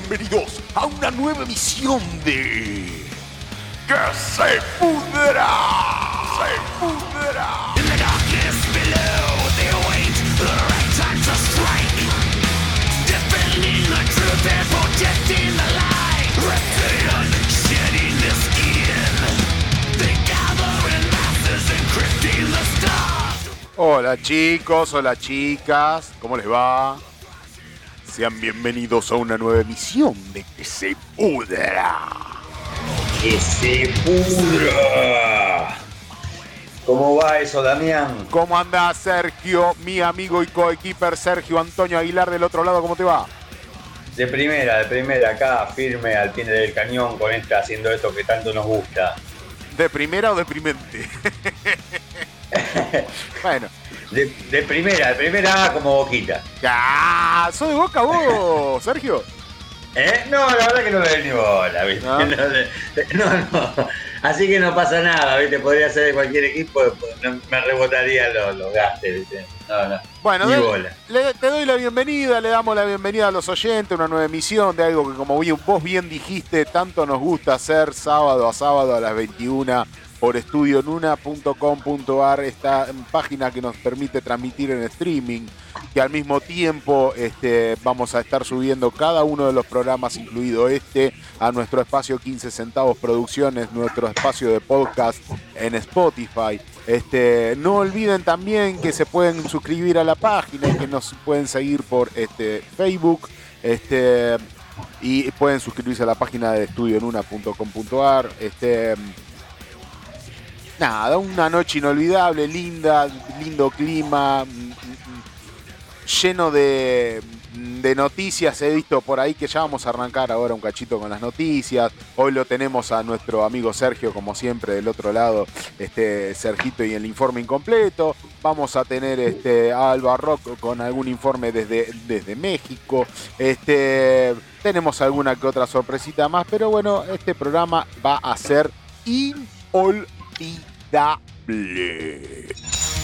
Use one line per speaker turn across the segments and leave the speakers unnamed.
bienvenidos a una nueva emisión de... ¡Que se pudra! ¡Se pudra! Hola chicos, hola chicas, ¿cómo les va? Sean bienvenidos a una nueva emisión de Que se pudra.
¡Que se pudra! ¿Cómo va eso, Damián?
¿Cómo anda Sergio, mi amigo y coequiper Sergio Antonio Aguilar del otro lado? ¿Cómo te va?
De primera, de primera, acá firme al pie del cañón con esta haciendo esto que tanto nos gusta.
¿De primera o deprimente? bueno.
De, primera, de primera como boquita.
¡Ah! ¿Sos de boca vos, Sergio?
¿Eh? No, la verdad que no le doy ni bola, ¿viste? No, no. Así que no pasa nada, ¿viste? Podría ser de cualquier equipo, me rebotarían los, los gastos, ¿viste? No, no.
Bueno, te doy la bienvenida, le damos la bienvenida a los oyentes, una nueva emisión de algo que como vos bien dijiste, tanto nos gusta hacer sábado a sábado a las 21 por estudionuna.com.ar, esta página que nos permite transmitir en streaming, que al mismo tiempo este, vamos a estar subiendo cada uno de los programas, incluido este, a nuestro espacio 15 centavos producciones, nuestro espacio de podcast en Spotify. Este, no olviden también que se pueden suscribir a la página que nos pueden seguir por este, Facebook. Este, y pueden suscribirse a la página de estudionuna.com.ar. Este, nada, una noche inolvidable, linda, lindo clima, mm, mm, mm, lleno de, noticias. He visto por ahí que ya vamos a arrancar ahora un cachito con las noticias. Hoy lo tenemos a nuestro amigo Sergio, como siempre, del otro lado, este Sergito y el informe incompleto. Vamos a tener este, a Alba Rock con algún informe desde, desde México. Este, tenemos alguna que otra sorpresita más, pero bueno, este programa va a ser inolvidable inolvidable.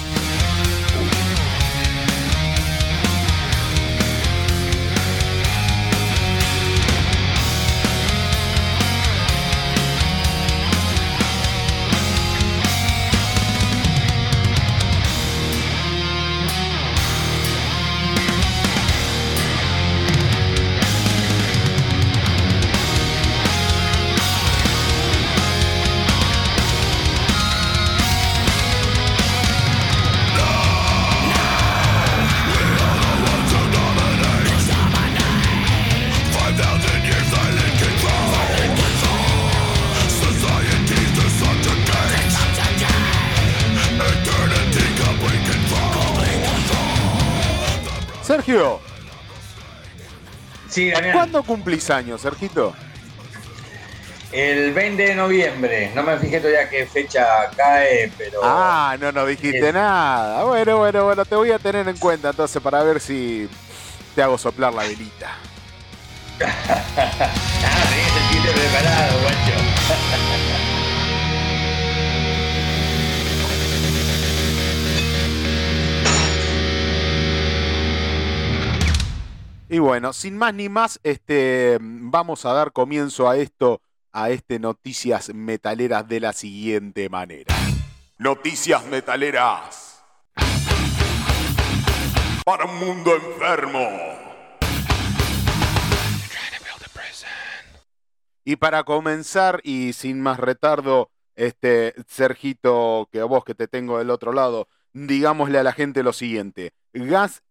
Sí,
¿Cuándo cumplís años, Sergito?
El 20 de noviembre. No me fijé todavía qué fecha cae, pero.
Ah, no, no dijiste nada. Bueno, bueno, bueno, te voy a tener en cuenta entonces para ver si te hago soplar la velita.
ah, tenés el preparado, guacho.
Y bueno, sin más ni más, este, vamos a dar comienzo a esto, a este Noticias Metaleras de la siguiente manera. Noticias Metaleras. Para un mundo enfermo. Y para comenzar, y sin más retardo, este, Sergito, que a vos que te tengo del otro lado, digámosle a la gente lo siguiente. Guns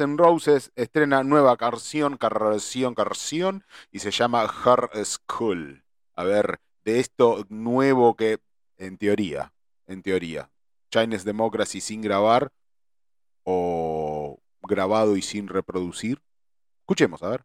N' Roses estrena nueva canción, canción, canción y se llama Her School. A ver, de esto nuevo que, en teoría, en teoría, Chinese Democracy sin grabar o grabado y sin reproducir. Escuchemos, a ver.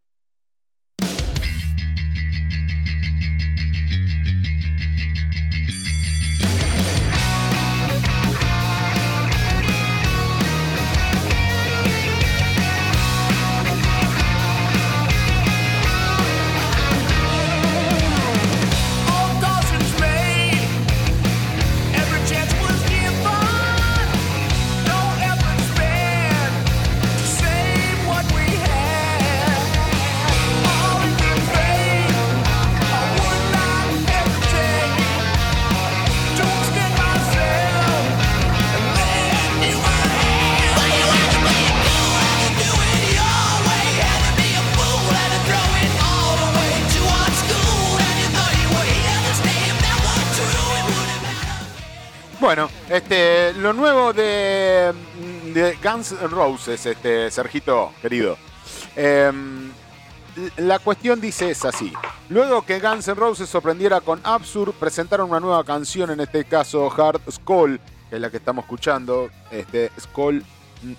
Guns N' Roses, este, Sergito, querido. Em, la cuestión dice es así. Luego que Guns N' Roses sorprendiera con Absurd, presentaron una nueva canción, en este caso Hard Skull, que es la que estamos escuchando. Este, Skull.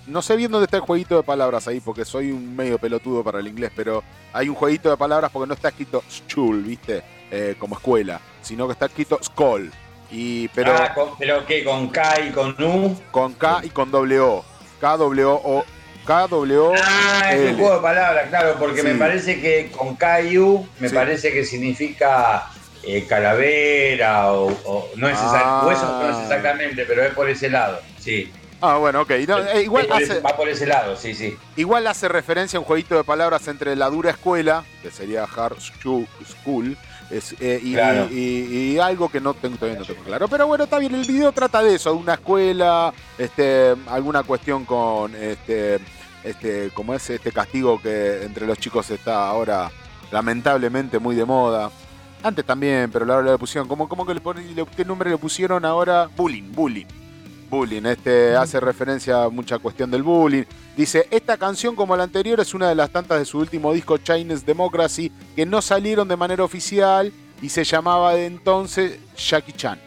No sé bien dónde está el jueguito de palabras ahí, porque soy un medio pelotudo para el inglés, pero hay un jueguito de palabras porque no está escrito Skull, ¿viste? Eh, como escuela, sino que está escrito Skull. Y, pero,
ah, pero que con K y con U.
Con K y con W O. K W O KW.
Ah, es un juego de palabras, claro, porque me parece que con K y U me parece que significa eh, calavera o, no es ah. eso no es exactamente, pero es por ese lado, sí.
Ah, bueno, ok. Eh, igual hace,
va por ese lado, sí, sí.
Igual hace referencia a un jueguito de palabras entre la dura escuela, que sería Hard School, eh, y, algo que no tengo, todavía no tengo claro. Pero bueno, está bien, el video trata de eso, de una escuela, este, alguna cuestión con este, este, como es este castigo que entre los chicos está ahora lamentablemente muy de moda. Antes también, pero ahora le pusieron, ¿cómo, cómo que le qué nombre le pusieron ahora? Bullying, bullying. Bullying, este hace referencia a mucha cuestión del bullying. Dice, esta canción como la anterior es una de las tantas de su último disco Chinese Democracy que no salieron de manera oficial y se llamaba de entonces Jackie Chan.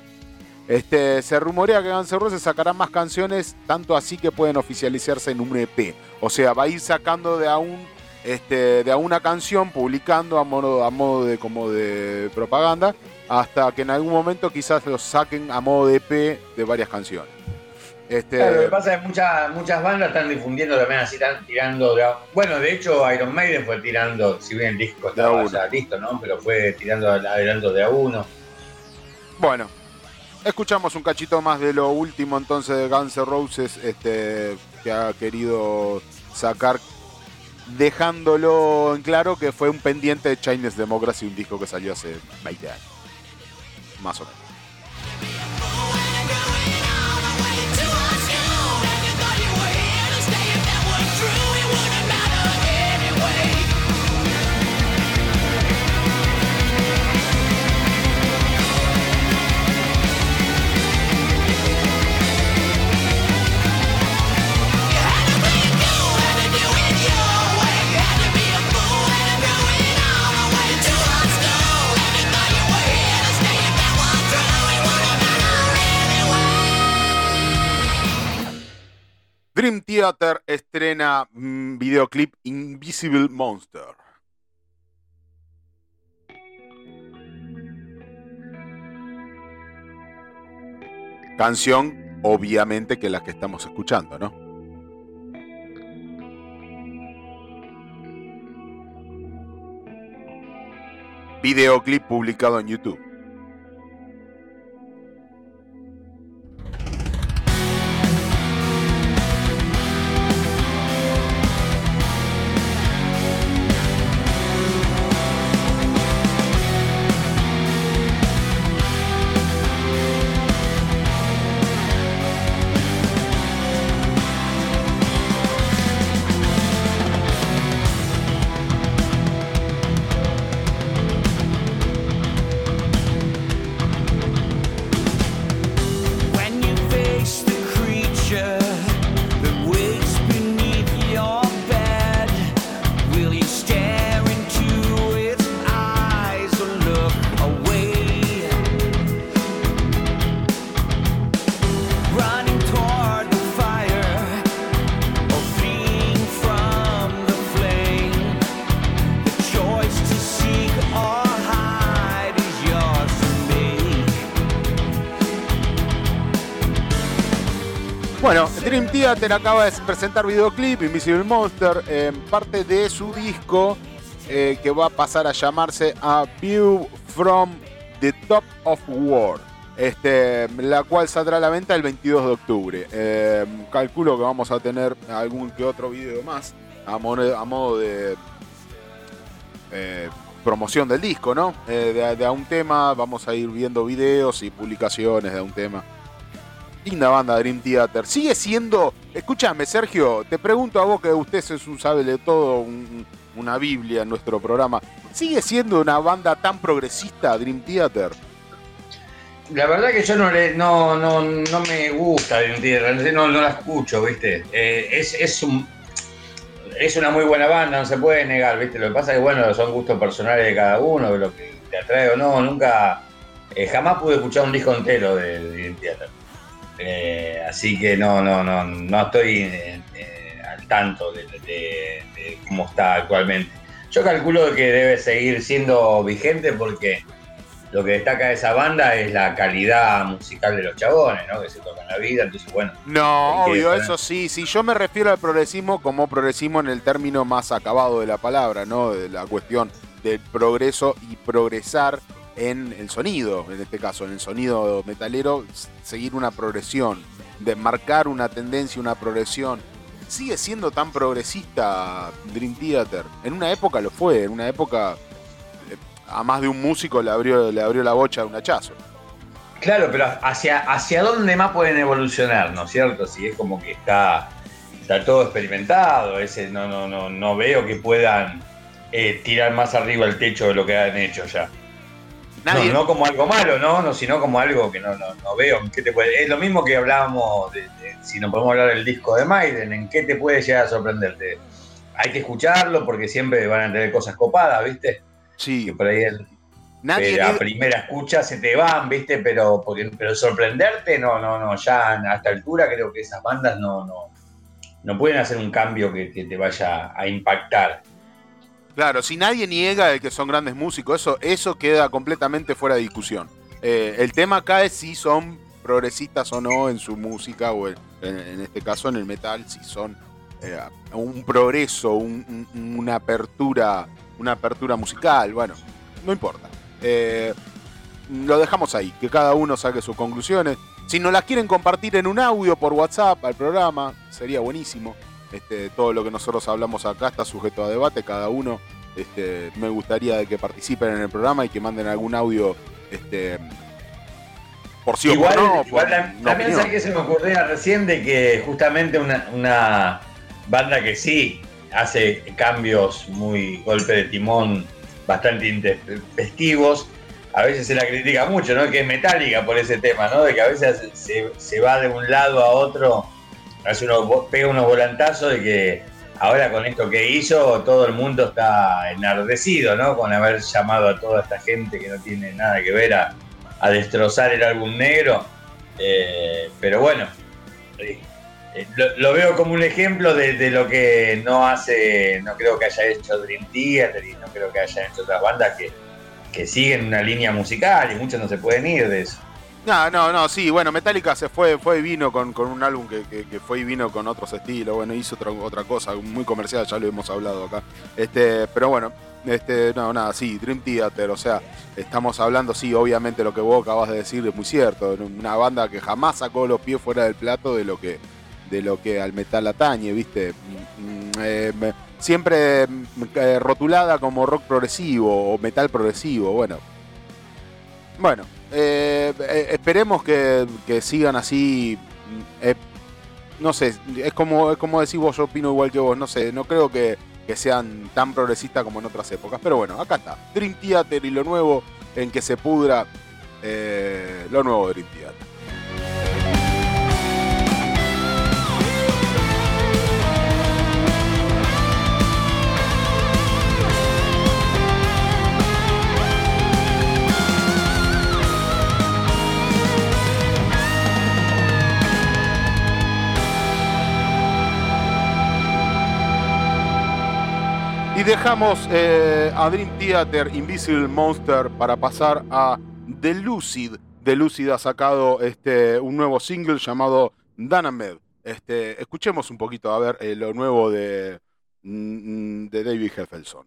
Este, se rumorea que Guns N' Roses sacará más canciones, tanto así que pueden oficializarse en un EP. O sea, va a ir sacando de a, este, de una canción, publicando a modo, a modo de, como de propaganda, hasta que en algún momento quizás los saquen a modo de EP de varias canciones.
Este... Claro, lo que pasa es que muchas, muchas bandas están difundiendo también así, están tirando de Bueno, de hecho Iron Maiden fue tirando, si bien el disco estaba ya listo, ¿no? Pero fue tirando adelanto de a uno.
Bueno, Escuchamos un cachito más de lo último entonces de Guns N' Roses este, que ha querido sacar, dejándolo en claro que fue un pendiente de Chinese Democracy, un disco que salió hace 20 años. Más o menos. Dream Theater estrena mm, videoclip Invisible Monster. Canción, obviamente, que la que estamos escuchando, ¿no? Videoclip publicado en YouTube. Theater acaba de presentar videoclip Invisible Monster, en parte de su disco eh, que va a pasar a llamarse A View from the Top of War. Este, la cual saldrá a la venta el 22 de octubre. Eh, calculo que vamos a tener algún que otro video más a modo, de eh, promoción del disco, ¿no? de, de, a un tema, vamos a ir viendo videos y publicaciones de un tema. Linda banda Dream Theater. Sigue siendo. Escúchame, Sergio, te pregunto a vos que usted es un sabe de todo, una Biblia en nuestro programa. ¿Sigue siendo una banda tan progresista Dream Theater?
la verdad que yo no le, no, no, no me gusta Dream Theater, no, no la escucho, ¿viste? Eh, es, es, un, es una muy buena banda, no se puede negar, ¿viste? Lo que pasa es que, bueno, son gustos personales de cada uno, lo que te atrae o no, nunca, eh, jamás pude escuchar un disco entero de, Dream Theater. Eh, así que no, no, no, no estoy al tanto de, de cómo está actualmente. Yo calculo que debe seguir siendo vigente porque lo que destaca esa banda es la calidad musical de los chabones, ¿no? Que se tocan la vida, entonces bueno.
No, obvio, eso sí. Si yo me refiero al progresismo como progresismo en el término más acabado de la palabra, ¿no? De la cuestión del progreso y progresar en el sonido, en este caso, en el sonido metalero, seguir una progresión, de marcar una tendencia, una progresión. Sigue siendo tan progresista Dream Theater. En una época lo fue, en una época a más de un músico le abrió, le abrió la bocha de un hachazo.
Claro, pero hacia, hacia dónde más pueden evolucionar, ¿no es cierto? Si es como que está, está todo experimentado, ese, no, no, no, no veo que puedan eh, tirar más arriba el techo de lo que han hecho ya. No, como algo malo, ¿no? no sino como algo que no, no, veo. ¿qué te puede? Es lo mismo que hablábamos, de, si nos podemos hablar del disco de Maiden, ¿en qué te puede llegar a sorprenderte? Hay que escucharlo porque siempre van a tener cosas copadas, ¿viste?
Sí.
Que por ahí el, Nadie a primera escucha se te van, ¿viste? Pero, porque, pero sorprenderte, no, no, no. Ya a esta altura creo que esas bandas no, no, no pueden hacer un cambio que, te vaya a impactar.
Claro, si nadie niega que son grandes músicos, eso, eso queda completamente fuera de discusión. Eh, el tema acá es si son progresistas o no en su música, o en, este caso en el metal, si son eh, un progreso, una apertura una apertura musical, bueno, no importa. Eh, lo dejamos ahí, que cada uno saque sus conclusiones. Si nos las quieren compartir en un audio por WhatsApp al programa, sería buenísimo. Este, todo lo que nosotros hablamos acá está sujeto a debate, cada uno. Este, me gustaría que participen en el programa y que manden algún audio este,
por sí igual, o por no. también sé que se me ocurría recién de que justamente una, una banda que sí hace cambios muy golpe de timón bastante intempestivos. A veces se la critica mucho, ¿no? Que es metálica por ese tema, ¿no? De que a veces se, va de un lado a otro, hace uno, pega unos volantazos de que ahora con esto que hizo todo el mundo está enardecido, ¿no? Con haber llamado a toda esta gente que no tiene nada que ver a, destrozar el álbum negro. Eh, pero bueno, eh, lo, veo como un ejemplo de, lo que no hace, no creo que haya hecho Dream Theater y no creo que haya hecho otras bandas que, que siguen una línea musical y muchos no se pueden ir de eso.
No, no, no, sí, bueno, Metallica se fue, fue y vino con, un álbum que, fue y vino con otros estilos, bueno, hizo otra, otra cosa, muy comercial, ya lo hemos hablado acá. Este, pero bueno, este, no, nada, sí, Dream Theater, o sea, estamos hablando, sí, obviamente lo que vos acabas de decir es muy cierto, una banda que jamás sacó los pies fuera del plato de lo que de lo que al metal atañe, ¿viste? Mm, mm, eh, siempre eh, rotulada como rock progresivo o metal progresivo, bueno. Bueno, eh, esperemos que, sigan así. no sé, es como, es como decís vos, yo opino igual que vos, no sé, no creo que, que sean tan progresistas como en otras épocas. Pero bueno, acá está, Dream Theater y lo nuevo en que se pudra lo nuevo de Dream Theater. Dejamos eh, a Dream Theater Invisible Monster para pasar a The Lucid. The Lucid ha sacado este, un nuevo single llamado Danamed. Este, escuchemos un poquito a ver eh, lo nuevo de, mm, de David Heffelson.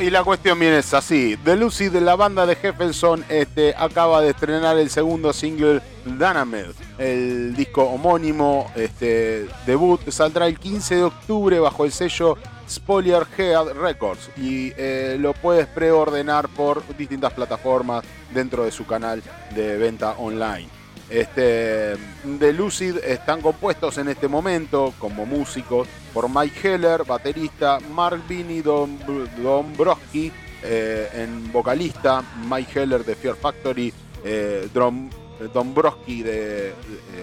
Y la cuestión viene es así. The Lucy de la banda de Jefferson este, acaba de estrenar el segundo single Danamed. El disco homónimo, este, debut, saldrá el 15 de octubre bajo el sello Spoiler Head Records y eh, lo puedes preordenar por distintas plataformas dentro de su canal de venta online. Este, The Lucid están compuestos en este momento como músicos por Mike Heller, baterista, Mark Vinny Dombrowski eh, en vocalista, Mike Heller de Fear Factory, eh, de,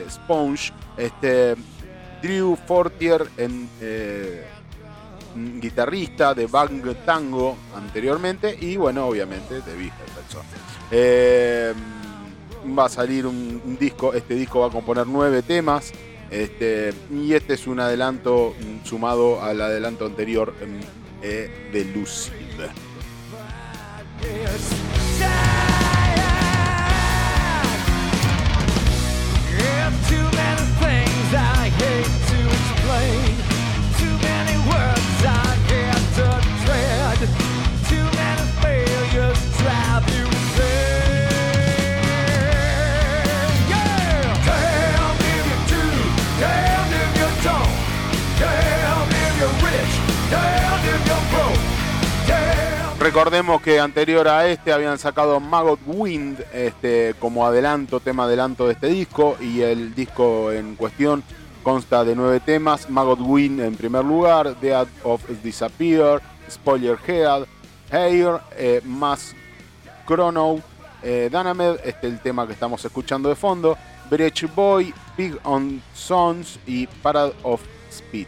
Sponge, este, Drew Fortier en eh, guitarrista de Bang Tango anteriormente y bueno, obviamente de eh, va a salir un, disco, este disco va a componer nueve temas este, y este es un adelanto sumado al adelanto anterior eh, de Lucid. Recordemos que anterior a este habían sacado Maggot Wind este, como adelanto, tema adelanto de este disco y el disco en cuestión consta de nueve temas. Maggot Wind en primer lugar, Dead of Disappear, Spoiler Head, Hair, eh, Mass Chrono, eh, este es el tema que estamos escuchando de fondo, Breach Boy, Big on Sons y Parade of Speed.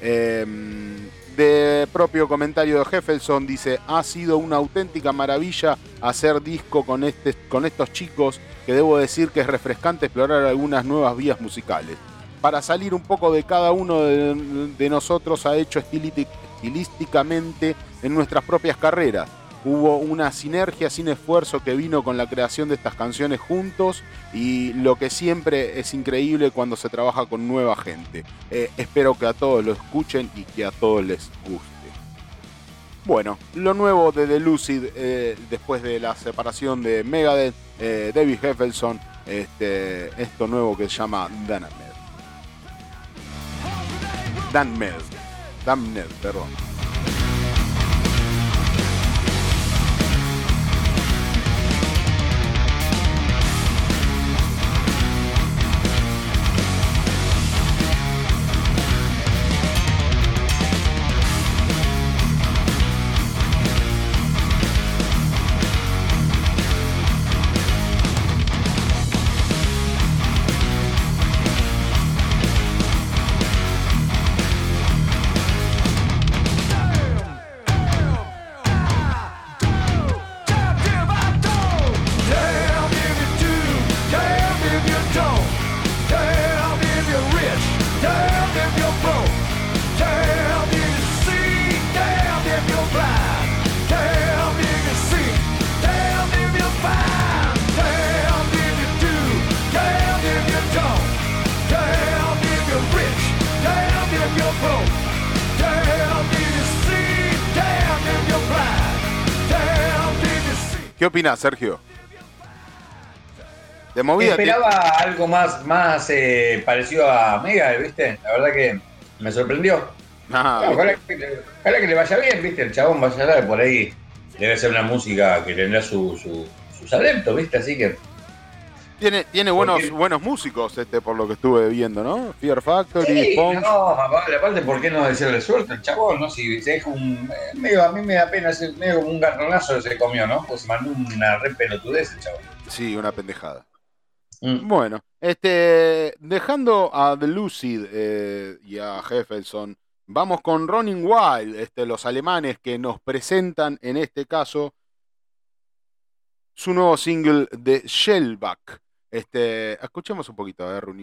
Em, de propio comentario de Jefferson dice, ha sido una auténtica maravilla hacer disco con, este, con estos chicos, que debo decir que es refrescante explorar algunas nuevas vías musicales. Para salir un poco de cada uno de, nosotros ha hecho estilísticamente en nuestras propias carreras hubo una sinergia sin esfuerzo que vino con la creación de estas canciones juntos y lo que siempre es increíble cuando se trabaja con nueva gente. Eh, espero que a todos lo escuchen y que a todos les guste. Bueno, lo nuevo de The Lucid eh, después de la separación de Megadeth, eh, David Heffelson, este, esto nuevo que se llama Danamed. Danmed. Danmed, perdón. Opinas, Sergio?
De movida. Esperaba algo más, más eh, parecido a Mega, ¿viste? La verdad que me sorprendió. Ah, ojalá, que, le vaya bien, ¿viste? El chabón vaya a ver, por ahí debe ser una música que tendrá su, su, sus adeptos, ¿viste? Así que
tiene, tiene buenos, buenos músicos, este, por lo que estuve viendo, ¿no? Fear Factory, sí, No,
aparte, ¿por qué no decirle suerte al chabón, no? Si es un. Eh, medio, a mí me da pena, medio como un garronazo que se comió, ¿no? Pues mandó una re pelotudez el chabón.
Sí, una pendejada. Mm. Bueno, este, dejando a The Lucid eh, y a Jefferson, vamos con Running Wild, este, los alemanes que nos presentan en este caso su nuevo single de Shellback. Este, escuchemos un poquito, a ver, Run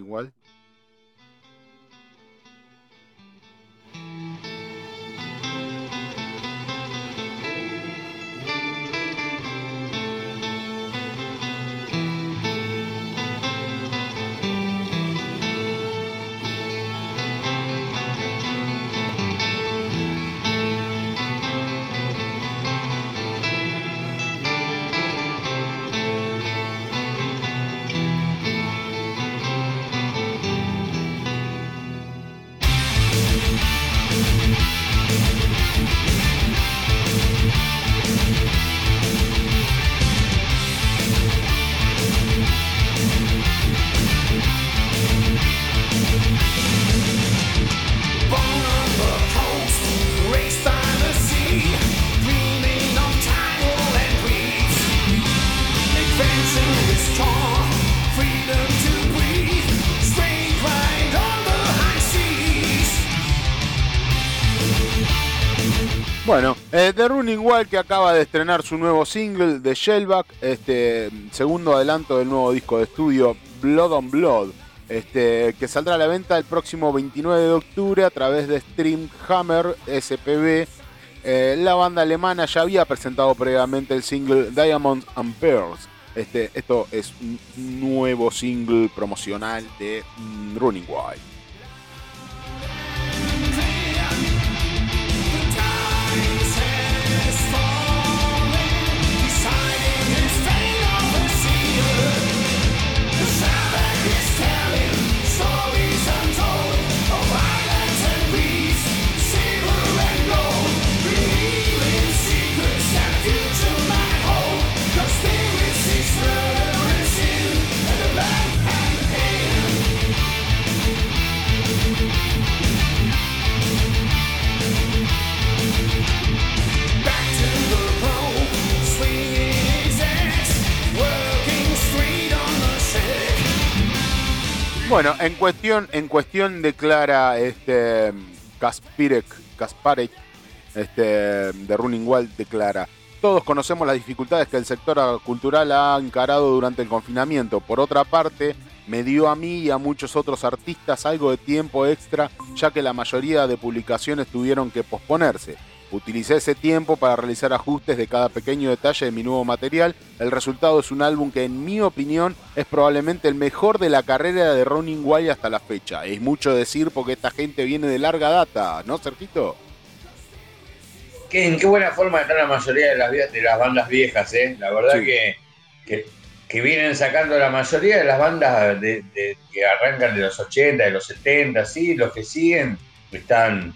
Bueno, eh, The Running Wild que acaba de estrenar su nuevo single de Shellback, este segundo adelanto del nuevo disco de estudio Blood on Blood, este, que saldrá a la venta el próximo 29 de octubre a través de Streamhammer SPB. Eh, la banda alemana ya había presentado previamente el single Diamonds and Pearls. Este, esto es un nuevo single promocional de Running Wild. Bueno, en cuestión, en cuestión declara este Kaspirek, Kasparek, este, de Running Wild declara. Todos conocemos las dificultades que el sector cultural ha encarado durante el confinamiento. Por otra parte, me dio a mí y a muchos otros artistas algo de tiempo extra, ya que la mayoría de publicaciones tuvieron que posponerse. Utilicé ese tiempo para realizar ajustes de cada pequeño detalle de mi nuevo material. El resultado es un álbum que en mi opinión es probablemente el mejor de la carrera de Running Wild hasta la fecha. Es mucho decir porque esta gente viene de larga data, ¿no?
Qué, en qué buena forma están la mayoría de las, de las bandas viejas, ¿eh? La verdad que, que, vienen sacando la mayoría de las bandas de, que arrancan de los 80, de los 70, sí, los que siguen están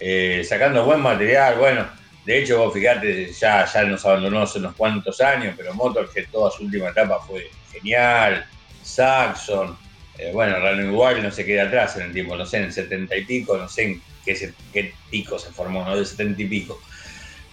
eh, sacando buen material. Bueno, de hecho, vos fíjate, ya, ya nos abandonó hace unos cuantos años, pero Motorhead toda su última etapa fue genial. Saxon, eh, bueno, Running Wild no se queda atrás en el tiempo, no sé, en el 70 y pico, no sé en qué, pico se formó, ¿no? De 70 y pico.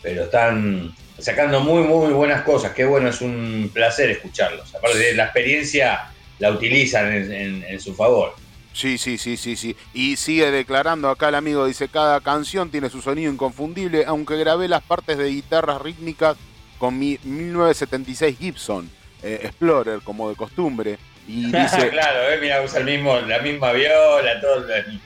Pero están sacando muy, muy buenas cosas. Qué bueno, es un placer escucharlos. Aparte de la experiencia, la utilizan en su favor.
Sí, sí, sí, sí, sí. Y sigue declarando acá el amigo, dice, cada canción tiene su sonido inconfundible, aunque grabé las partes de guitarras rítmicas con mi 1976 Gibson eh, Explorer, como de costumbre. Y dice...
claro, eh, mira, usa el mismo, la misma viola, todo el,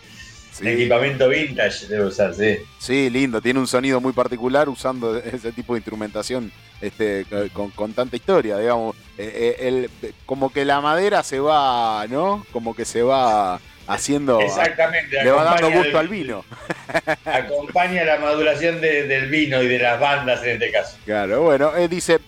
equipamiento vintage debe usar, sí.
Sí, lindo, tiene un sonido muy particular usando ese tipo de instrumentación este, con, tanta historia, digamos. Eh, eh, como que la madera se va, ¿no? Como que se va haciendo.
Exactamente.
Le va dando gusto al vino.
Acompaña la maduración del vino y de las bandas en este caso.
Claro, bueno, eh, dice,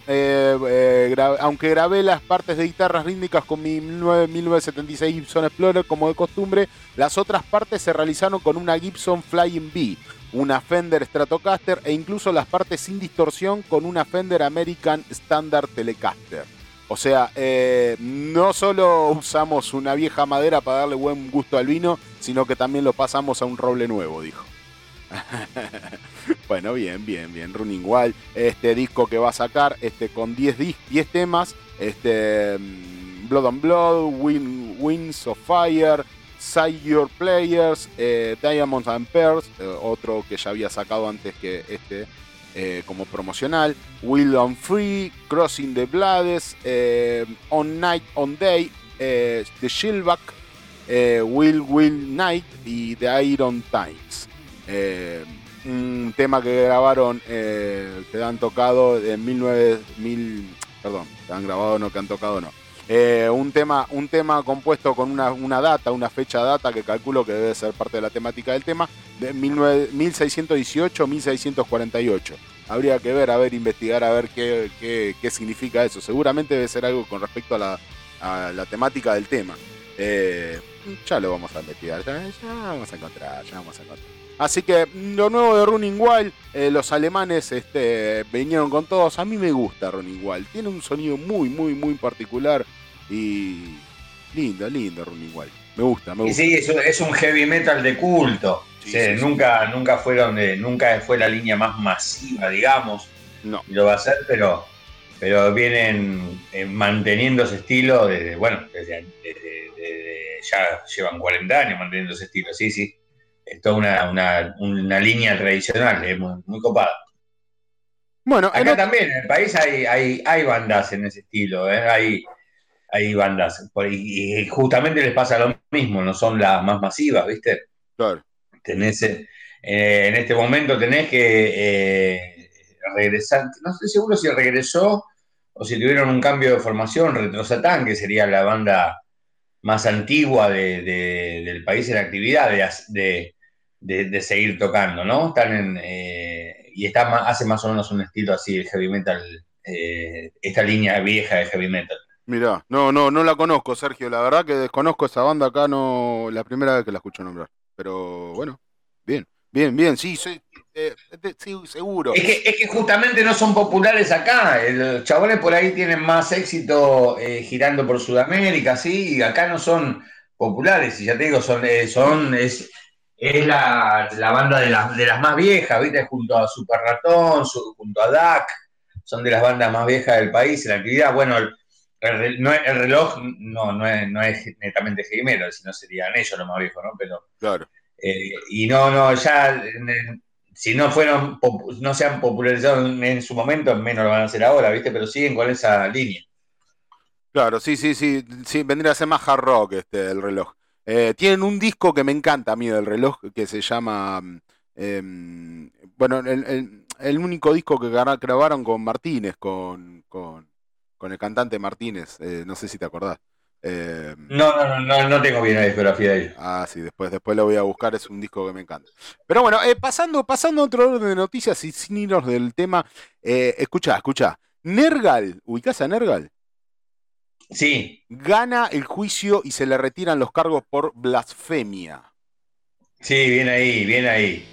aunque grabé las partes de guitarras rítmicas con mi 1976 Gibson Explorer como de costumbre, las otras partes se realizaron con una Gibson Flying B una Fender Stratocaster e incluso las partes sin distorsión con una Fender American Standard Telecaster. O sea, eh, no solo usamos una vieja madera para darle buen gusto al vino, sino que también lo pasamos a un roble nuevo, dijo. bueno, bien, bien, bien. Running Wild, este disco que va a sacar este, con 10, 10 temas, este, mm, Blood and Blood, Winds of Fire, Side Your Players, eh, Diamonds and Pearls, eh, otro que ya había sacado antes que este eh, como promocional, Will on Free, Crossing the Blades, On Night, On Day, The Shieldback, Will Will Night y The Iron Times. un tema que grabaron, que han tocado en 19, perdón, que han grabado, no que han tocado, no eh, un, tema, un tema compuesto con una, data, una fecha data que calculo que debe ser parte de la temática del tema, de 1618-1648. Habría que ver, a ver, investigar, a ver qué, qué, significa eso. Seguramente debe ser algo con respecto a la, temática del tema. Eh, ya lo vamos a investigar, ya, vamos a encontrar, ya vamos a encontrar. Así que lo nuevo de Running Wild, eh, los alemanes este, vinieron con todos. A mí me gusta Running Wild, tiene un sonido muy, muy, muy particular y lindo, lindo Running Wild. Me gusta, me gusta.
sí, es un, heavy metal de culto. nunca, nunca fueron, nunca fue la línea más masiva, digamos. No. lo va a ser, pero, pero vienen eh, manteniendo ese estilo desde, bueno, desde, ya llevan 40 años manteniendo ese estilo, sí, sí es toda una, línea tradicional, es muy, muy copada. Bueno, acá también en el país hay, hay, hay bandas en ese estilo, ¿eh? hay, hay bandas. Y, justamente les pasa lo mismo, no son las más masivas, ¿viste? Claro. Tenés, eh, en este momento tenés que eh, regresar, no estoy seguro si regresó o si tuvieron un cambio de formación, Retrosatán, que sería la banda más antigua del país en actividad de, de, seguir tocando, ¿no? Están en, eh, y está, hace más o menos un estilo así de heavy metal, esta línea vieja de heavy metal.
Mirá, no, no, no la conozco, Sergio. La verdad que desconozco esa banda acá, no, la primera vez que la escucho nombrar. Pero bueno, bien, bien, bien, sí, sí, eh, seguro.
Es que, es que, justamente no son populares acá. Los chabones por ahí tienen más éxito eh, girando por Sudamérica, sí, y acá no son populares. Y ya te digo, son, eh, son es, es la, banda de, las de las más viejas, ¿viste? Junto a Super Ratón, junto a DAC, son de las bandas más viejas del país en la actividad. Bueno, el, el, reloj no, no, es, no es netamente metal, sino serían ellos los más viejos, ¿no? Pero,
claro.
Eh, y no, no, ya si no fueron, no se han popularizado en, su momento, menos lo van a hacer ahora, ¿viste? Pero siguen con esa línea.
Claro, sí, sí, sí, sí, vendría a ser más hard rock este, el reloj. Eh, tienen un disco que me encanta a mí del reloj, que se llama, em, bueno, el, único disco que grabaron con Martínez, con, con con el cantante Martínez, eh, no sé si te acordás.
Eh, no, no, no, no tengo bien la discografía de
ahí. Ah, sí, después, después lo voy a buscar, es un disco que me encanta. Pero bueno, eh, pasando, pasando a otro orden de noticias y sin irnos del tema, escucha, escucha. Nergal, ¿ubicás a Nergal?
Sí.
Gana el juicio y se le retiran los cargos por blasfemia.
Sí, bien ahí, bien ahí.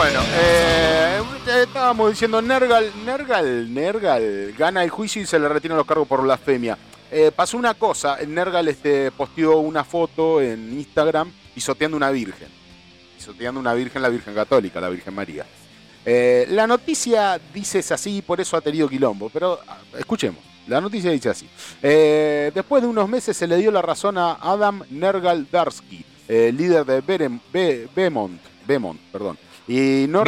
Bueno, eh, estábamos diciendo Nergal, Nergal, Nergal gana el juicio y se le retiran los cargos por blasfemia. Eh, pasó una cosa, Nergal este, posteó una foto en Instagram pisoteando una virgen. Pisoteando una virgen, la Virgen Católica, la Virgen María. Eh, la noticia dice es así, por eso ha tenido quilombo, pero ah, escuchemos. La noticia dice así. después de unos meses se le dio la razón a Adam Nergal Darsky, líder de Bemont, Bemont perdón, y no,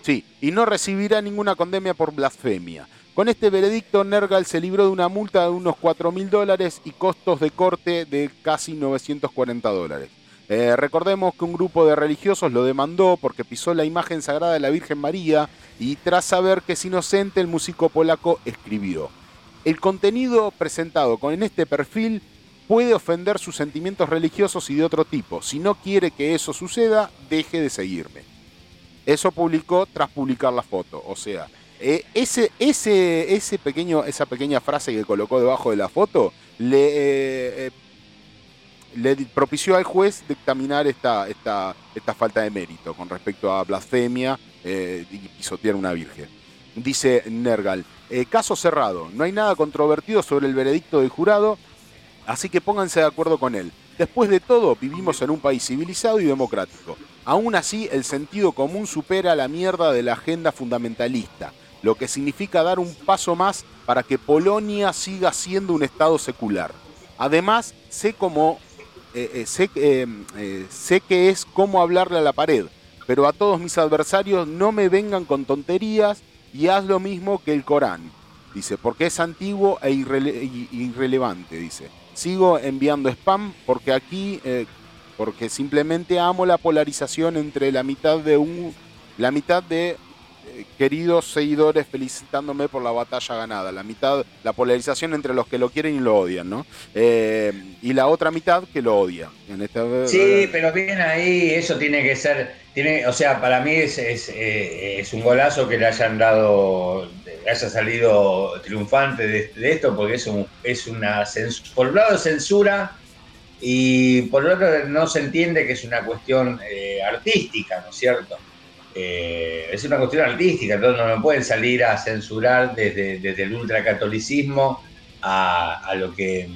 sí. y no recibirá ninguna condemia por blasfemia. Con este veredicto, Nergal se libró de una multa de unos 4 mil dólares y costos de corte de casi 940 dólares. Eh, recordemos que un grupo de religiosos lo demandó porque pisó la imagen sagrada de la Virgen María y tras saber que es inocente, el músico polaco escribió. El contenido presentado con este perfil puede ofender sus sentimientos religiosos y de otro tipo. Si no quiere que eso suceda, deje de seguirme. Eso publicó tras publicar la foto. O sea, eh, ese, ese, ese pequeño, esa pequeña frase que colocó debajo de la foto le, eh, eh, le propició al juez dictaminar esta, esta, esta falta de mérito con respecto a blasfemia y pisotear una virgen. Dice Nergal, caso cerrado, no hay nada controvertido sobre el veredicto del jurado, así que pónganse de acuerdo con él. Después de todo, vivimos en un país civilizado y democrático. Aún así, el sentido común supera la mierda de la agenda fundamentalista, lo que significa dar un paso más para que Polonia siga siendo un Estado secular. Además, sé cómo eh, eh, sé, eh, sé que es como hablarle a la pared, pero a todos mis adversarios no me vengan con tonterías y haz lo mismo que el Corán, dice, porque es antiguo e irrelevante, dice. Sigo enviando spam porque aquí, porque simplemente amo la polarización entre la mitad de un, la mitad de eh, queridos seguidores felicitándome por la batalla ganada, la mitad, la polarización entre los que lo quieren y lo odian, ¿no? Eh, y la otra mitad que lo odia. En
sí, pero bien ahí, eso tiene que ser, tiene, o sea, para mí es, es, es un golazo que le hayan dado haya salido triunfante de, esto, porque es, un, es una censura, por un lado censura y por otro no se entiende que es una cuestión eh, artística, ¿no es cierto? eh, es una cuestión artística, entonces no, no pueden salir a censurar desde, desde el ultracatolicismo a, a lo que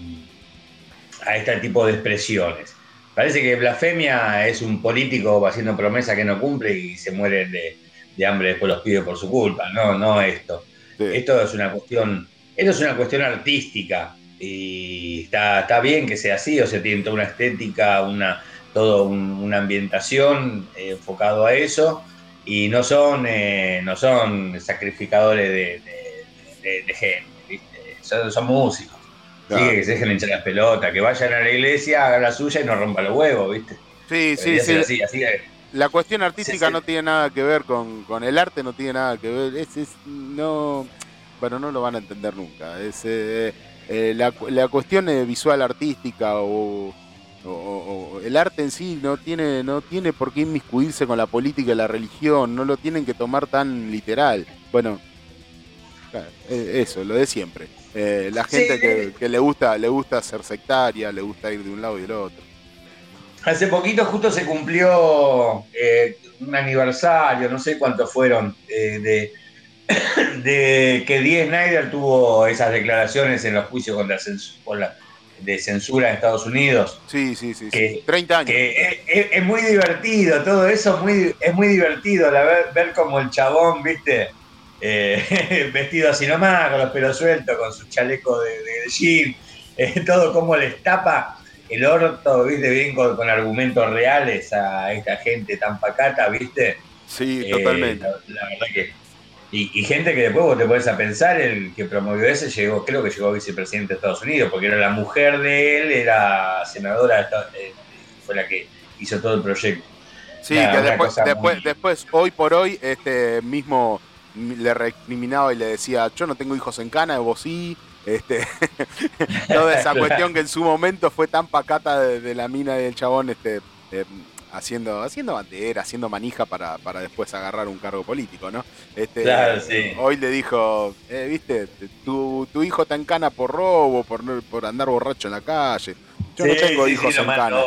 a este tipo de expresiones. Parece que blasfemia es un político haciendo promesa que no cumple y se muere de, de hambre después los pide por su culpa. No, no esto. Esto es una cuestión, esto es una cuestión artística y está, está bien que sea así, o sea, tiene toda una estética, una, toda una ambientación eh, enfocado a eso y no son, eh, no son sacrificadores de, gente, Son, músicos. que se dejen hinchar las pelotas, que vayan a la iglesia, hagan la suya y no rompan los huevos, ¿viste?
Sí, sí, sí. la cuestión artística no tiene nada que ver con, el arte, no tiene nada que ver. Es, no, bueno, no lo van a entender nunca. Es, eh, eh, la, la, cuestión visual artística o, el arte en sí no tiene, no tiene por qué inmiscuirse con la política y la religión, no lo tienen que tomar tan literal. Bueno, eh, eso, lo de siempre. Eh, la gente que, le gusta le gusta ser sectaria, le gusta ir de un lado y del otro.
Hace poquito justo se cumplió un aniversario, no sé cuántos fueron, de de que Dee Snyder tuvo esas declaraciones en los juicios contra la, de censura en Estados Unidos.
Sí, sí, sí. 30 años.
es, muy divertido, todo eso es muy, es muy divertido ver, ver como el chabón, viste, eh, vestido así nomás, con los pelos sueltos, con su chaleco de, de jean, eh, todo como les tapa el orto, viste, bien con, argumentos reales a esta gente tan pacata, viste.
Sí, totalmente.
Eh, la verdad que y, gente que después vos te pones a pensar, el que promovió ese llegó, creo que llegó vicepresidente de Estados Unidos, porque era la mujer de él, era senadora, eh, fue la que hizo todo el proyecto.
Sí, que después, después, después, hoy por hoy, este mismo le recriminaba y le decía, yo no tengo hijos en cana, vos sí. Este, toda esa cuestión que en su momento fue tan pacata de, la mina del chabón, este, eh, haciendo, haciendo bandera, haciendo manija para, para después agarrar un cargo político, ¿no? Este,
claro, sí.
Hoy le dijo, eh, viste, tu, tu hijo está en cana por robo, por, por andar borracho en la calle. Yo no tengo hijos en cana.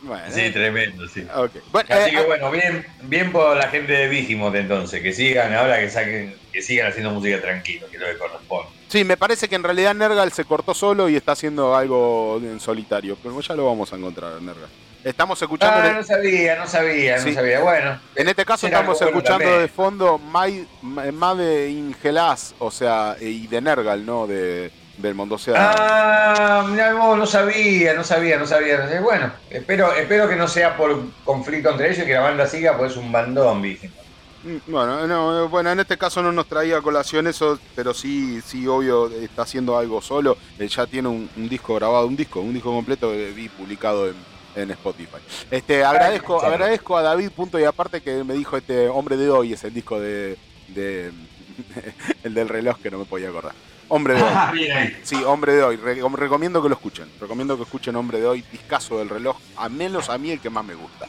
Bueno, sí, tremendo, sí. Así eh, que bueno, bien, bien por la gente de Vigimot entonces, que sigan ahora que saquen, que sigan haciendo música tranquilo, que es lo que corresponde.
Sí, me parece que en realidad Nergal se cortó solo y está haciendo algo en solitario, pero ya lo vamos a encontrar, Nergal. Estamos escuchando.
Ah, no sabía, no sabía, no sabía. Bueno.
En este caso estamos escuchando de fondo Made in Gelas, o sea, y de Nergal, ¿no? De, del Mondosea.
Ah, no, no sabía, no sabía, no sabía. Bueno, espero, espero que no sea por conflicto entre ellos y que la banda siga, pues es un bandón, dije.
Mm, bueno, no, bueno, en este caso no nos traía colación eso, pero sí, sí, obvio, está haciendo algo solo. Él ya tiene un, un disco grabado, un disco, un disco completo que vi publicado en en Spotify. Este, agradezco, agradezco a David Punto y aparte que me dijo este hombre de hoy es el disco de, el del reloj que no me podía acordar. Hombre de hoy. Ah, sí, hombre de hoy. recomiendo que lo escuchen. Recomiendo que escuchen Hombre de hoy, discaso del reloj, a menos a mí el que más me gusta.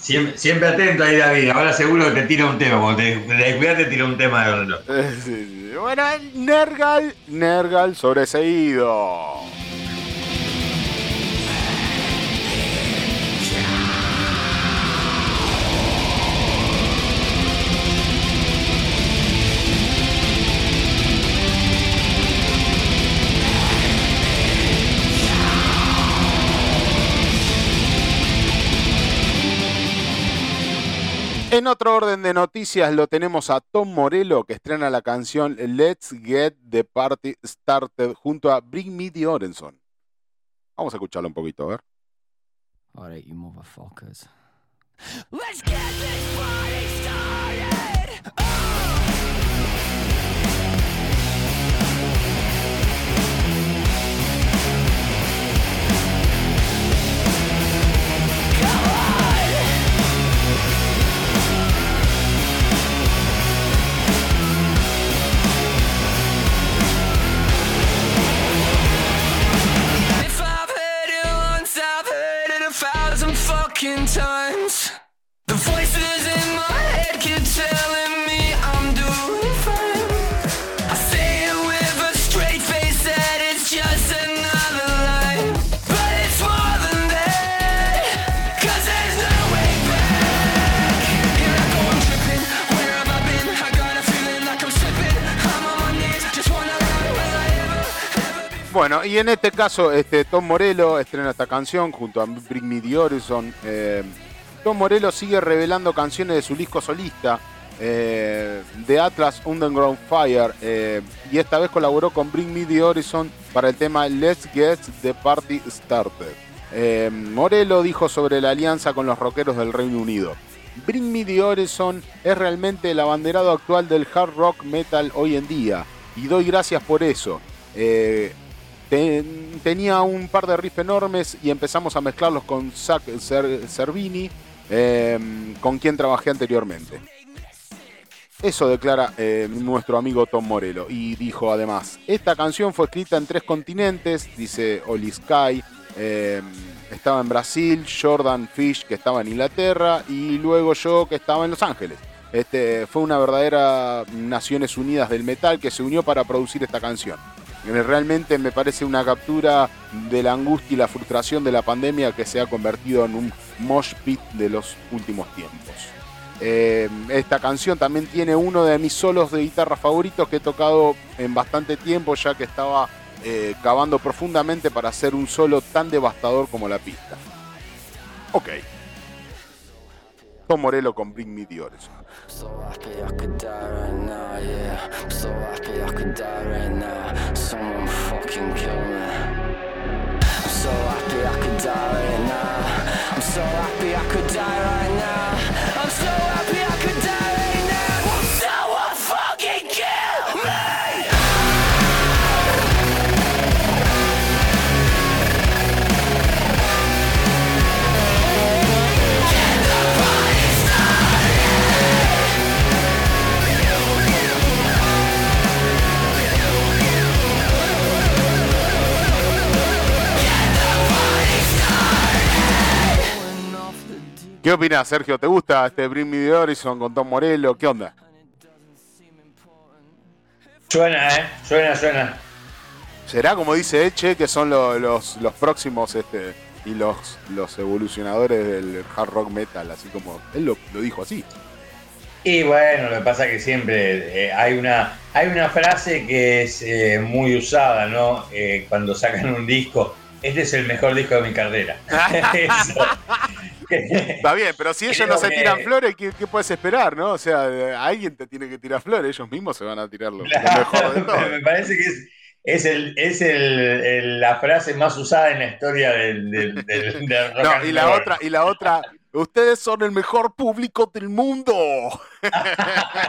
Siempre, atento ahí, David. Ahora seguro que te tira un tema. Cuando te, descuidas, te tira un tema del reloj.
Bueno, Nergal, Nergal sobreseído. En otro orden de noticias lo tenemos a Tom Morello que estrena la canción Let's Get the Party Started junto a Bring Me the Orenson. Vamos a escucharlo un poquito, a ver. Alright, you motherfuckers. Let's get this party started. Oh! Bueno, y en este caso, este, Tom Morello estrena esta canción junto a Bring Me The Horizon. Eh, Tom Morello sigue revelando canciones de su disco solista, eh, de Atlas Underground Fire, eh, y esta vez colaboró con Bring Me The Horizon para el tema Let's Get The Party Started. Morello dijo sobre la alianza con los rockeros del Reino Unido. Bring Me The Horizon es realmente el abanderado actual del hard rock metal hoy en día, y doy gracias por eso tenía un par de riffs enormes y empezamos a mezclarlos con Zach Cervini, em, con quien trabajé anteriormente. Eso declara eh, nuestro amigo Tom Morello y dijo además, esta canción fue escrita en tres continentes, dice Oli Sky, em, estaba en Brasil, Jordan Fish que estaba en Inglaterra y luego yo que estaba en Los Ángeles. Este, fue una verdadera Naciones Unidas del Metal que se unió para producir esta canción. Realmente me parece una captura de la angustia y la frustración de la pandemia que se ha convertido en un mosh pit de los últimos tiempos. Eh, esta canción también tiene uno de mis solos de guitarra favoritos que he tocado en bastante tiempo ya que estaba eh, cavando profundamente para hacer un solo tan devastador como la pista. Ok. Tom Morello con Bring Me The So happy I could die right now, yeah. So happy I could die right now. Someone fucking kill me. I'm so happy I could die right now. I'm so happy I could die right now. ¿Qué opinas, Sergio? ¿Te gusta este Bring Me The Horizon con Tom Morello? ¿Qué onda?
Suena, ¿eh? Suena, suena.
¿Será como dice Eche que son los, los, próximos este, y los, los evolucionadores del hard rock metal? Así como él lo, dijo así.
Y bueno, lo que pasa es que siempre eh, hay, una, hay una frase que es eh, muy usada, ¿no? Eh, cuando sacan un disco, este es el mejor disco de mi carrera.
Está bien, pero si ellos no se tiran flores, ¿qué, puedes esperar, no? O sea, alguien te tiene que tirar flores, ellos mismos se van a tirar lo, mejor de todo.
Me parece que es, es, el, es el, la frase más usada en la historia del, del, rock
No, y la otra, y la otra, ustedes son el mejor público del mundo.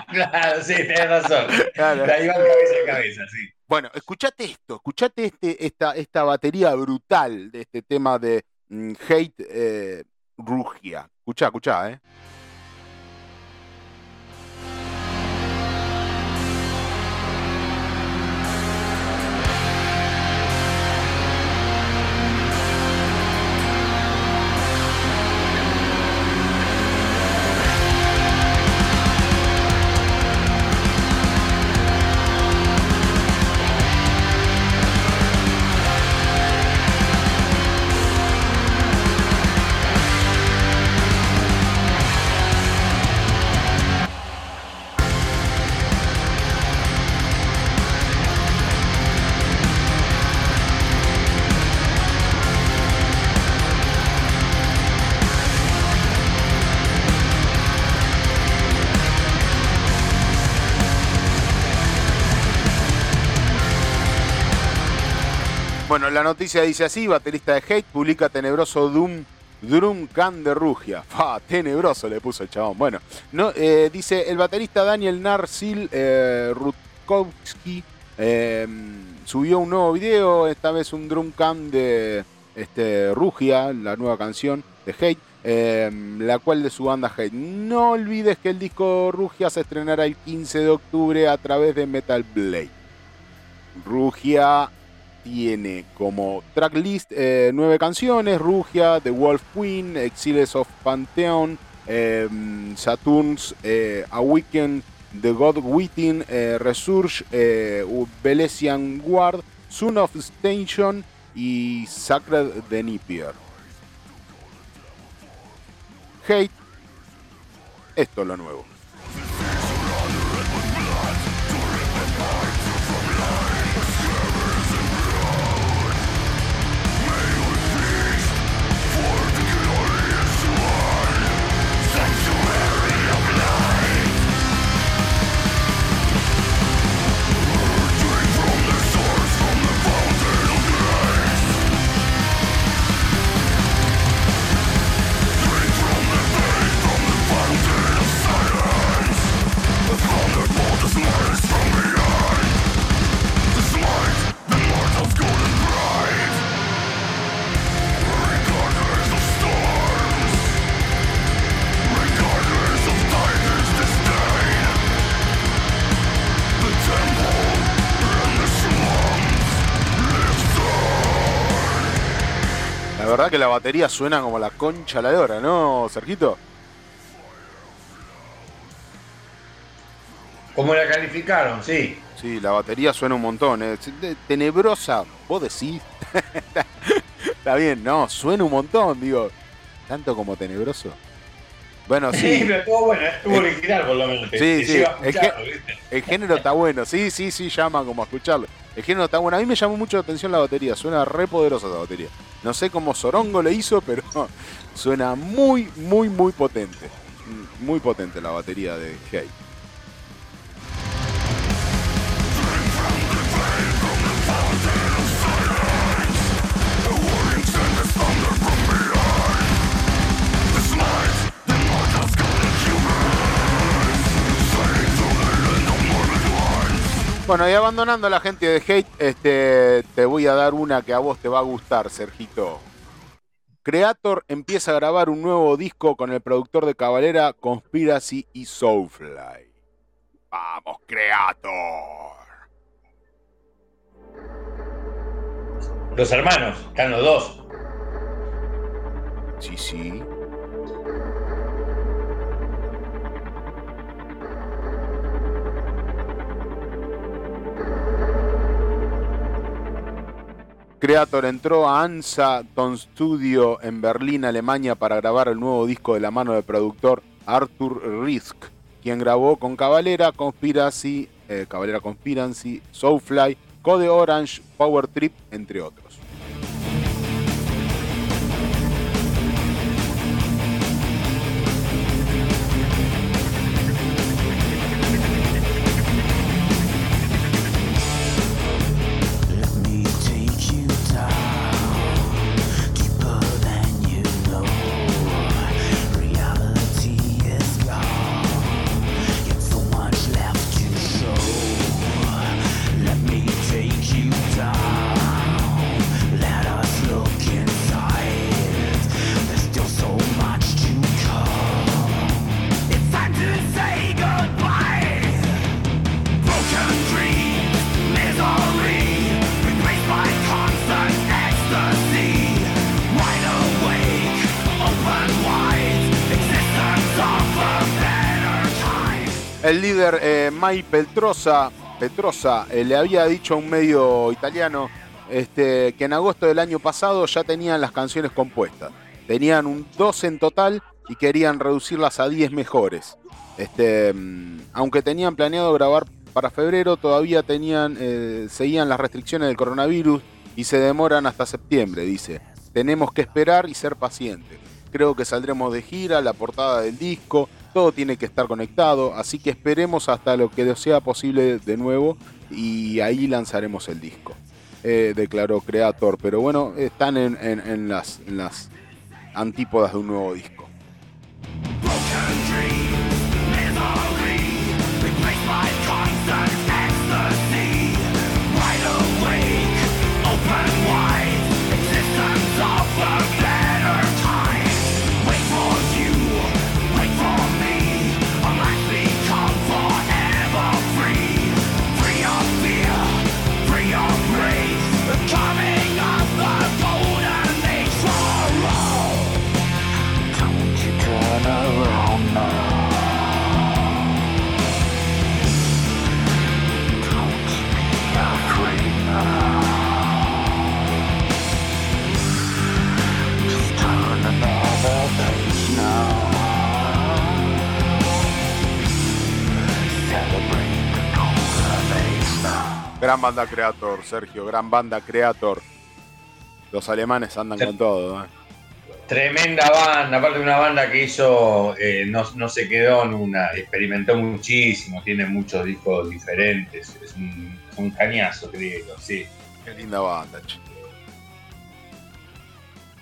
claro, sí, tienes razón. Claro. Ahí van cabeza a cabeza, sí.
Bueno, escuchate esto, escuchate este, esta, esta batería brutal de este tema de mm, Hate eh, Rugia. Escucha, escucha, ¿eh? Bueno, la noticia dice así, baterista de Hate publica tenebroso Doom Drum Can de Rugia. ¡Fa! Tenebroso le puso el chabón. Bueno, no, eh, dice el baterista Daniel Narsil eh, Rutkowski em, subió un nuevo video, esta vez un Drum Can de este, Rugia, la nueva canción de Hate. Em, la cual de su banda Hate. No olvides que el disco Rugia se estrenará el 15 de octubre a través de Metal Blade. Rugia tiene como tracklist eh, nueve canciones: Rugia, The Wolf Queen, Exiles of Pantheon, em, Saturns, eh, Awaken, The God Within, eh, Resurge, Belesian Guard, Son of Station y Sacred de Nipier. Hate, esto es lo nuevo. Que la batería suena como la concha la hora, ¿no, Sergito?
¿Cómo la calificaron? Sí.
Sí, la batería suena un montón. ¿eh? Tenebrosa, vos decís. Está bien, no, suena un montón, digo. Tanto como tenebroso. Bueno, sí.
pero estuvo bueno, estuvo original por lo menos.
Sí, sí. el, género está bueno. Sí, sí, sí, llama como a escucharlo. El género está bueno. A mí me llamó mucho la atención la batería. Suena re poderosa esa batería. No sé cómo Sorongo le hizo, pero suena muy, muy, muy potente. Muy potente la batería de Hey. Bueno, y abandonando a la gente de Hate, este, te voy a dar una que a vos te va a gustar, Sergito. Creator empieza a grabar un nuevo disco con el productor de Cabalera, Conspiracy y Soulfly. ¡Vamos, Creator!
Los hermanos, están los dos.
Sí, sí. Creator entró a Ansa Ton Studio en Berlín, Alemania, para grabar el nuevo disco de la mano del productor Arthur Risk, quien grabó con Cavalera, Conspiracy, eh, Conspiracy, Soulfly, Code Orange, Power Trip, entre otros. Líder eh, Mai Petrosa, eh, le había dicho a un medio italiano este, que en agosto del año pasado ya tenían las canciones compuestas. Tenían un 12 en total y querían reducirlas a 10 mejores. Este, mm, aunque tenían planeado grabar para febrero, todavía tenían, eh, seguían las restricciones del coronavirus y se demoran hasta septiembre, dice. Tenemos que esperar y ser pacientes. Creo que saldremos de gira, la portada del disco, todo tiene que estar conectado, así que esperemos hasta lo que sea posible de nuevo y ahí lanzaremos el disco. Eh, declaró Creator, pero bueno, están en, las, en las antípodas de un nuevo disco. Gran banda Creator, Sergio, gran banda Creator. Los alemanes andan con todo. ¿eh?
Tremenda banda, aparte de una banda que hizo, eh, no, se quedó en una, experimentó muchísimo, tiene muchos discos diferentes, es un, cañazo, creo, sí.
Qué linda banda, che.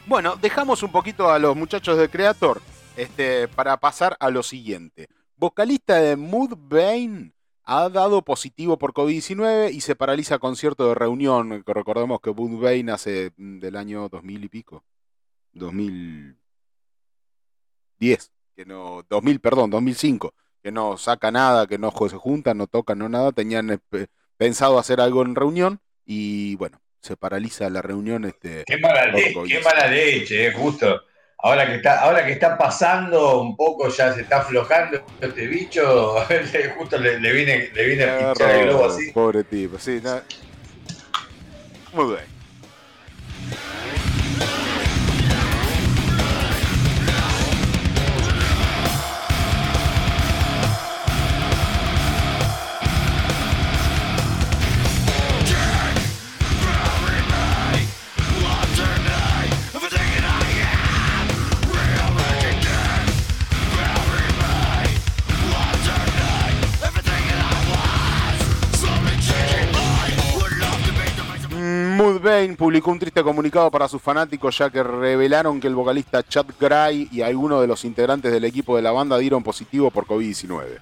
Bueno, dejamos un poquito a los muchachos de Creator este, para pasar a lo siguiente. Vocalista de Mudvayne ha dado positivo por COVID-19 y se paraliza concierto de reunión. Recordemos que Bud Bain hace del año 2000 y pico. 2010. Que no, 2000, perdón, 2005. Que no saca nada, que no se juntan, no tocan, no nada. Tenían eh, pensado hacer algo en reunión y bueno, se paraliza la reunión. Este,
qué mala, leche, eh, justo. Ahora que, está, ahora que está pasando un poco, ya se está aflojando este bicho, justo le, viene, le viene a pinchar el globo así.
Pobre tipo, sí. Muy bien. Mudvayne publicó un triste comunicado para sus fanáticos ya que revelaron que el vocalista Chad Gray y algunos de los integrantes del equipo de la banda dieron positivo por COVID-19.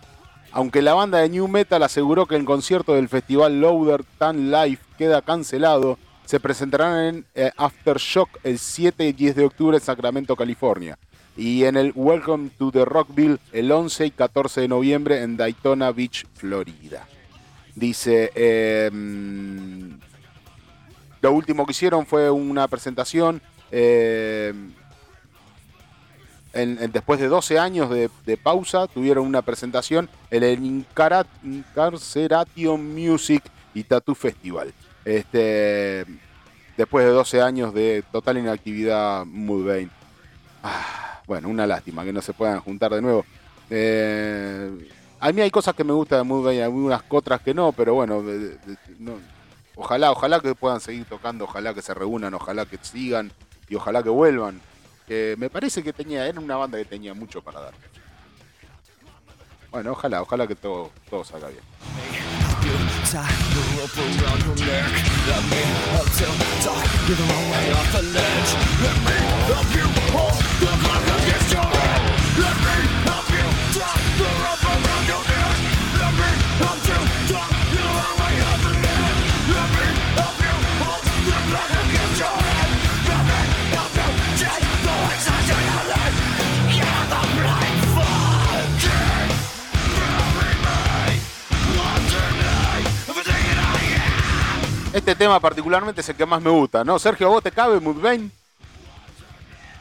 Aunque la banda de New Metal aseguró que el concierto del festival Louder Tan Life queda cancelado, se presentarán en eh, Aftershock el 7 y 10 de octubre en Sacramento, California, y en el Welcome to the Rockville el 11 y 14 de noviembre en Daytona Beach, Florida. Dice, eh, lo último que hicieron fue una presentación eh, después de 12 años de, pausa, tuvieron una presentación en el Incarceration Music y Tattoo Festival. Este, después de 12 años de total inactividad, Mudvayne. Ah, bueno, una lástima que no se puedan juntar de nuevo. Eh, a mí hay cosas que me gustan de Mudvayne, algunas otras que no, pero bueno, no, Ojalá, ojalá que puedan seguir tocando, ojalá que se reúnan, ojalá que sigan y ojalá que vuelvan. me parece que tenía, era una banda que tenía mucho para dar. Bueno, ojalá, ojalá que todo, todo salga bien. Este tema particularmente es el que más me gusta, ¿no? Sergio, ¿vos te cabe Mudvayne?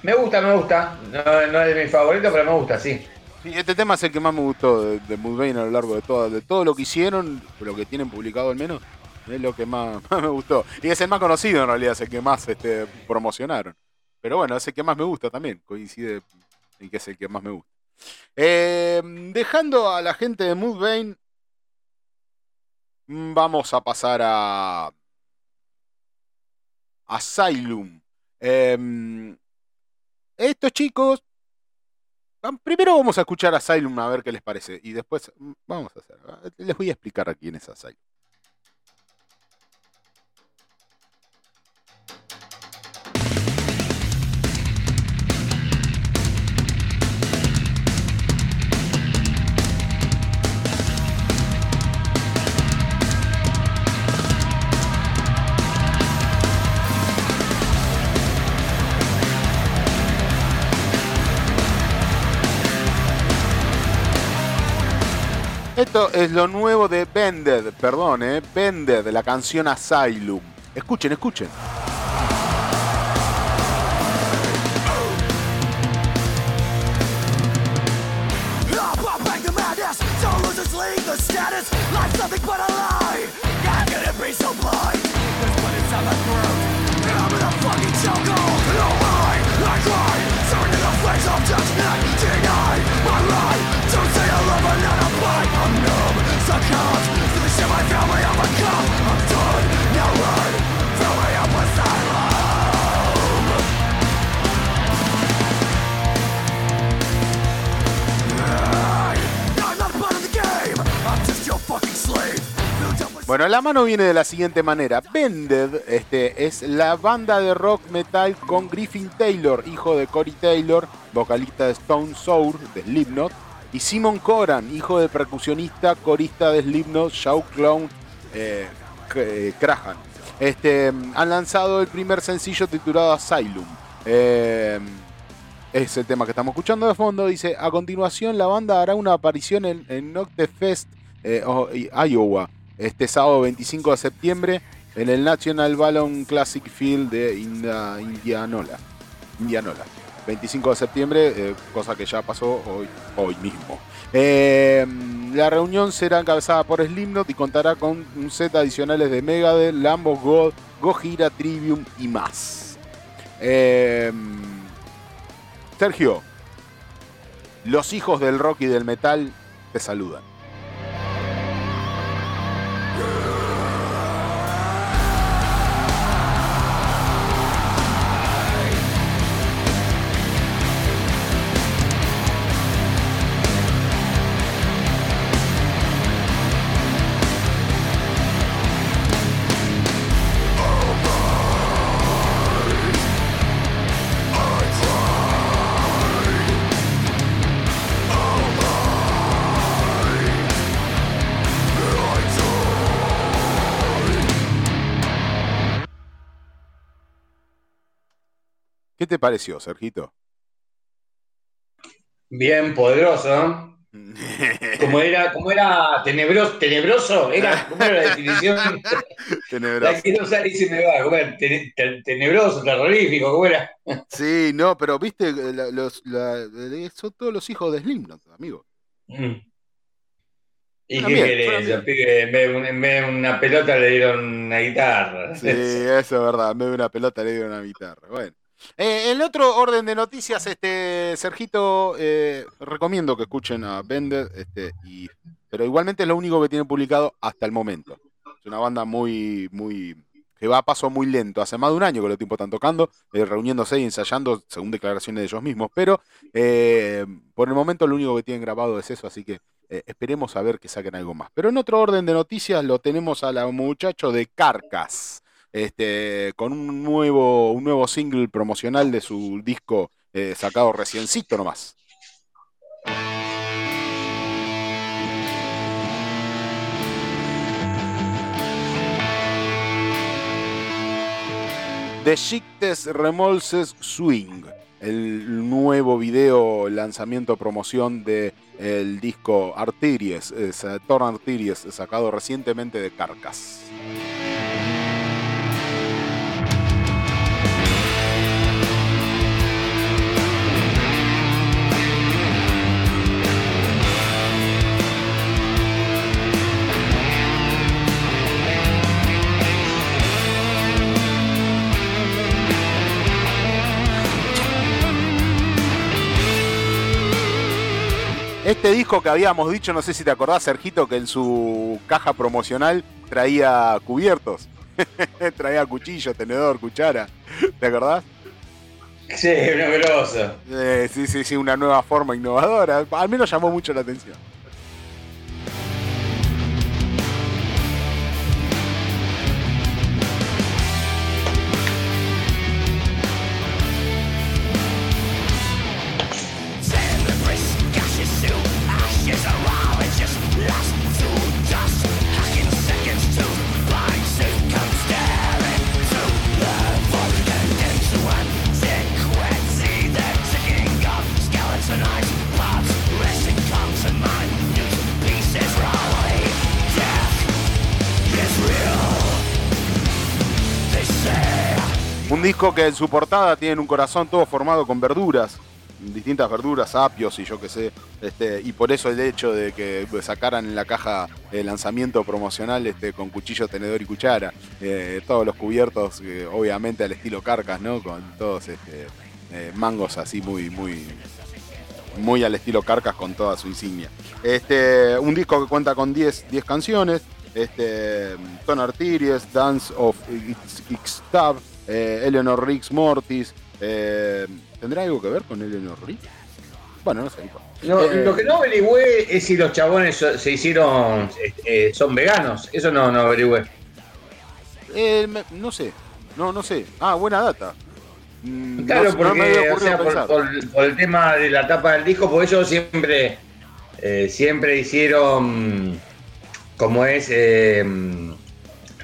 Me gusta, me gusta. No, es de mis favoritos, pero me gusta, sí.
Sí, este tema es el que más me gustó de, de Mudvayne a lo largo de todo, de todo lo que hicieron, lo que tienen publicado al menos, es lo que más, me gustó. Y es el más conocido en realidad, es el que más este, promocionaron. Pero bueno, es el que más me gusta también, coincide en que es el que más me gusta. Eh, dejando a la gente de Mudvayne, mm, vamos a pasar a Asylum. Em, estos chicos. Primero vamos a escuchar Asylum a ver qué les parece. Y después mm, vamos a hacer. Les voy a explicar a quién es Asylum. Esto es lo nuevo de Bended, perdón, eh, Bended, la canción Asylum. Escuchen, escuchen. Bueno, la mano viene de la siguiente manera. Bended este, es la banda de rock metal con Griffin Taylor, hijo de Cory Taylor, vocalista de Stone Sour, de Slipknot, y Simon Coran, hijo del percusionista, corista de Slipknot, Shaw Clown eh, eh Este, han lanzado el primer sencillo titulado Asylum. Eh, es el tema que estamos escuchando de fondo. Dice, a continuación la banda hará una aparición en, en Fest, eh, Iowa este sábado 25 de septiembre en el National Ballon Classic Field de Indianola. Indianola. 25 de septiembre, eh, cosa que ya pasó hoy, hoy mismo. Eh, la reunión será encabezada por Slipknot y contará con un set adicionales de Megadeth, Lambo God, Gojira, Trivium y más. Eh, Sergio, los hijos del rock y del metal te saludan. ¿Qué te pareció, Sergito?
Bien, poderoso. Como era, como era tenebroso, tenebroso, era, ¿cómo era la definición? tenebroso. La quiero usar y se me va, ¿cómo era? tenebroso, terrorífico, ¿cómo era?
sí, no, pero viste, los, son todos los hijos de Slipknot, amigo. Mm.
¿Y qué querés? en vez, de una pelota le dieron una guitarra.
Sí, eso es verdad, en vez de una pelota le dieron una guitarra. Bueno. Eh, en otro orden de noticias, este Sergito, eh, recomiendo que escuchen a Bender, este, y, pero igualmente es lo único que tiene publicado hasta el momento. Es una banda muy, muy, que va a paso muy lento. Hace más de un año que los tipos están tocando, eh, reuniéndose y ensayando, según declaraciones de ellos mismos. Pero por el momento lo único que tienen grabado es eso, así que esperemos a ver que saquen algo más. Pero en otro orden de noticias lo tenemos a la muchacho de Carcas este, con un nuevo, un nuevo single promocional de su disco eh, sacado reciencito nomás. The Shictes Remolses Swing, el nuevo video lanzamiento promoción de el disco Arteries, eh, Torn Arteries, sacado recientemente de Carcas. Este disco que habíamos dicho, no sé si te acordás, Sergito, que en su caja promocional traía cubiertos. traía cuchillo, tenedor, cuchara. ¿Te acordás?
Sí, una grosa.
Eh, sí, sí, sí, una nueva forma innovadora. Al menos llamó mucho la atención. Que en su portada tiene un corazón todo formado con verduras, distintas verduras, apios y yo qué sé, este, y por eso el hecho de que sacaran en la caja el lanzamiento promocional este, con cuchillo, tenedor y cuchara, eh, todos los cubiertos, eh, obviamente al estilo carcas, ¿no? Con todos este, eh, mangos así muy, muy, muy al estilo carcas con toda su insignia. Este, un disco que cuenta con 10 canciones, este, Ton Arteries, Dance of X-Tab, eh, Eleanor Riggs Mortis. Eh, ¿Tendrá algo que ver con Eleanor Riggs? Bueno, no sé.
Eh, lo que no averigüé es si los chabones se hicieron, son veganos. Eso no, no averigüé.
no sé, no, no sé. Ah, buena data.
Mm, claro, porque por, el tema de la tapa del disco, por ellos siempre, siempre hicieron, como es,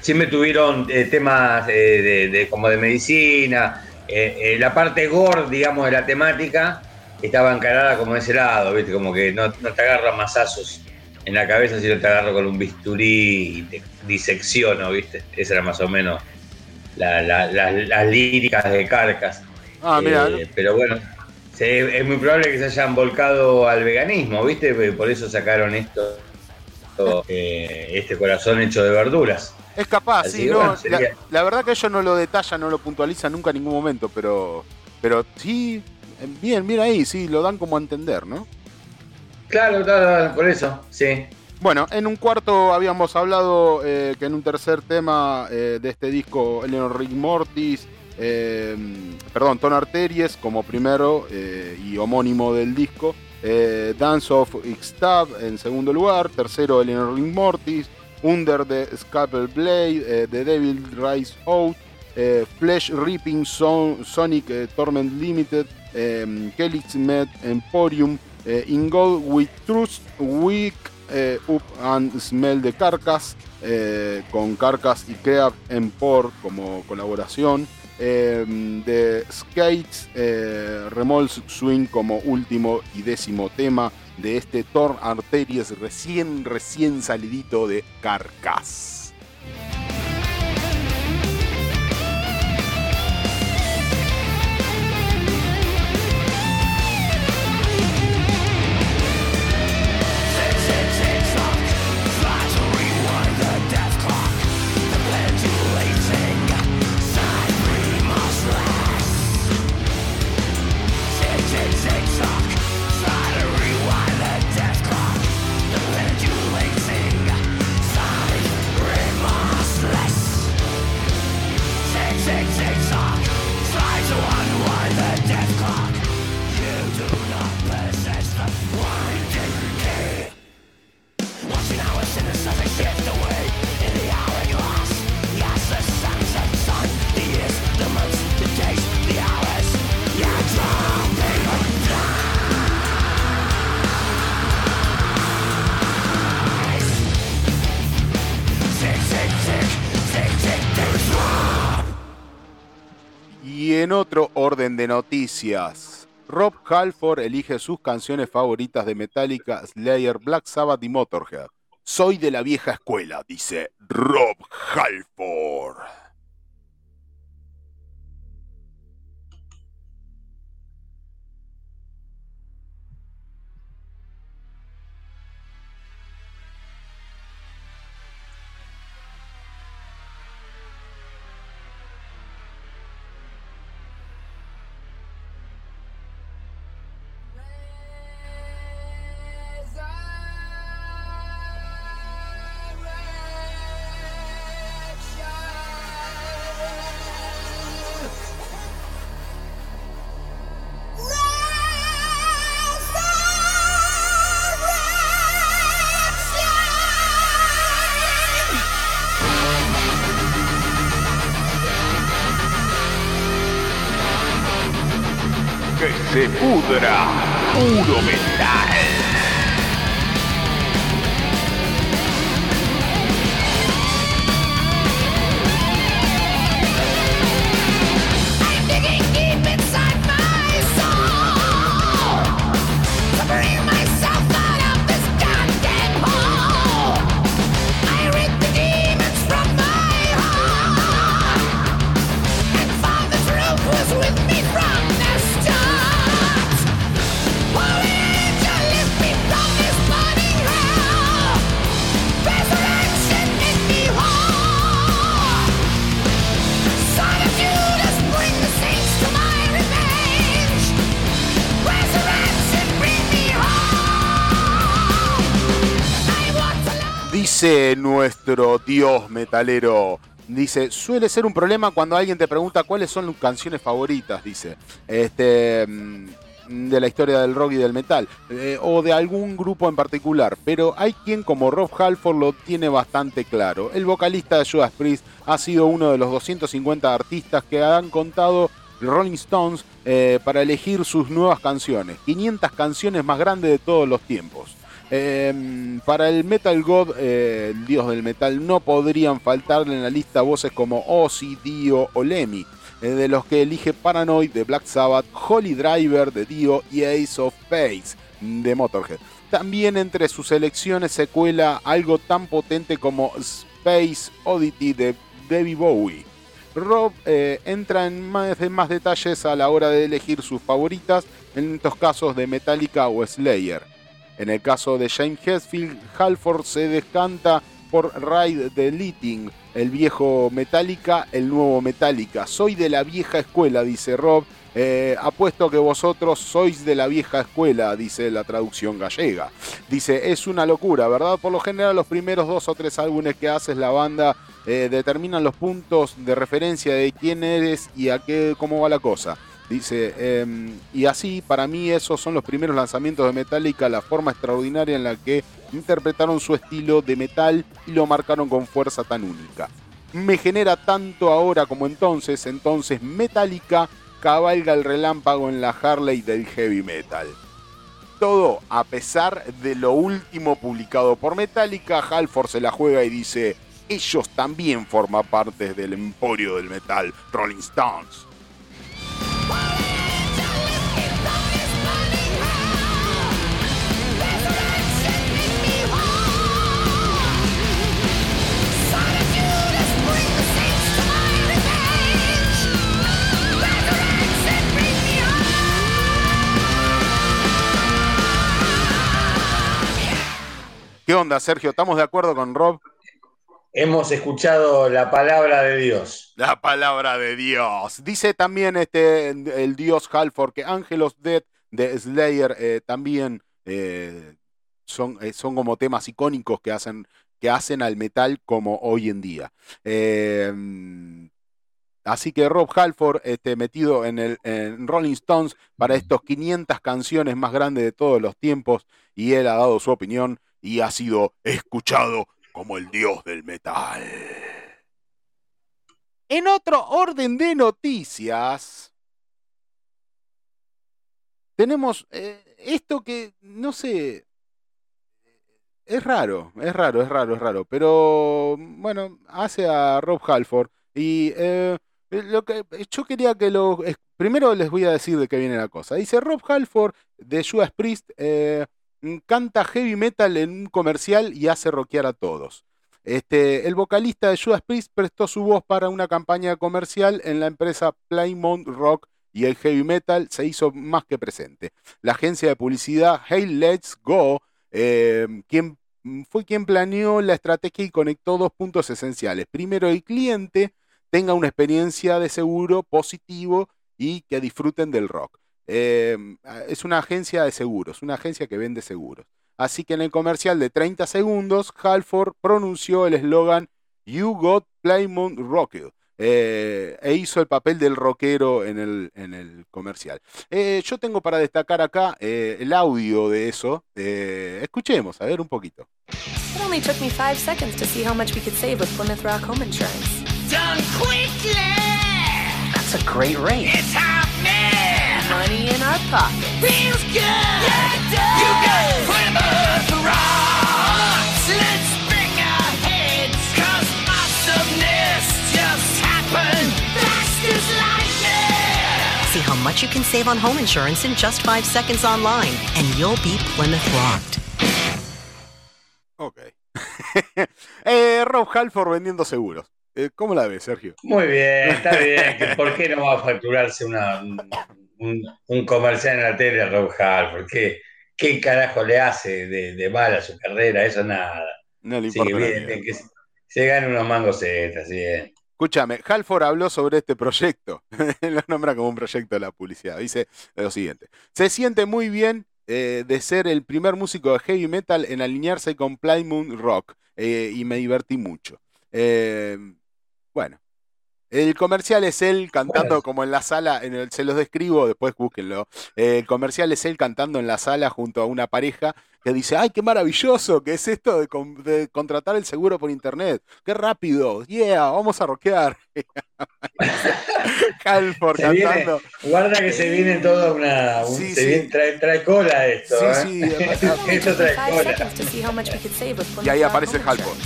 siempre tuvieron eh, temas eh, de, como de medicina. Eh, la parte gore, digamos, de la temática estaba encarada como de ese lado, ¿viste? Como que no, te agarran masazos. en la cabeza si no te agarro con un bisturí y te disecciono, ¿viste? Esa era más o menos las líricas de Carcas. Ah, mira. Eh, pero bueno, es muy probable que se hayan volcado al veganismo, ¿viste? Por eso sacaron esto, eh, este corazón hecho de verduras.
Es capaz, sí, no, la, verdad que ellos no lo detallan, no lo puntualizan nunca en ningún momento, pero, pero sí, bien, bien ahí, sí, lo dan como a entender, ¿no?
Claro, claro, por eso, sí.
Bueno, en un cuarto habíamos hablado eh, que en un tercer tema eh, de este disco, Eleanor Rick Mortis, eh, perdón, Ton Arteries como primero y homónimo del disco, Dance of Ixtab en segundo lugar, tercero Eleanor Rick Mortis, Under the Scalpel Blade, The Devil Rise Out, Flesh Ripping Sonic Torment Limited, Kelly's Med Emporium, In God We Trust, Weak Up and Smell de Carcass, con Carcass y Creab Empor como colaboración. de Skates, Remolse Swing como último y décimo tema de este Thor Arteries recién, recién salidito de Carcass. Noticias, Rob Halford elige sus canciones favoritas de Metallica, Slayer, Black Sabbath y Motorhead. Soy de la vieja escuela, dice Rob Halford. Se pudra. Puro. Nuestro dios metalero. Dice, suele ser un problema cuando alguien te pregunta cuáles son tus canciones favoritas, dice, este, mm, de la historia del rock y del metal, eh, o de algún grupo en particular, pero hay quien como Rob Halford lo tiene bastante claro. El vocalista de Judas Priest ha sido uno de los 250 artistas que han contado Rolling Stones eh, para elegir sus nuevas canciones, 500 canciones más grandes de todos los tiempos. Em, para el Metal God, eh, el dios del metal, no podrían faltarle en la lista voces como Ozzy, Dio o Lemmy, eh, de los que elige Paranoid de Black Sabbath, Holy Driver de Dio y Ace of Base de Motorhead. también entre sus selecciones se cuela algo tan potente como Space Oddity de Debbie Bowie. Rob eh, entra en más, en más detalles a la hora de elegir sus favoritas, en estos casos de Metallica o Slayer. En el caso de James Hetfield, Halford se descanta por Ride the Lighting, el viejo Metallica, el nuevo Metallica. Soy de la vieja escuela, dice Rob. Eh, apuesto que vosotros sois de la vieja escuela, dice la traducción gallega. Dice, es una locura, ¿verdad? Por lo general los primeros dos o tres álbumes que haces la banda eh, determinan los puntos de referencia de quién eres y a qué, cómo va la cosa. Dice, em, y así para mí esos son los primeros lanzamientos de Metallica, la forma extraordinaria en la que interpretaron su estilo de metal y lo marcaron con fuerza tan única. Me genera tanto ahora como entonces, entonces Metallica cabalga el relámpago en la Harley del heavy metal. Todo a pesar de lo último publicado por Metallica, Halford se la juega y dice, ellos también forman parte del emporio del metal, Rolling Stones. ¿Qué onda, Sergio? ¿Estamos de acuerdo con Rob?
Hemos escuchado la palabra de Dios.
La palabra de Dios. Dice también este, el dios Halford que Angelos Dead de Slayer eh, también eh, son, eh, son como temas icónicos que hacen, que hacen al metal como hoy en día. así que Rob Halford, este, metido en, el, Rolling Stones para estos 500 canciones más grandes de todos los tiempos, y él ha dado su opinión y ha sido escuchado como el dios del metal. En otro orden de noticias, tenemos eh, esto que, no sé, es raro, es raro, es raro, es raro, pero bueno, hace a Rob Halford y eh, lo que yo quería que lo... Primero les voy a decir de qué viene la cosa. Dice Rob Halford de Judas Priest. Canta heavy metal en un comercial y hace rockear a todos. Este, el vocalista de Judas Priest prestó su voz para una campaña comercial en la empresa Plymouth Rock y el heavy metal se hizo más que presente. La agencia de publicidad Hey Let's Go, eh, mm, fue quien planeó la estrategia y conectó dos puntos esenciales. Primero, el cliente tenga una experiencia de seguro positivo y que disfruten del rock. Em, es una agencia de seguros, una agencia que vende seguros. Así que en el comercial de 30 segundos, Halford pronunció el eslogan You Got Plymouth Rocked. Eh, e hizo el papel del rockero en el, en el comercial. Eh, yo tengo para destacar acá eh, el audio de eso. escuchemos, a ver un poquito. It only took me five seconds to see how much we could save with Plymouth Rock Home Insurance. Done quickly! That's a great rate. It's happening! Money in our pocket. Feels good. Yeah, it does. You got rocks. Let's bring our heads. Cause awesomeness just happened. Fast as lightning. See how much you can save on home insurance in just five seconds online. And you'll be Plymouth rocked. Ok. eh, Rob Halford vendiendo seguros. Eh, ¿Cómo la ves, Sergio?
Muy bien, está bien. ¿Por qué no va a facturarse una, un, comercial en la tele, Rob Halford. ¿Qué, ¿Qué carajo le hace de, de mal a su carrera? Eso nada.
No le importa.
que se, gane unos mangos extras, bien.
Escúchame, Halford habló sobre este proyecto. lo nombra como un proyecto de la publicidad. Dice lo siguiente: Se siente muy bien eh, de ser el primer músico de heavy metal en alinearse con Plymouth Rock eh, y me divertí mucho. Eh, bueno, el comercial es él cantando como en la sala, en el, se los describo, después búsquenlo. El comercial es él cantando en la sala junto a una pareja que dice, ay, qué maravilloso que es esto de, contratar el seguro por internet. Qué rápido, yeah, vamos a rockear.
Halford cantando. guarda que se viene toda una... sí, sí. trae, cola esto. Sí, ¿eh? sí. esto trae cola.
Y ahí aparece Halford.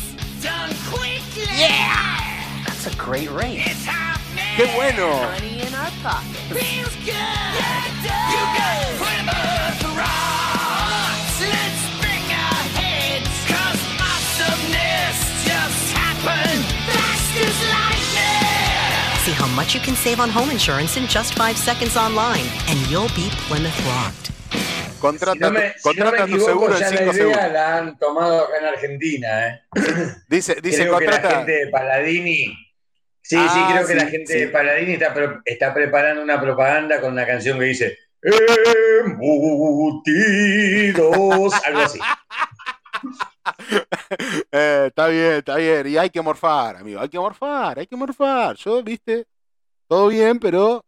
Yeah! a great race. It's happening.
Qué bueno.
In our. Feels good. Yeah. You got Plymouth Rocks. Let's bring our heads. Cause awesomeness just happened. Fast as lightning.
See how much you can save on home insurance in just five seconds online. And you'll be Plymouth Rocked.
Contrata,
si no me, si no me
tu seguro
ya en
5 segundos.
La han tomado acá en Argentina. ¿eh?
Dice, dice
contrata. La gente de Paladini Sí, sí,
Ah,
creo que la gente
sí.
de Paladini está, pre- está preparando una propaganda con una canción que dice Embutidos, algo así.
Eh, está bien, está bien. Y hay que morfar, amigo. Hay que morfar, hay que morfar. Yo, viste, todo bien, pero.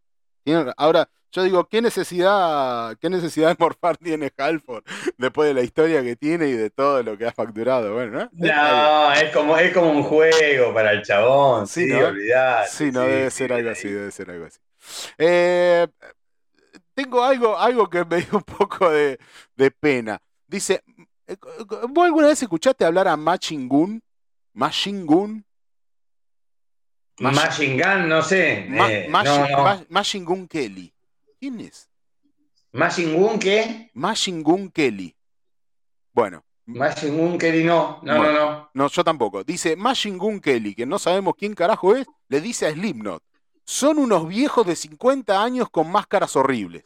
Ahora, yo digo, ¿qué necesidad, qué necesidad de morfar tiene Halford después de la historia que tiene y de todo lo que ha facturado? Bueno, ¿no?
Es como, es como un juego para el chabón,
Sí,
sí,
¿no?
olvidate,
Sí, no,
sí,
debe
sí,
ser algo así, debe ser algo así. Eh, tengo algo, algo que me dio un poco de, de pena. Dice, eh, ¿vos alguna vez escuchaste hablar a Machine Gun? Machine Gun? Machi-
Machine Gun, no sé.
Ma-
eh,
Machine,
no, no.
Ma- Machine Gun Kelly. ¿Quién es?
Machine Gun, ¿qué?
Machine Gun Kelly. Bueno,
Machine Gun, Kelly, no. No,
Bueno.
no, no.
no, yo tampoco. Dice Machine Gun Kelly, que no sabemos quién carajo es, le dice a Slipknot. Son unos viejos de 50 años con máscaras horribles.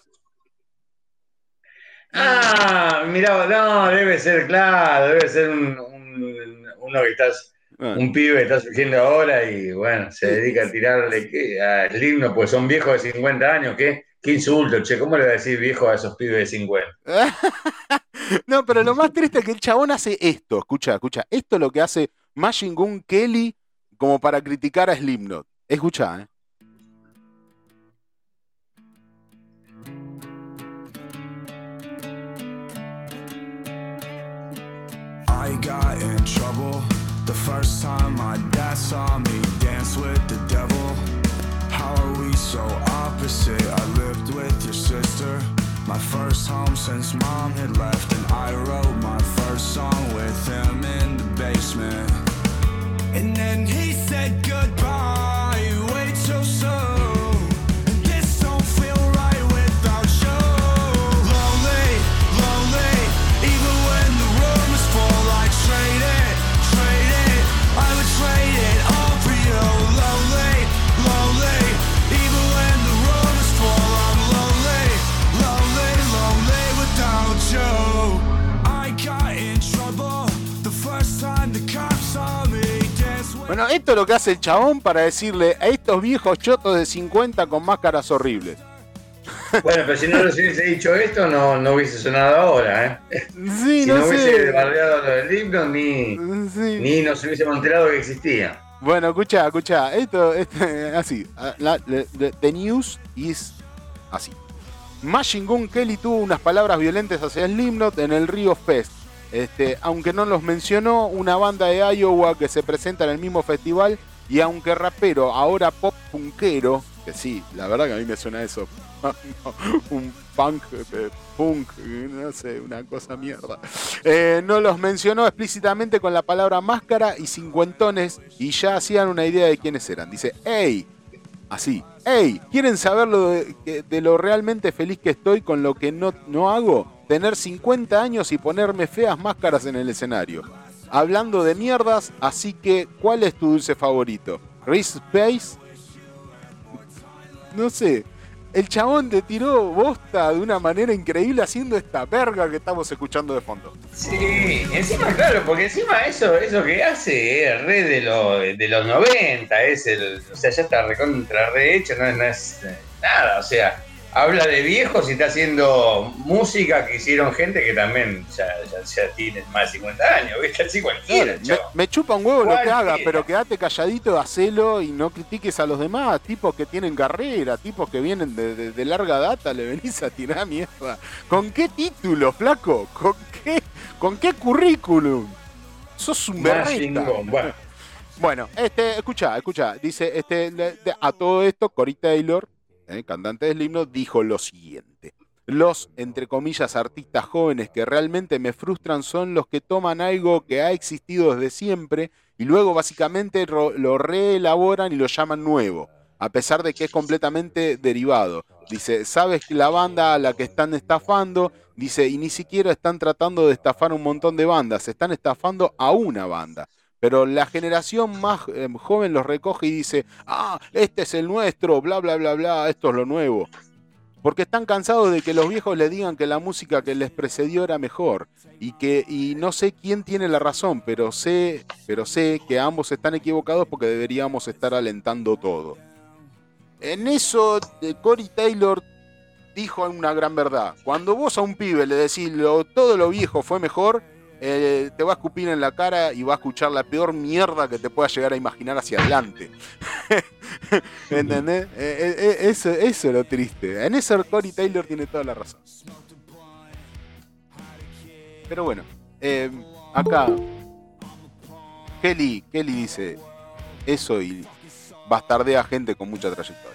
Ah, mirá, no, debe ser, claro, debe ser un, un- uno que estás,
Ah.
un pibe que está surgiendo ahora y bueno, se dedica a tirarle ¿qué? a Slipknot, pues son viejos de 50 años, ¿qué? Qué insulto, che, ¿cómo le va a decir viejo a esos pibes de 50?
no, pero lo más triste es que el chabón hace esto. Escucha, escucha. Esto es lo que hace Machine Gun Kelly como para criticar a Slipknot. Escucha, ¿eh?
I got in trouble the first time my dad saw me dance with the devil. How are we so opposite? I lived with your sister, my first home since mom had left, and I wrote my first song with him in the basement. And then he said goodbye,
Bueno, esto es lo que hace el chabón para decirle a estos viejos chotos de 50 con máscaras horribles.
Bueno, pero si no les hubiese dicho esto, no, no hubiese sonado ahora, ¿eh?
Sí,
Si
no,
no, hubiese
sé.
bardeado lo del Slipknot, ni,
Sí.
ni nos hubiésemos enterado que existía.
Bueno, escucha, escucha. Esto, este, así. ah, la- la- the, news is así. Machine Gun Kelly tuvo unas palabras violentas hacia Slipknot en el Rio Fest. Este, aunque no los mencionó, una banda de Iowa que se presenta en el mismo festival y aunque rapero, ahora pop punkero, que sí, la verdad que a mí me suena eso, un punk, eh, punk, no sé, una cosa mierda. Eh, no los mencionó explícitamente con la palabra máscara y cincuentones y ya hacían una idea de quiénes eran. Dice, hey, así, hey, ¿quieren saber de, de lo realmente feliz que estoy con lo que no, no hago? Tener 50 años y ponerme feas máscaras en el escenario. Hablando de mierdas, así que, ¿cuál es tu dulce favorito? ¿Reese Space? No sé. El chabón te tiró bosta de una manera increíble haciendo esta verga que estamos escuchando de fondo.
Sí, encima, claro, porque encima eso, eso que hace es re de, lo- de los 90, es el, o sea, ya está recontra re hecho, no, es- eh, nada, o sea, habla de viejos y está haciendo música que hicieron gente que también ya, ya, ya tiene más de 50 años, ¿viste? Así cualquiera,
Me, me chupa un huevo lo que haga, pero quédate calladito, hacelo y no critiques a los demás. Tipos que tienen carrera, tipos que vienen de, de- de larga data, le venís a tirar mierda. ¿Con qué título, flaco? ¿Con qué, con qué currículum? Sos un berreta.
Bueno.
Bueno, este, escucha, escucha. Dice, este, a todo esto, Cory Taylor, eh, cantante del himno, dijo lo siguiente. Los, entre comillas, artistas jóvenes que realmente me frustran son los que toman algo que ha existido desde siempre y luego básicamente lo reelaboran y lo llaman nuevo, a pesar de que es completamente derivado. Dice, ¿sabes la banda a la que están estafando? Dice, y ni siquiera están tratando de estafar un montón de bandas, están estafando a una banda. Pero la generación más eh, joven los recoge y dice, ah, este es el nuestro, bla, bla, bla, bla, esto es lo nuevo. Porque están cansados de que los viejos les digan que la música que les precedió era mejor. Y que y no sé quién tiene la razón, pero sé, pero sé que ambos están equivocados porque deberíamos estar alentando todo. En eso, eh, Cory Taylor dijo una gran verdad. Cuando vos a un pibe le decís todo lo viejo fue mejor, eh, te va a escupir en la cara y va a escuchar la peor mierda que te pueda llegar a imaginar hacia adelante. ¿Entendés? Eh, eh, eso, es lo triste. En eso Cory Taylor tiene toda la razón. Pero bueno, acá Kelly, Kelly dice eso y bastardea gente con mucha trayectoria.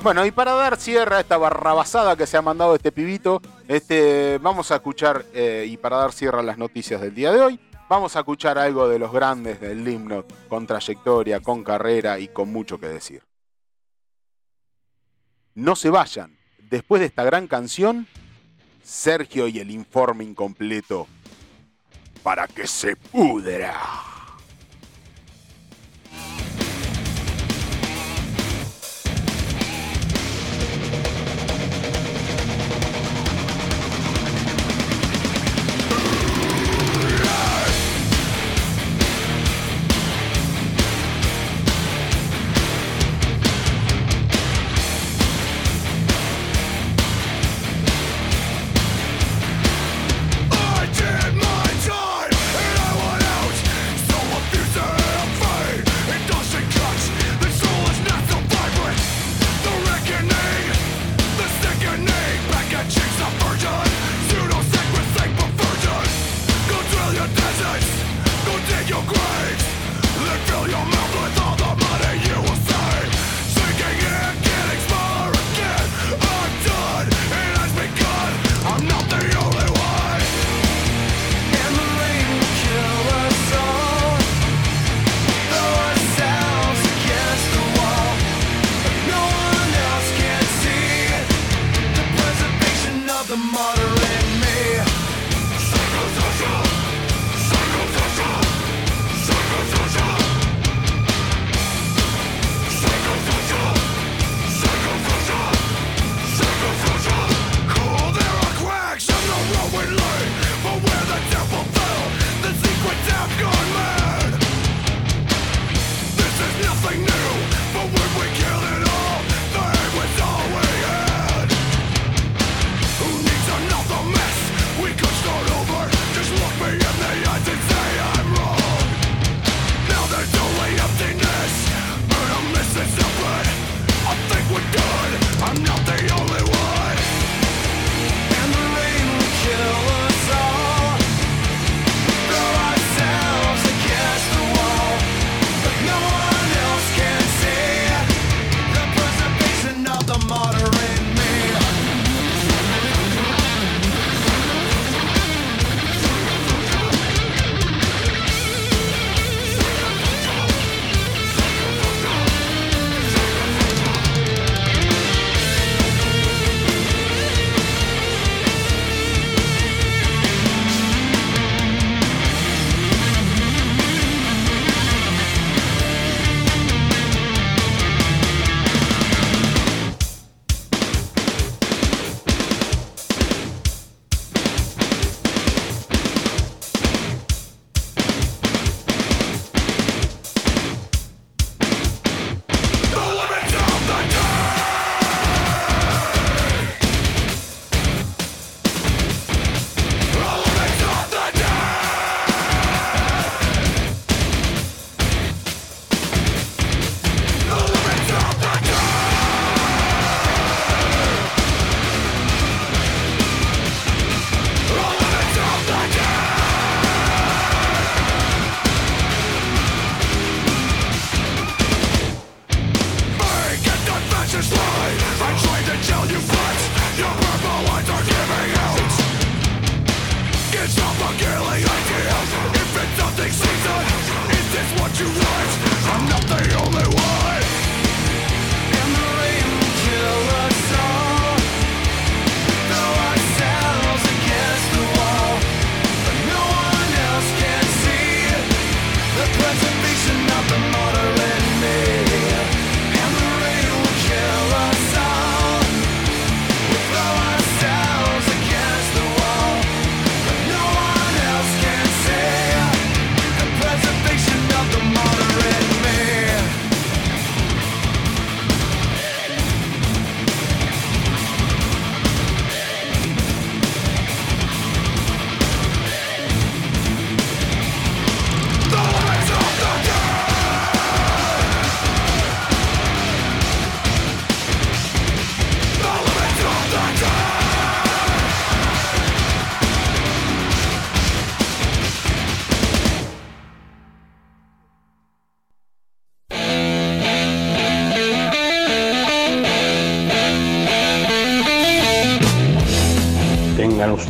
Bueno, y para dar cierre a esta barrabasada que se ha mandado este pibito, este, vamos a escuchar, eh, y para dar cierre a las noticias del día de hoy, vamos a escuchar algo de los grandes del himno, con trayectoria, con carrera y con mucho que decir. No se vayan, después de esta gran canción, Sergio y el informe incompleto, para que se pudra.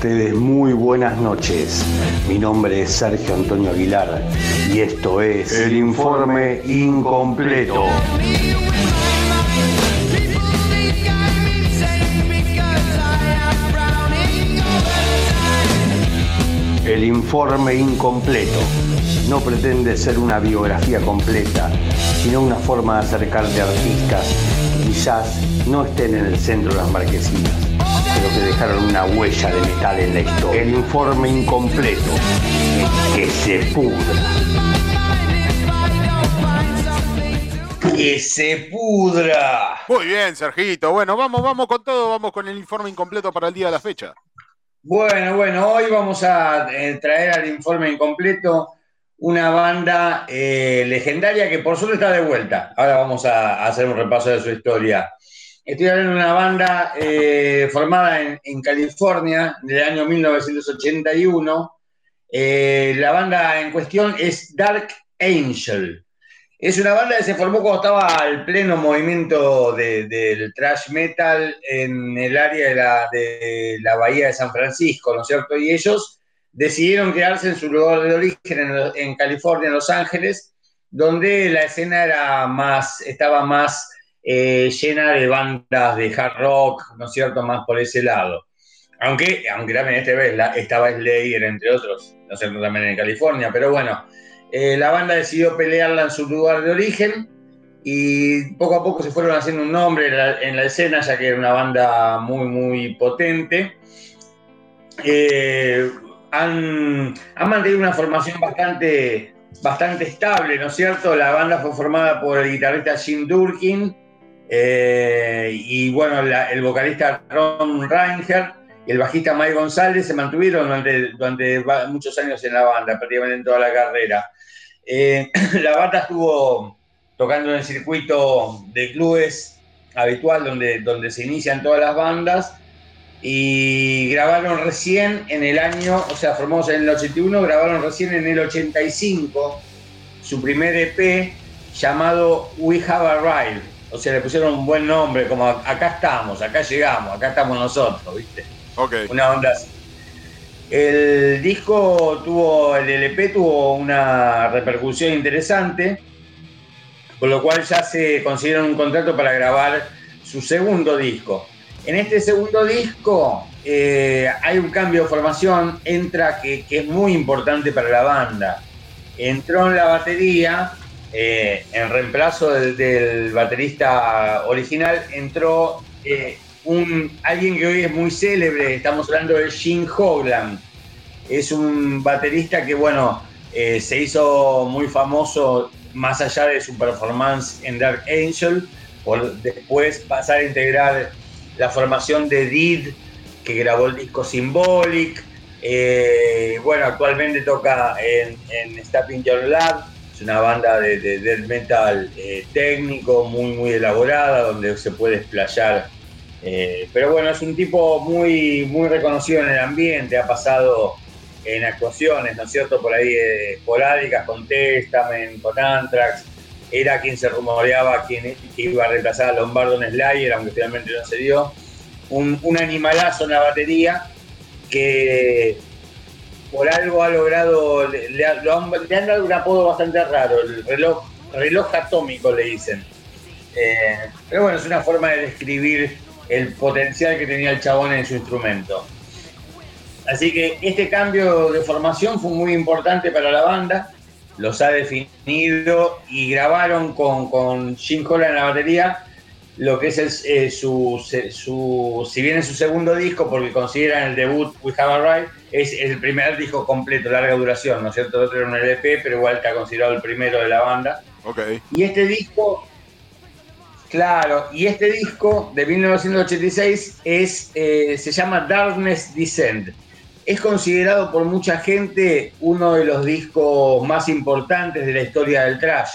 Ustedes muy buenas noches. Mi nombre es Sergio Antonio Aguilar y esto es el informe incompleto. El informe incompleto no pretende ser una biografía completa, sino una forma de acercarte a artistas que quizás no estén en el centro de las marquesinas, pero que dejaron una huella de metal en la historia. El informe incompleto, que se pudra.
Que se pudra.
Muy bien, Sergito. Bueno, vamos, vamos con todo, vamos con el informe incompleto para el día de la fecha.
Bueno, bueno, hoy vamos a eh, traer al informe incompleto una banda eh, legendaria que por suerte está de vuelta. Ahora vamos a, hacer un repaso de su historia. Estoy hablando de una banda eh, formada en, en, California del año 1981. la banda en cuestión es Dark Angel. Es una banda que se formó cuando estaba al pleno movimiento del thrash metal en el área de la, bahía de San Francisco, ¿no es cierto? Y ellos decidieron quedarse en su lugar de origen en, California, en Los Ángeles, donde la escena era más, estaba más eh, llena de bandas de hard rock, ¿no es cierto? Más por ese lado. Aunque, aunque también esta vez estaba Slayer, entre otros, ¿no es cierto? También en California, pero bueno eh, la banda decidió pelearla en su lugar de origen y poco a poco se fueron haciendo un nombre en la, escena, ya que era una banda muy, muy potente. Eh, han, mantenido una formación bastante, bastante estable, ¿no es cierto? La banda fue formada por el guitarrista Jim Durkin eh, y, bueno, el vocalista Ron Reinger y el bajista Mike González se mantuvieron durante, durante muchos años en la banda, prácticamente en toda la carrera. Eh, la banda estuvo tocando en el circuito de clubes habitual donde, donde se inician todas las bandas y grabaron recién en el año, o sea, formados en el 81, grabaron recién en el 85 su primer EP llamado We Have Arrived. O sea, le pusieron un buen nombre, como acá estamos, acá llegamos, acá estamos nosotros, ¿viste?
Ok.
Una onda así. El disco tuvo, el LP tuvo una repercusión interesante, con lo cual ya se consiguieron un contrato para grabar su segundo disco. En este segundo disco eh, hay un cambio de formación, entra que, es muy importante para la banda. Entró en la batería, eh, en reemplazo del, baterista original, entró eh, alguien que hoy es muy célebre, estamos hablando de Jim Hogland. Es un baterista que, bueno, eh, se hizo muy famoso más allá de su performance en Dark Angel, por después pasar a integrar la formación de Did, que grabó el disco Symbolic. Bueno, actualmente toca en, en Stepping Your Lab, es una banda de, death metal eh, técnico, muy, muy elaborada, donde se puede explayar eh, pero bueno, es un tipo muy, muy reconocido en el ambiente, ha pasado en actuaciones, ¿no es cierto? Por ahí eh, esporádicas con Testament, con Anthrax. Era quien se rumoreaba quien, iba a reemplazar a Lombardo en Slayer, aunque finalmente no se dio. Un, animalazo en la batería que por algo ha logrado, le, han, dado un apodo bastante raro, el reloj, reloj atómico le dicen. Eh, pero bueno, es una forma de describir el potencial que tenía el chabón en su instrumento. Así que este cambio de formación fue muy importante para la banda, los ha definido y grabaron con, con Jim Holland en la batería lo que es eh, su, su, si bien es su segundo disco, porque consideran el debut We Have Arrived, es el primer disco completo, larga duración, ¿no es cierto? El otro era un LP, pero igual está considerado el primero de la banda.
Okay.
Y este disco Claro, y este disco de 1986 es, eh, se llama Darkness Descent. Es considerado por mucha gente uno de los discos más importantes de la historia del trash,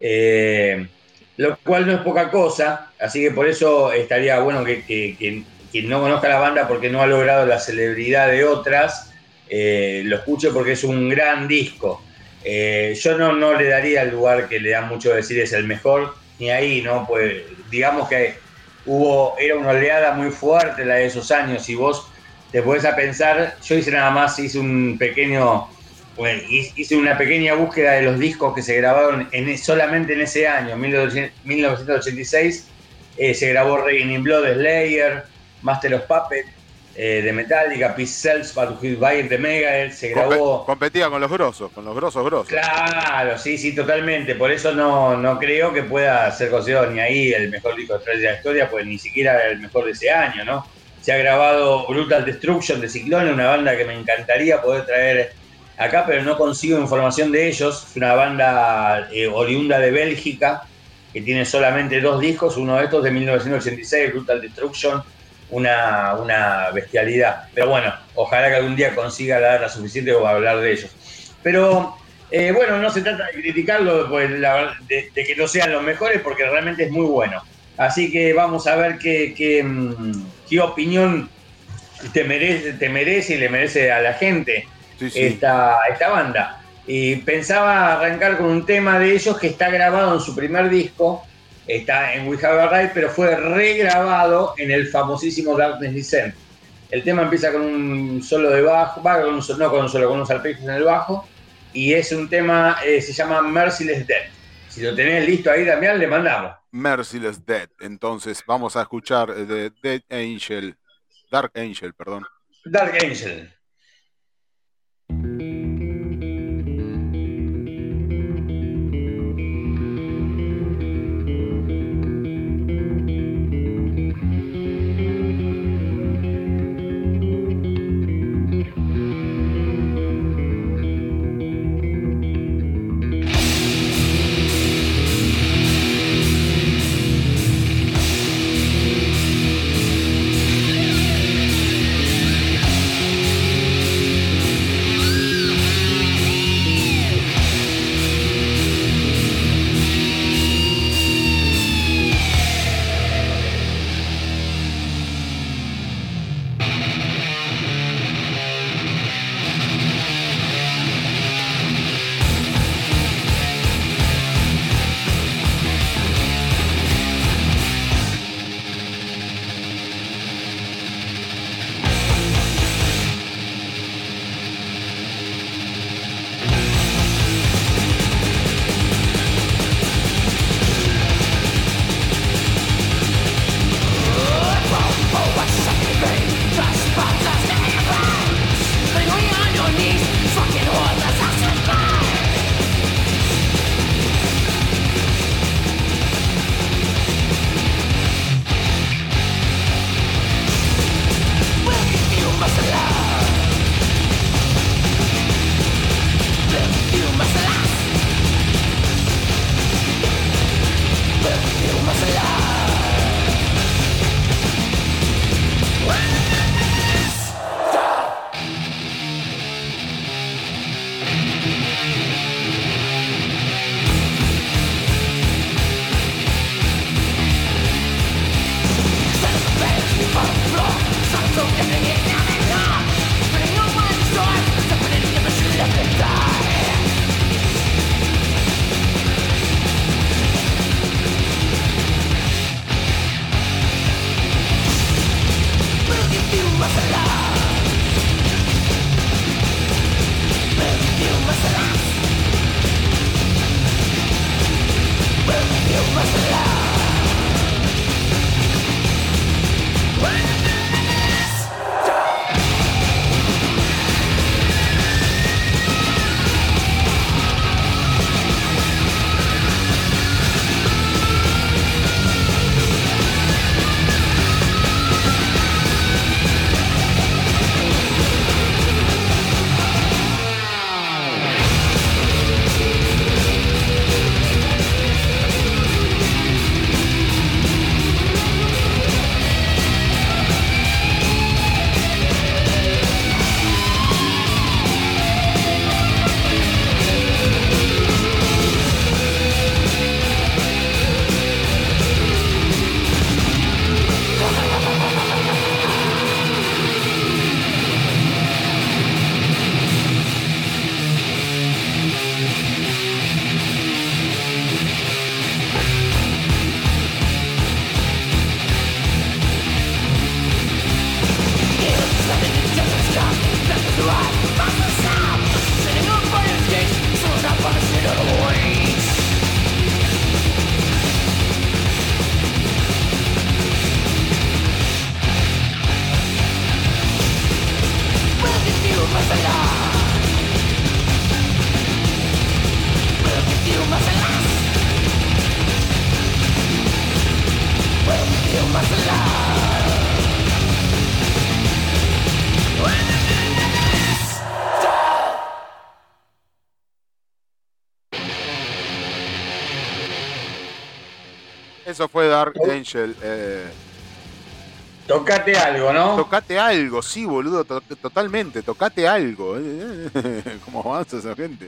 eh, lo cual no es poca cosa, así que por eso estaría bueno que, quien no conozca la banda porque no ha logrado la celebridad de otras, eh, lo escuche porque es un gran disco. yo no, no le daría el lugar que le da mucho decir es el mejor, ni ahí, ¿no? Pues digamos que hubo, era una oleada muy fuerte la de esos años y vos te puedes a pensar, yo hice nada más, hice un pequeño, bueno, hice una pequeña búsqueda de los discos que se grabaron en, solamente en ese año, 1986, eh, se grabó Reign in Blood, Slayer, Master of Puppets, eh, de Metallica, Peace Cells, Battlefield de Megadeth, se grabó...
Competía con los grosos, con los grosos grosos.
Claro, sí, sí, totalmente. Por eso no, no creo que pueda ser considerado ni ahí el mejor disco de la historia, pues ni siquiera el mejor de ese año, ¿no? Se ha grabado Brutal Destruction de Ciclone, una banda que me encantaría poder traer acá, pero no consigo información de ellos. Es una banda eh, oriunda de Bélgica que tiene solamente dos discos, uno de estos de 1986, Brutal Destruction, una, una bestialidad. Pero bueno, ojalá que algún día consiga la data suficiente para hablar de ellos. Pero eh, bueno, no se trata de criticarlo, pues, de, que no sean los mejores, porque realmente es muy bueno. Así que vamos a ver qué, qué, mm, opinión te merece, te merece y le merece a la gente Esta, esta banda. Y pensaba arrancar con un tema de ellos que está grabado en su primer disco, está en We Have a Ride, pero fue regrabado en el famosísimo Darkness Descent. El tema empieza con un solo de bajo, va con un, no con un solo, con unos arpegios en el bajo, y es un tema, eh, se llama Merciless Death. Si lo tenés listo ahí, Damián, le mandamos.
Merciless Death. Entonces vamos a escuchar de Dead Angel, Dark Angel, perdón.
Dark Angel.
Eso fue Dark Angel. Eh,
Tocate algo, ¿no?
Tocate algo, sí, boludo, totalmente, tocate algo. ¿Cómo avanza esa gente?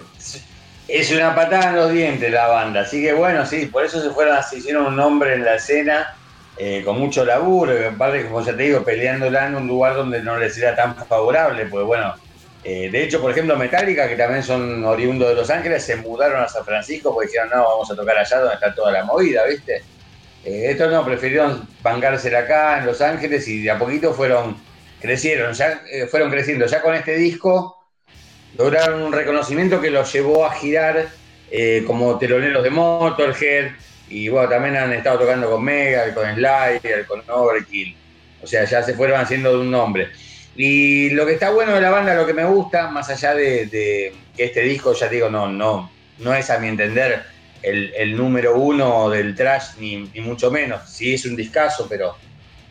Es una patada en los dientes la banda, así que bueno, sí, por eso se fueron, se hicieron un nombre en la escena, eh, con mucho laburo, y aparte, como ya te digo, peleándola en un lugar donde no les era tan favorable, pues bueno, eh, de hecho, por ejemplo, Metallica, que también son oriundos de Los Ángeles, se mudaron a San Francisco porque dijeron, no, vamos a tocar allá donde está toda la movida, ¿viste? Eh, estos no, prefirieron bancarse acá en Los Ángeles y de a poquito fueron, crecieron, ya eh, fueron creciendo. Ya con este disco lograron un reconocimiento que los llevó a girar eh, como teloneros de Motorhead y bueno, también han estado tocando con Mega, con Slayer, con Overkill. O sea, ya se fueron haciendo de un nombre. Y lo que está bueno de la banda, lo que me gusta, más allá de, de que este disco, ya digo, no, no, no es a mi entender el, número uno del trash, ni, mucho menos. Sí es un discazo, pero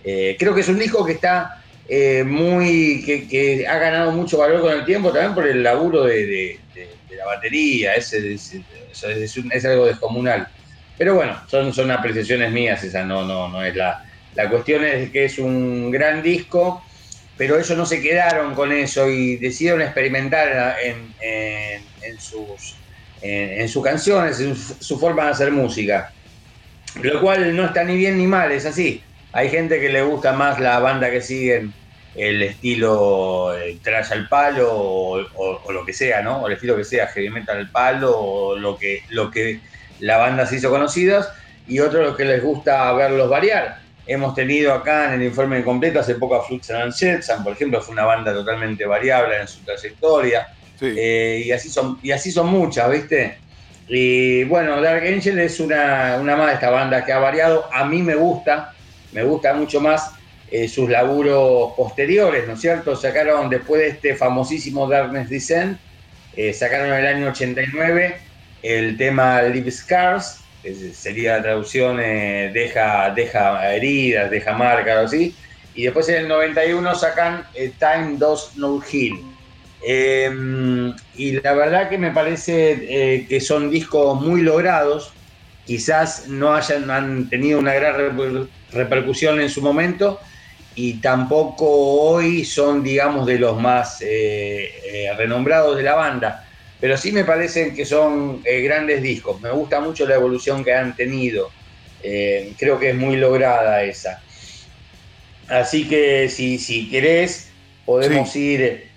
eh, creo que es un disco que está eh, muy. Que, ha ganado mucho valor con el tiempo, también por el laburo de, la batería, es, es, algo descomunal. Pero bueno, son, son apreciaciones mías, esa no, no, no es la. La cuestión es que es un gran disco, pero ellos no se quedaron con eso y decidieron experimentar en, en sus en, sus canciones, en su, forma de hacer música. Lo cual no está ni bien ni mal, es así. Hay gente que le gusta más la banda que siguen el estilo eh, trash al palo o, lo que sea, ¿no? O el estilo que sea, heavy metal al palo o lo que, lo que la banda se hizo conocidas y otros los que les gusta verlos variar. Hemos tenido acá en el informe completo hace poco a Flux and Jetson, por ejemplo, fue una banda totalmente variable en su trayectoria. Eh, y, así son, y así son muchas, ¿viste? Y bueno, Dark Angel es una, una más de esta banda que ha variado. A mí me gusta, me gusta mucho más eh, sus laburos posteriores, ¿no es cierto? Sacaron después de este famosísimo Darkness Descent, eh, sacaron en el año 89 el tema Live Scars, sería la traducción deja, deja heridas, deja marcas, así. Y después en el 91 sacan Time Does No Heal. Em, y la verdad que me parece eh, que son discos muy logrados. Quizás no hayan han tenido una gran repercusión en su momento y tampoco hoy son, digamos, de los más eh, eh, renombrados de la banda. Pero sí me parecen que son grandes discos. Me gusta mucho la evolución que han tenido. creo que es muy lograda esa. Así que si, si querés, podemos ir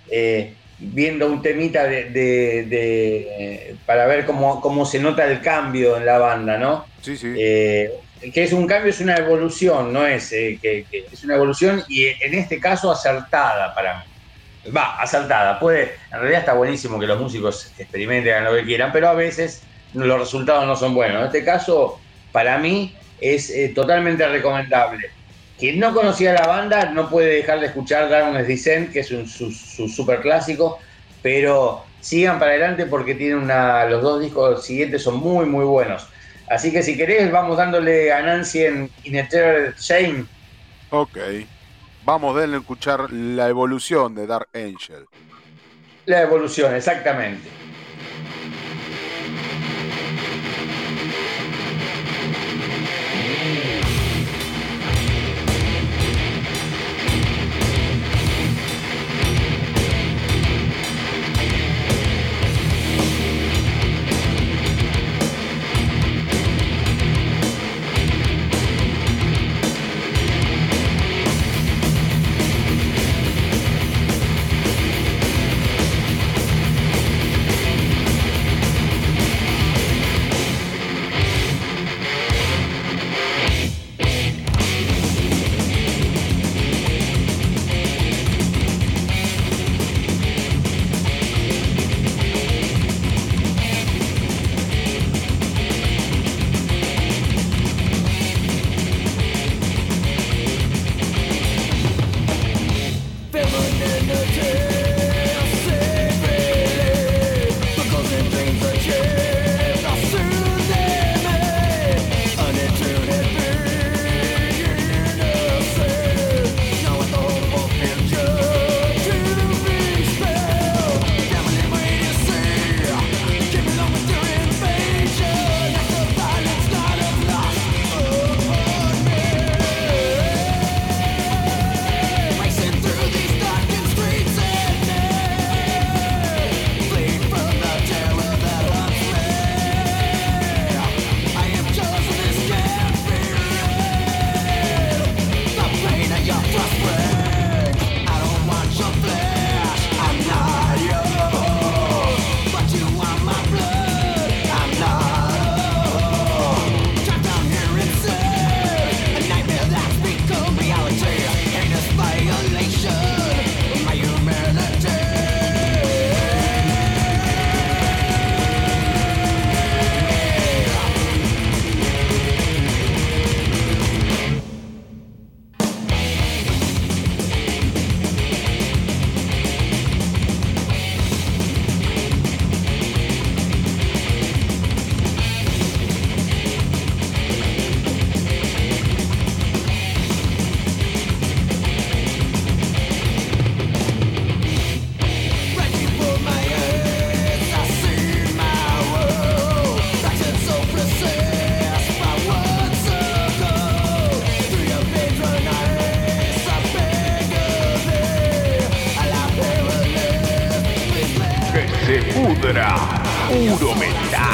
viendo un temita de, para ver cómo, cómo, se nota el cambio en la banda, ¿no?
Sí, sí.
Eh, que es un cambio, es una evolución, no es eh, que, es una evolución y en este caso acertada para mí. Va, acertada. Puede, en realidad está buenísimo que los músicos experimenten, hagan lo que quieran, pero a veces los resultados no son buenos. En este caso, para mí, es eh, totalmente recomendable. Quien no conocía la banda no puede dejar de escuchar Darkness Descent, que es un, su, super clásico, pero sigan para adelante porque tienen una, los dos discos siguientes son muy, muy buenos. Así que si querés, vamos dándole a Nancy en Ineternal Shame.
Ok. Vamos a escuchar la evolución de Dark Angel.
La evolución, exactamente.
Puro metal.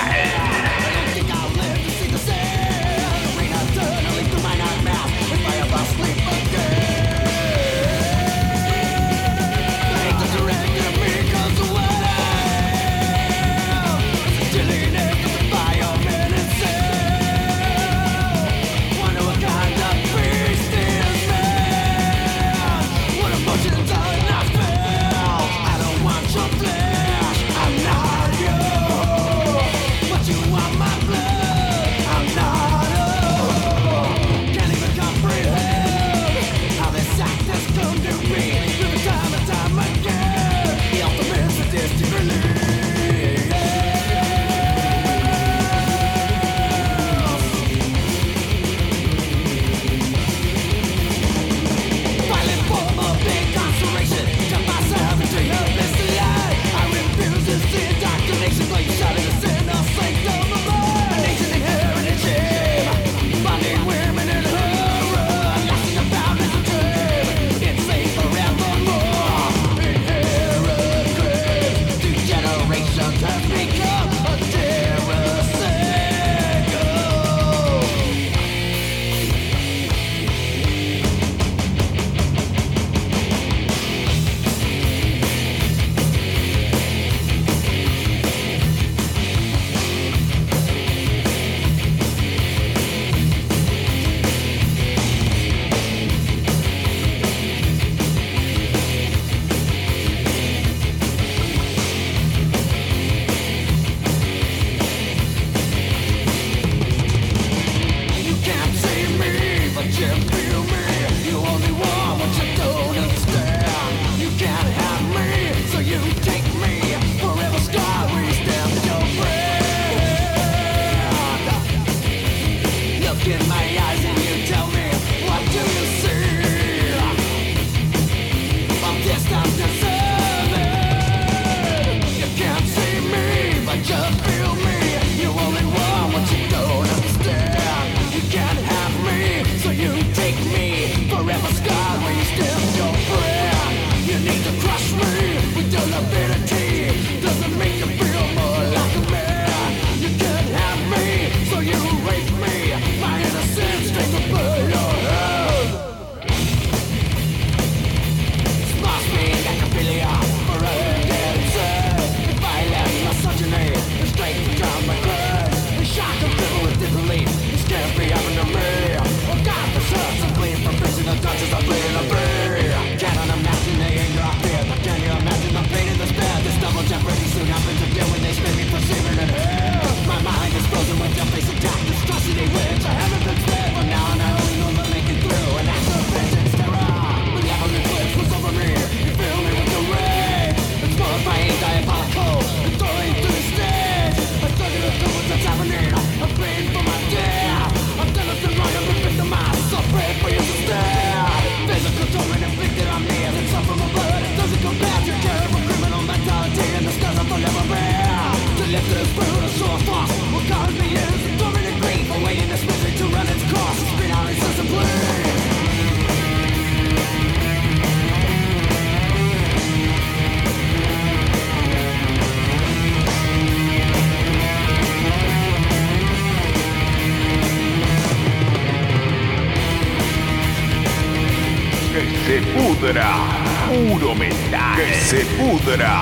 se pudra.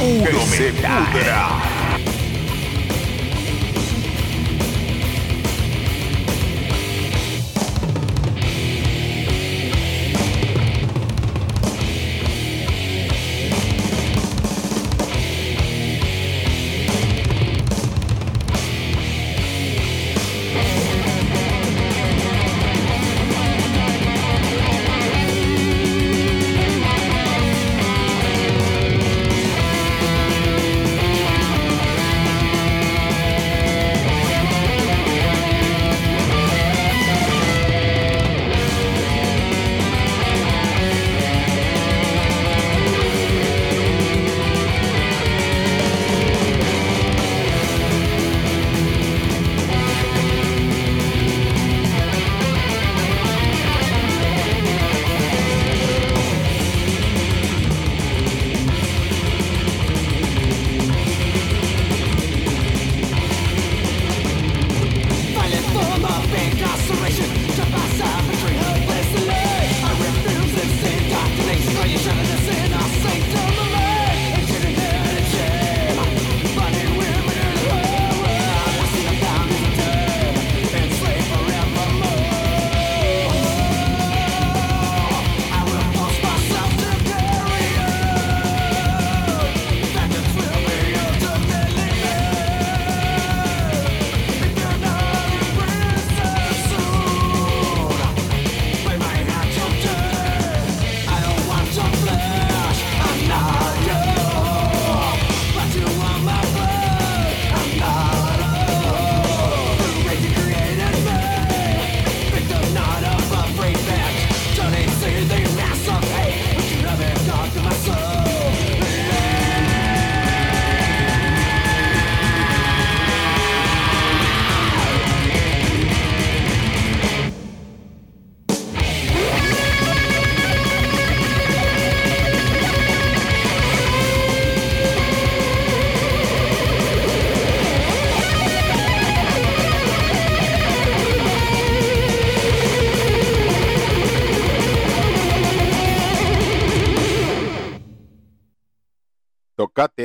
Uno se pudra.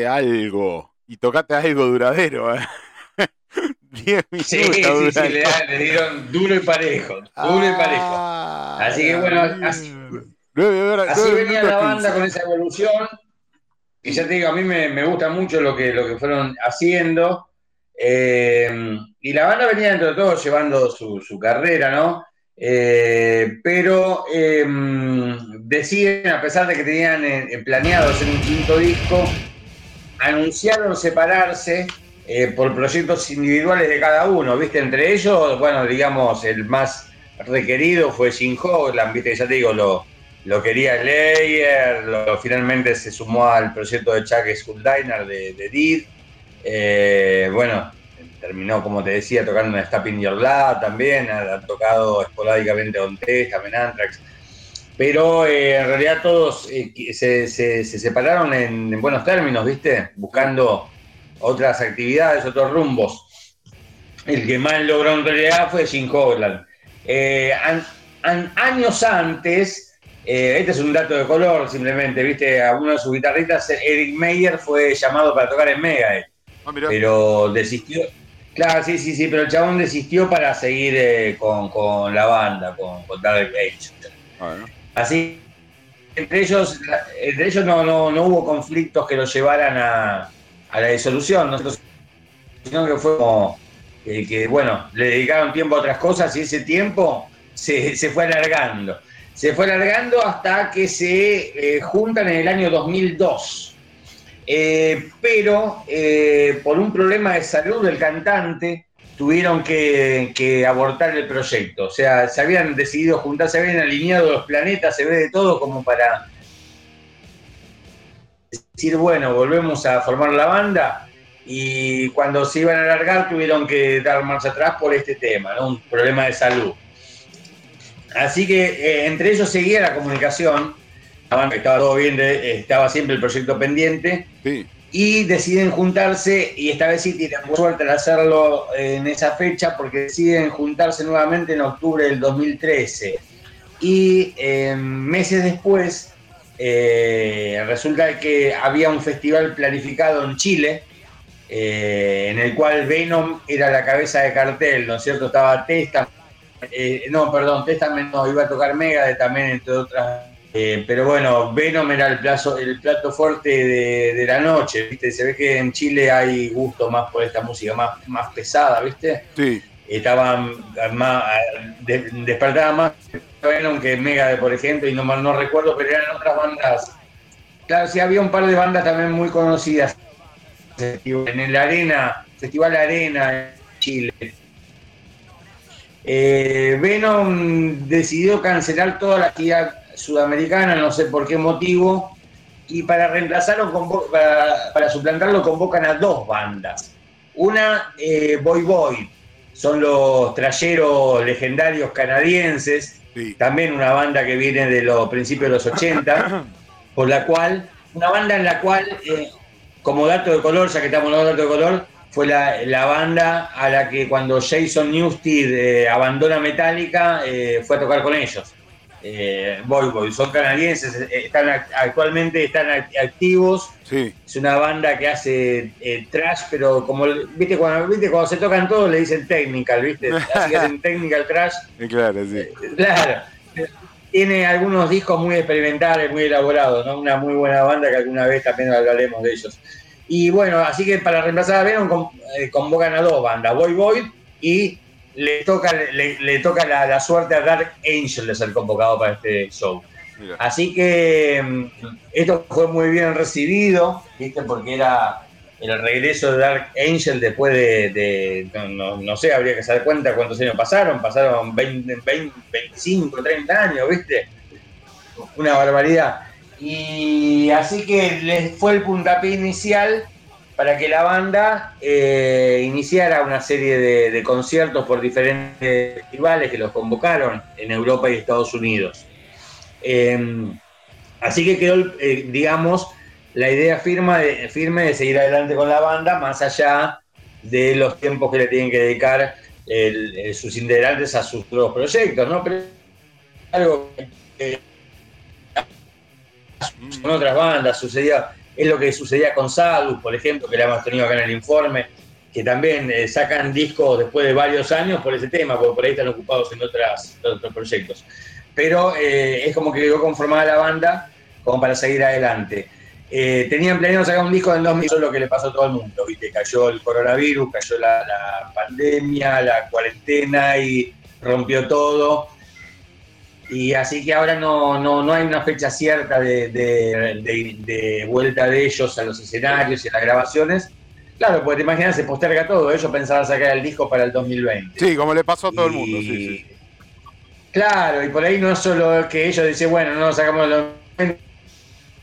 Tocate algo. Y tocate algo duradero, ¿eh?
10 minutos. Sí, sí, sí le, le, dieron duro y parejo. Duro y parejo. Ah, así que bueno, así, así venía la banda con esa evolución. Y ya te digo, a mí me, me gusta mucho lo que, lo que fueron haciendo. Eh, y la banda venía dentro de todo llevando su, su carrera, ¿no? Eh, pero eh, deciden, a pesar de que tenían eh, planeado hacer un quinto disco, anunciaron separarse por proyectos individuales de cada uno, ¿viste? Entre ellos, bueno, digamos, el más requerido fue Jim Hogland, ¿viste? Ya te digo, lo, lo quería Slayer, lo, finalmente se sumó al proyecto de Chuck Schuldiner de, de Deed. bueno, terminó, como te decía, tocando en Step in Your Lab también, ha, tocado esporádicamente con también Anthrax. Pero eh, en realidad todos eh, se, separaron en, buenos términos, ¿viste? Buscando otras actividades, otros rumbos. El que más logró en realidad fue Jim Hogland. Eh, años antes, este es un dato de color simplemente, ¿viste? A uno de sus guitarristas, Eric Meyer, fue llamado para tocar en Megadeth. Ah, pero desistió, Claro, sí, sí, sí, pero el chabón desistió para seguir eh, con, la banda, con, con Dark Age. Así, entre ellos, entre ellos no, no, hubo conflictos que los llevaran a, la disolución, sino que fue como que, bueno, le dedicaron tiempo a otras cosas y ese tiempo se, fue alargando. Se fue alargando hasta que se eh, juntan en el año 2002. Eh, pero eh, por un problema de salud del cantante tuvieron que, abortar el proyecto. O sea, se habían decidido juntar, se habían alineado los planetas, se ve de todo como para decir, bueno, volvemos a formar la banda. Y cuando se iban a alargar tuvieron que dar marcha atrás por este tema, un problema de salud. Así que eh, entre ellos seguía la comunicación estaba todo bien, estaba siempre el proyecto pendiente. Y deciden juntarse, y esta vez sí tienen suerte al hacerlo en esa fecha, porque deciden juntarse nuevamente en octubre del 2013. Y em, meses después, eh, resulta que había un festival planificado en Chile, eh, en el cual Venom era la cabeza de cartel, ¿no es cierto? Estaba Testa, eh, no, perdón, Testament no, iba a tocar Mega también, entre otras eh, pero bueno, Venom era el, plazo, el plato fuerte de, la noche, ¿viste? Se ve que en Chile hay gusto más por esta música más, más pesada, ¿viste?
Sí.
Estaban más, despertaba más Venom que Mega, por ejemplo, y no no recuerdo, pero eran otras bandas. Claro, sí, había un par de bandas también muy conocidas en el Arena, Festival Arena en Chile. Eh, Venom decidió cancelar toda la actividad sudamericana, no sé por qué motivo, y para reemplazarlo, para, suplantarlo, convocan a dos bandas. Una, eh, Boy Boy, son los trayeros legendarios canadienses, también una banda que viene de los principios de los 80, por la cual, una banda en la cual, eh, como dato de color, ya que estamos hablando de dato de color, fue la, la banda a la que cuando Jason Newsted eh, abandona Metallica eh, fue a tocar con ellos. Eh, Boy Boy, son canadienses, eh, están act- actualmente están act- activos.
Sí,
Es una banda que hace eh, trash, pero como viste cuando, viste cuando se tocan todos le dicen technical, ¿viste? Así que hacen technical trash.
eh, claro, sí.
Claro. Tiene algunos discos muy experimentales, muy elaborados, ¿no? Una muy buena banda que alguna vez también hablaremos de ellos. Y bueno, así que para reemplazar a Venom con- convocan a dos bandas, Boy Boy y le toca, le, le toca la, la suerte a Dark Angel de ser convocado para este show.
Mira.
Así que mm, esto fue muy bien recibido, ¿viste? Porque era el regreso de Dark Angel después de, de- no, no- no sé, habría que saber cuenta cuántos años pasaron, pasaron 20, 20, 25, 30 años, ¿viste? Una barbaridad. Y así que les fue el puntapié inicial para que la banda eh, iniciara una serie de, de conciertos por diferentes festivales que los convocaron en Europa y Estados Unidos. Eh, así que quedó, eh, digamos, la idea firme de, firme de seguir adelante con la banda, más allá de los tiempos que le tienen que dedicar el- eh, sus integrantes a sus nuevos proyectos, ¿no? Pero algo que con otras bandas sucedía, es lo que sucedía con Sadus, por ejemplo, que la hemos tenido acá en el informe, que también eh, sacan discos después de varios años por ese tema, porque por ahí están ocupados en, otras, otros proyectos. Pero eh, es como que quedó conformada la banda como para seguir adelante. Eh, tenían planeado sacar un disco en el 2000, eso es lo que le pasó a todo el mundo, ¿viste? Cayó el coronavirus, cayó la pandemia, la cuarentena y rompió todo. Y así que ahora no, no, no hay una fecha cierta de, de- de- de vuelta de ellos a los escenarios y a las grabaciones. Claro, porque te imaginas, se posterga todo. Ellos pensaban sacar el disco para el 2020.
Sí, como le pasó a todo el mundo, sí, sí.
Claro, y por ahí no es solo que ellos dicen, bueno, no lo sacamos 2020,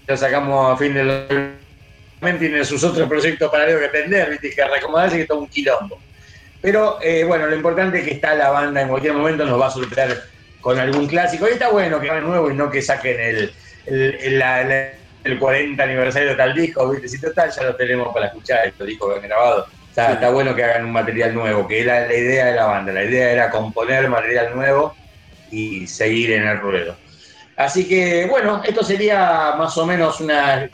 lo sacamos a fin del 2020, tienen sus otros proyectos paralelos que atender, ¿viste? que reacomodarse, que todo un quilombo. Pero eh, bueno, lo importante es que está la banda, en cualquier momento nos va a sorprender con algún clásico. Y está bueno que hagan nuevo y no que saquen el, el, el- la- la- el 40 aniversario de tal disco, ¿viste? Si total ya lo tenemos para escuchar, estos discos que han grabado. Está,
Sí.
está bueno que hagan un material nuevo, que era la idea de la banda. La idea era componer material nuevo y seguir en el ruedo. Así que, bueno, esto sería más o menos una,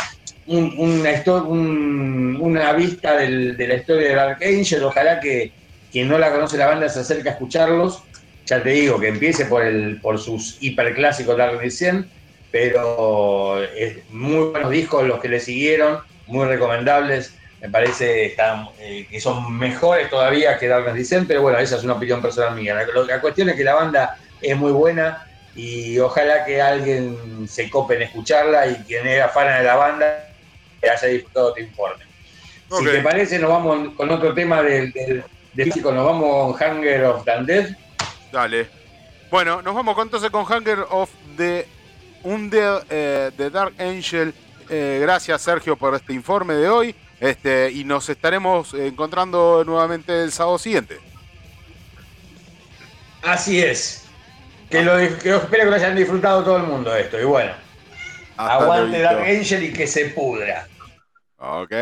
un- una, histo- un- una vista del- de la historia de Dark Angel. Ojalá que quien no la conoce la banda se acerque a escucharlos. Ya te digo, que empiece por, el, por sus hiperclásicos Dark Descent, pero es muy buenos discos los que le siguieron, muy recomendables. Me parece están, eh, que son mejores todavía que Darkness Descent, pero bueno, esa es una opinión personal mía. La, la cuestión es que la banda es muy buena y ojalá que alguien se cope en escucharla y quien era fan de la banda haya disfrutado este informe. Si te parece, nos vamos con otro tema del, del, del físico, nos vamos con Hunger of Undead.
Dale. Bueno, nos vamos con- entonces con Hunger of the Undead eh, de Dark Angel. Eh, gracias Sergio por este informe de hoy. Este, y nos estaremos encontrando nuevamente el sábado siguiente.
Así es. Que, lo, que espero que lo hayan disfrutado todo el mundo esto. Y bueno,
Hasta
aguante. Dark Angel y que se pudra.
Ok.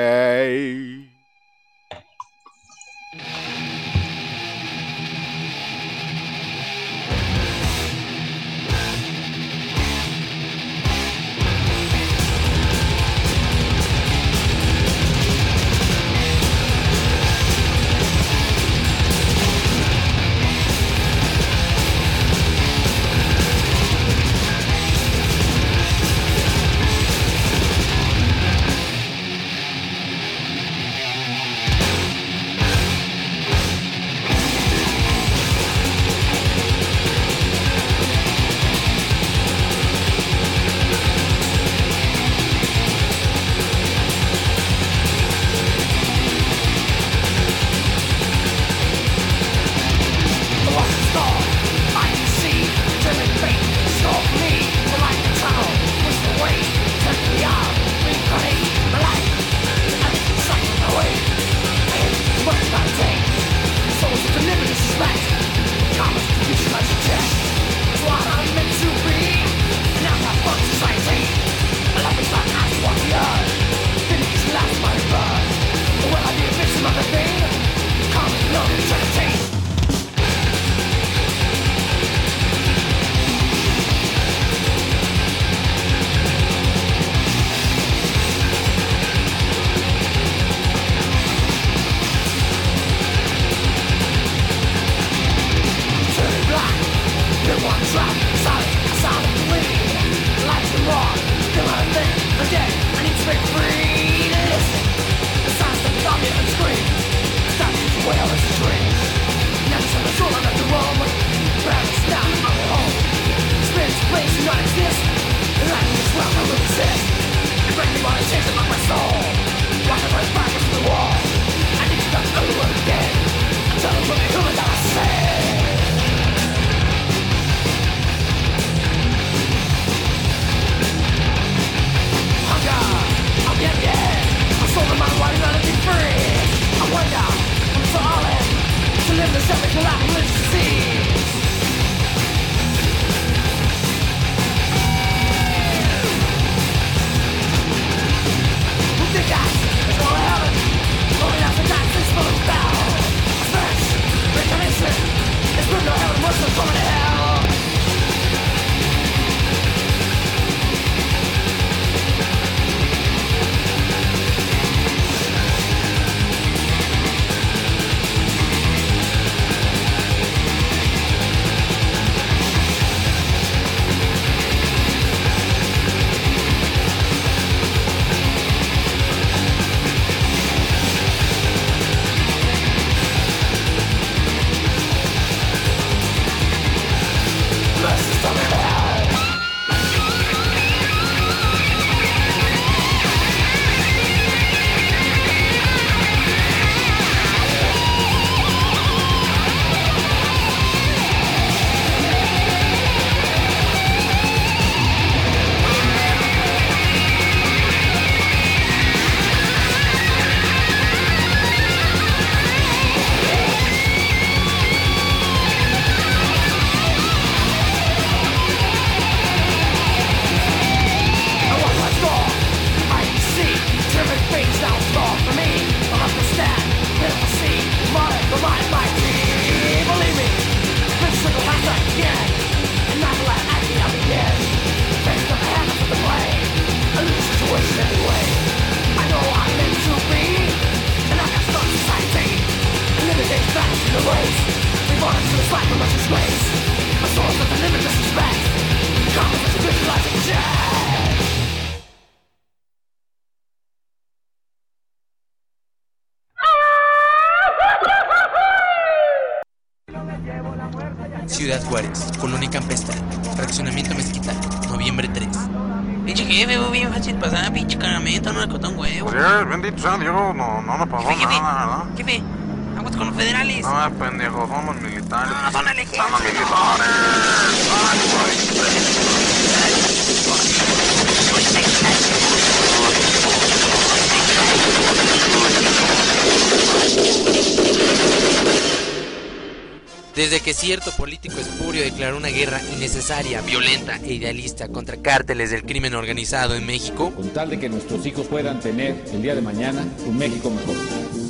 Idealista contra cárteles del crimen organizado en México,
con tal de que nuestros hijos puedan tener el día de mañana un México mejor.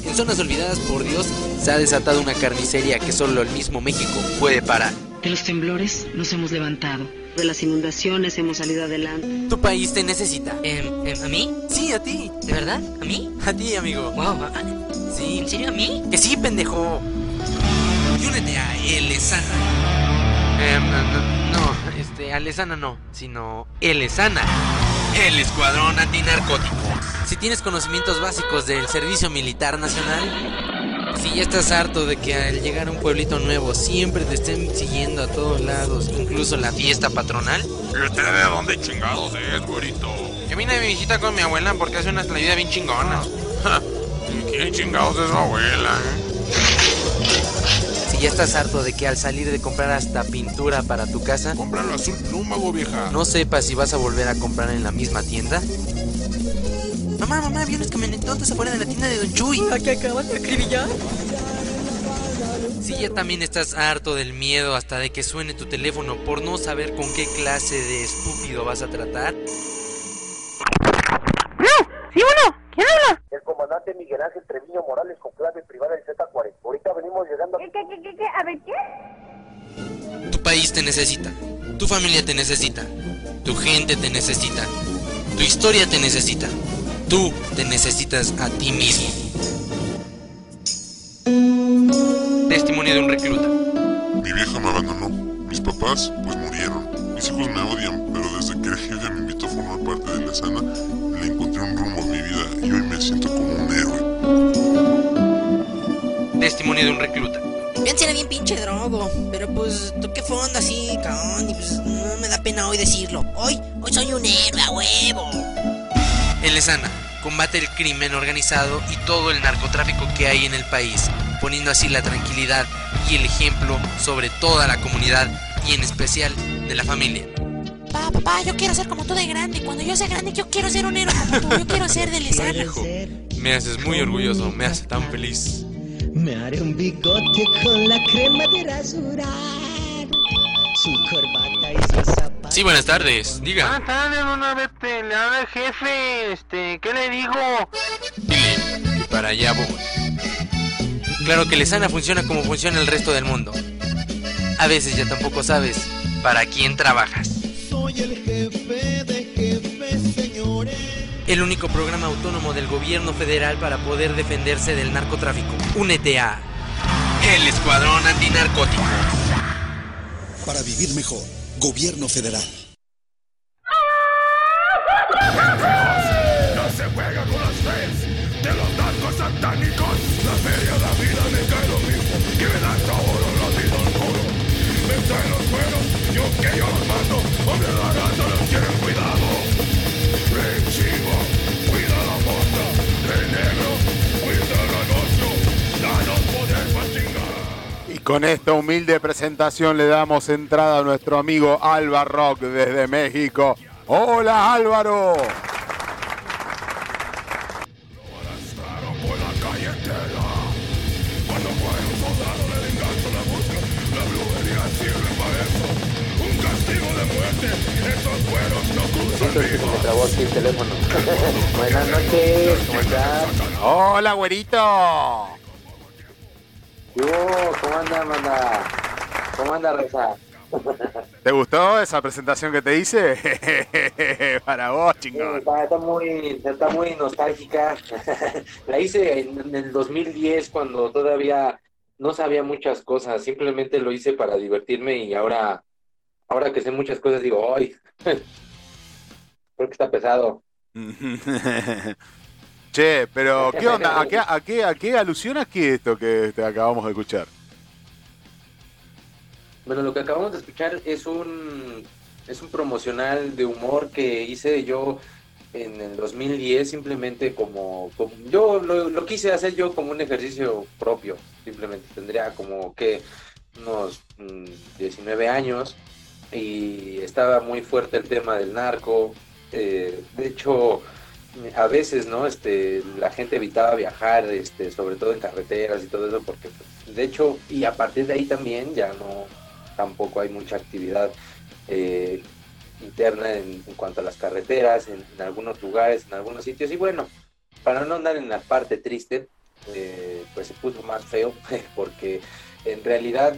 en zonas olvidadas por Dios se ha desatado una carnicería que solo el mismo México puede parar.
De los temblores nos hemos levantado. De las inundaciones hemos salido adelante.
Tu país te necesita.
Em, em, ¿A mí?
Sí, a ti.
¿De verdad? ¿A mí?
A ti, amigo.
Wow,
Sí.
¿en serio a mí?
Que sí, pendejo. Y únete a Elesana. Em, no, no, este, Alesana no, sino Elesana. El Escuadrón Antinarcótico. Si tienes conocimientos básicos del Servicio Militar Nacional, si ya estás harto de que al llegar a un pueblito nuevo siempre te estén siguiendo a todos lados, incluso la fiesta patronal,
¿Y usted de dónde chingados es, güerito?
yo vine de visita con mi abuela porque hace una salida bien chingona.
Ja, ¿Quién chingados es su abuela, eh?
Si ya estás harto de que al salir de comprar hasta pintura para tu casa,
Compra el azul plúmago, vieja.
no sepas si vas a volver a comprar en la misma tienda. Mamá, mamá, vi unos camionetotes afuera de la tienda de Don Chuy.
¿A qué acaban de acribillar?
Si ya también estás harto del miedo hasta de que suene tu teléfono por no saber con qué clase de estúpido vas a tratar,
¿Sí uno? ¿Quién habla?
El comandante Miguel Ángel Treviño Morales con clave privada del Z40. Ahorita venimos llegando.
¿Qué, qué, qué, qué? A ver, ¿qué?
tu país te necesita, tu familia te necesita, tu gente te necesita, tu historia te necesita, tú te necesitas a ti mismo. Testimonio de un recluta.
Mi vieja me abandonó. Mis papás, pues murieron. Mis hijos me odian, pero desde que el jefe me invitó a formar parte de la sana, le encontré un rumbo a mi vida y hoy me siento como un héroe.
Testimonio de un recluta.
Bien, era bien pinche drogo, pero pues cabrón, y pues no me da pena hoy decirlo. Hoy, hoy soy un héroe a huevo.
En Lesana, combate el crimen organizado y todo el narcotráfico que hay en el país, poniendo así la tranquilidad y el ejemplo sobre toda la comunidad y en especial de la familia.
Papá, papá, yo quiero ser como tú de grande. Cuando yo sea grande, yo quiero ser un héroe como tú. Yo quiero ser de Lesana.
Me haces muy orgulloso, me hace tan feliz.
Me haré un bigote con la crema de rasurar. Su corbata y sus zapatos.
Sí, buenas tardes. Diga.
Buenas tardes, una vez le habla el jefe. Este, ¿qué le digo?
Dile, y para allá voy. Claro que Lesana funciona como funciona el resto del mundo. A veces ya tampoco sabes para quién trabajas.
Soy el jefe de jefes, señores.
El único programa autónomo del gobierno federal para poder defenderse del narcotráfico. Únete a El Escuadrón Antinarcótico.
Para vivir mejor, Gobierno Federal.
Con
esta humilde presentación le damos entrada a nuestro amigo Alba Rock desde México. Hola Álvaro.
el teléfono. Buenas noches, ¿cómo estás?
Hola güerito.
Yo, ¿cómo anda, manda? ¿Cómo anda, Reza?
¿Te gustó esa presentación que te hice? Para vos, chingón.
está, está muy, está muy nostálgica. La hice en, en el 2010 cuando todavía no sabía muchas cosas. Simplemente lo hice para divertirme y ahora, ahora que sé muchas cosas digo, ¡ay! Creo que está pesado.
Che, pero ¿qué onda? ¿A qué, a qué, a qué alusionas que esto que te acabamos de escuchar?
Bueno, lo que acabamos de escuchar es un es un promocional de humor que hice yo en el 2010 simplemente como, como- yo lo, lo quise hacer yo como un ejercicio propio, simplemente tendría como que unos mm, 19 años y estaba muy fuerte el tema del narco, eh, de hecho a veces no este la gente evitaba viajar este sobre todo en carreteras y todo eso porque pues, de hecho y a partir de ahí también ya no tampoco hay mucha actividad eh, interna en, cuanto a las carreteras en, algunos lugares en algunos sitios. Y bueno para no andar en la parte triste eh, pues se puso más feo porque en realidad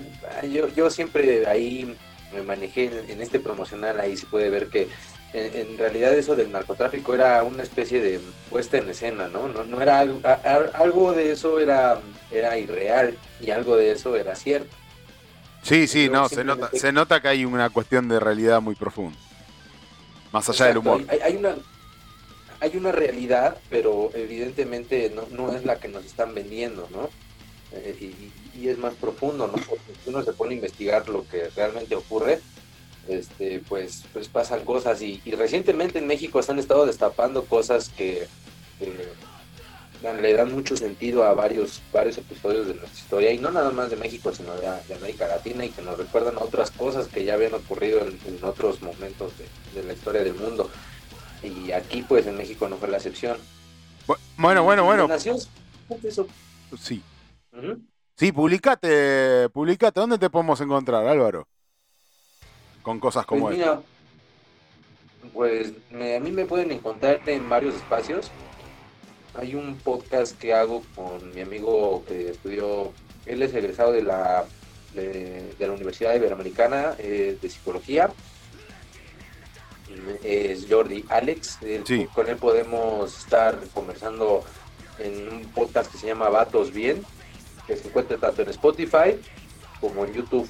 yo, yo siempre ahí me manejé en este promocional ahí se puede ver que en, en realidad eso del narcotráfico era una especie de puesta en escena, ¿no? No, no era algo, a- algo de eso era, era irreal y algo de eso era cierto.
Sí, sí, no, se nota, se nota que hay una cuestión de realidad muy profunda. Más allá del humor.
Hay, hay una, hay una realidad, pero evidentemente no, no es la que nos están vendiendo, ¿no? Eh, y, y es más profundo, ¿no? Porque si uno se pone a investigar lo que realmente ocurre, este, pues, pues pasan cosas. Y, y recientemente en México se han estado destapando cosas que, le dan mucho sentido a varios, varios episodios de nuestra historia, y no nada más de México, sino de, de América Latina, y que nos recuerdan a otras cosas que ya habían ocurrido en, en otros momentos de, de la historia del mundo. Y aquí, pues, en México no fue la excepción.
Bu- Bueno, bueno, bueno.
eso.
Sí. Sí, publicate, publicate. ¿Dónde te podemos encontrar, Álvaro? Con cosas como
Pues
esta.
mira, pues me- a mí me pueden encontrar en varios espacios. Hay un podcast que hago con mi amigo que estudió, él es egresado de la, de, de la Universidad Iberoamericana eh, de Psicología. Es Jordi Alex. Él-
Sí.
Con él podemos estar conversando en un podcast que se llama Vatos Bien, que se encuentra tanto en Spotify como en YouTube.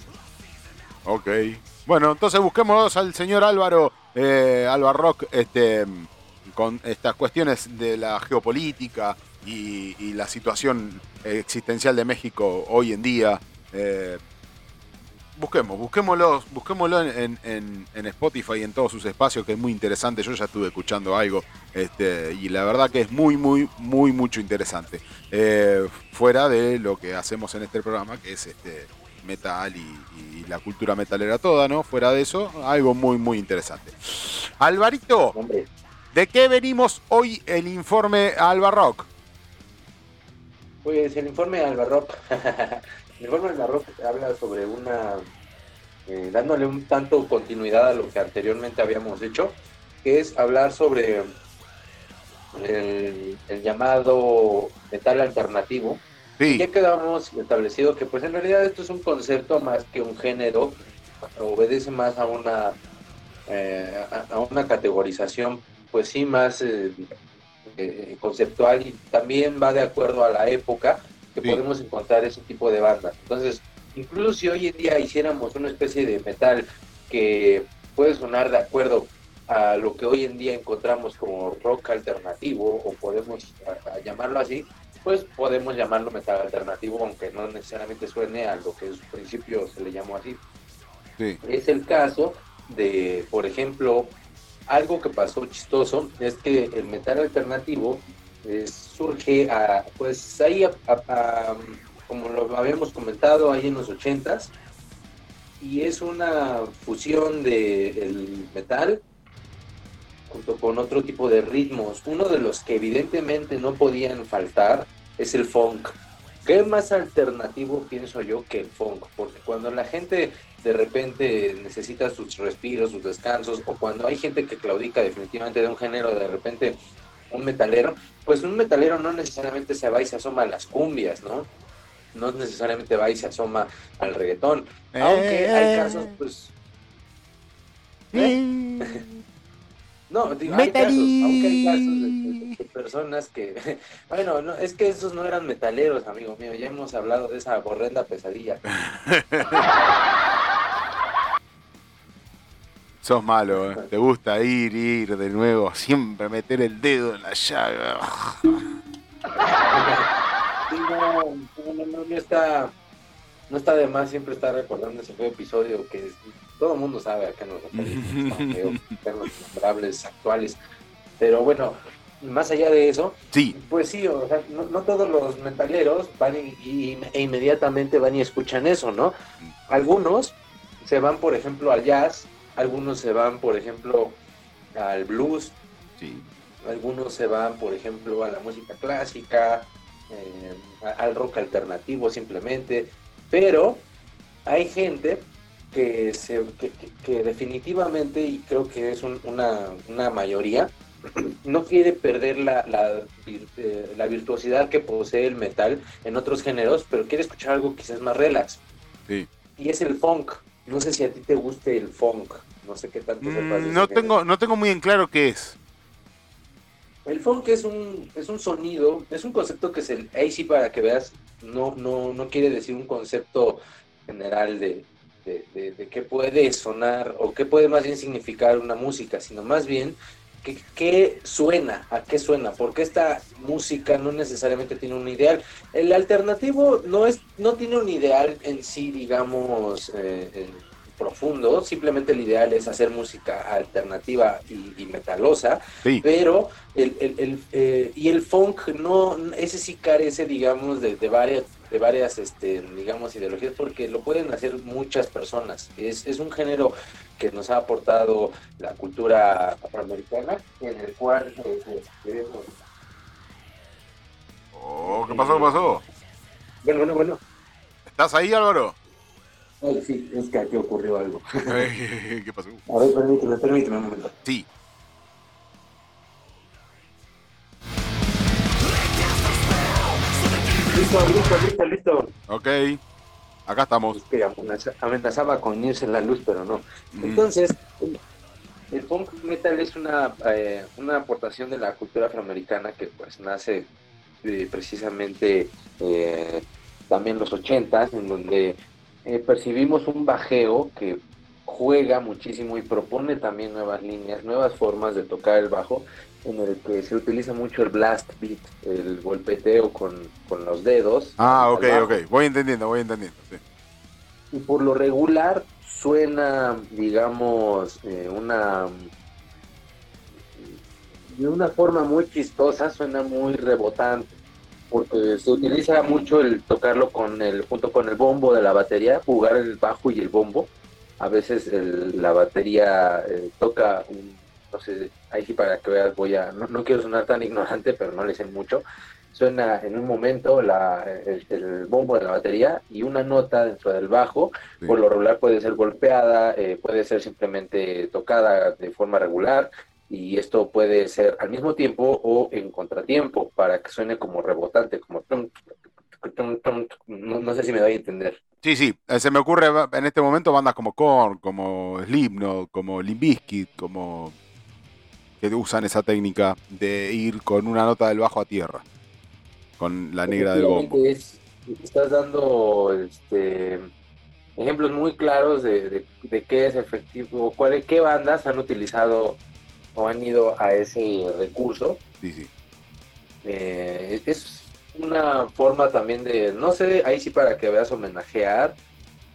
Ok. Bueno, entonces busquemos al señor Álvaro, eh, Álvaro Rock, este, con estas cuestiones de la geopolítica y, la situación existencial de México hoy en día. Eh, busquemos, busquémoslo, busquémoslo en, Spotify y en todos sus espacios, que es muy interesante. Yo ya estuve escuchando algo este, y la verdad que es muy, muy, muy, mucho interesante. Eh, fuera de lo que hacemos en este programa, que es este metal y la cultura metalera toda, ¿no? Fuera de eso, algo muy, muy interesante. Alvarito, ¿de qué venimos hoy el informe Alba Rock?
Pues el informe de Albarrock, el informe de Albarrock habla sobre una, eh, dándole un tanto continuidad a lo que anteriormente habíamos hecho, que es hablar sobre el, el llamado metal alternativo.
Sí.
Ya quedamos establecido que pues en realidad esto es un concepto más que un género, obedece más a una, eh, a, a una categorización pues sí más eh, eh, conceptual y también va de acuerdo a la época que
Sí.
podemos encontrar ese tipo de bandas. Entonces, incluso si hoy en día hiciéramos una especie de metal que puede sonar de acuerdo a lo que hoy en día encontramos como rock alternativo, o podemos a- a llamarlo así, pues podemos llamarlo metal alternativo, aunque no necesariamente suene a lo que en su principio se le llamó así.
Sí.
Es el caso de, por ejemplo, algo que pasó chistoso es que el metal alternativo eh, surge a, pues ahí, a- a- a- como lo habíamos comentado, ahí en los ochentas, y es una fusión del metal junto con otro tipo de ritmos. Uno de los que evidentemente no podían faltar es el funk. ¿Qué más alternativo pienso yo que el funk? Porque cuando la gente de repente necesita sus respiros, sus descansos, o cuando hay gente que claudica definitivamente de un género, de repente un metalero, pues un metalero no necesariamente se va y se asoma a las cumbias, ¿no? No necesariamente va y se asoma al reggaetón. Aunque hay casos, pues... ¿eh? No, digo, hay casos, aunque hay casos de, de- de personas que, bueno, no, es que esos no eran metaleros, amigo mío, ya hemos hablado de esa horrenda pesadilla.
Sos malo, ¿eh? Te gusta ir, ir de nuevo, siempre meter el dedo en la llaga.
Sí, no, no, no, no, está, no está de más siempre estar recordando ese episodio que todo el mundo sabe a qué nos referimos, temas memorables, actuales, pero bueno, más allá de eso,
Sí,
Pues sí, o sea, no, no todos los metaleros van y, y- e inmediatamente van y escuchan eso, ¿no? Algunos se van, por ejemplo, al jazz, algunos se van, por ejemplo, al blues,
sí.
algunos se van, por ejemplo, a la música clásica, eh, al rock alternativo simplemente, pero hay gente que, se, que, que- que definitivamente, y creo que es un- una, una mayoría, no quiere perder la, la, vir- eh, la virtuosidad que posee el metal en otros géneros, pero quiere escuchar algo quizás más relax.
Sí.
Y es el funk. No sé si a ti te guste el funk. No sé qué tanto sepas
Mm, no tengo, no tengo muy en claro qué es.
El funk es un, es un sonido, es un concepto que se, ahí sí para que veas, no, no, no quiere decir un concepto general de, de, de- de qué puede sonar o qué puede más bien significar una música, sino más bien qué, qué suena, a qué suena, porque esta música no necesariamente tiene un ideal. El alternativo no, es, no tiene un ideal en sí, digamos, eh, eh, profundo, simplemente el ideal es hacer música alternativa y, y metalosa,
Sí.
pero el, el- el, eh, y el funk no ese sí carece digamos de, de varias de varias este digamos ideologías porque lo pueden hacer muchas personas es, es un género que nos ha aportado la cultura afroamericana en el cual eh, eh,
Oh, ¿Qué pasó? ¿Qué pasó?
bueno bueno bueno
¿Estás ahí, Álvaro?
Ay, sí es que aquí ocurrió algo
¿Qué pasó?
a ver permíteme permíteme un momento
Sí.
Listo listo listo listo
Ok. Acá estamos.
que amenazaba con irse la luz, pero no. Entonces, el- punk metal es una, eh, una aportación de la cultura afroamericana que pues nace eh, precisamente eh, también los ochentas, en donde eh, percibimos un bajeo que juega muchísimo y propone también nuevas líneas, nuevas formas de tocar el bajo, en el que se utiliza mucho el blast beat, el golpeteo con, con los dedos.
Ah, ok, ok. Voy entendiendo, voy entendiendo. sí.
y por lo regular suena, digamos, eh, una de una forma muy chistosa, suena muy rebotante, porque se utiliza mucho el tocarlo con el junto con el bombo de la batería, jugar el bajo y el bombo. A veces el- la batería eh, toca un, no sé, ahí sí para que veas voy a, no, no quiero sonar tan ignorante, pero no le sé mucho. suena en un momento la, el, el bombo de la batería y una nota dentro del bajo,
Sí.
por lo regular puede ser golpeada, eh, puede ser simplemente tocada de forma regular y esto puede ser al mismo tiempo o en contratiempo para que suene como rebotante, como no, no sé si me doy a entender.
Sí, sí, eh, se me ocurre en este momento bandas como Korn, como Slipknot, como Limp Bizkit, como que usan esa técnica de ir con una nota del bajo a tierra, con la negra del bombo.
Es- estás dando este, ejemplos muy claros de, de- de qué es efectivo, cuál, qué bandas han utilizado o han ido a ese recurso.
Sí, sí.
Eh, es una forma también de, no sé, ahí sí para que veas homenajear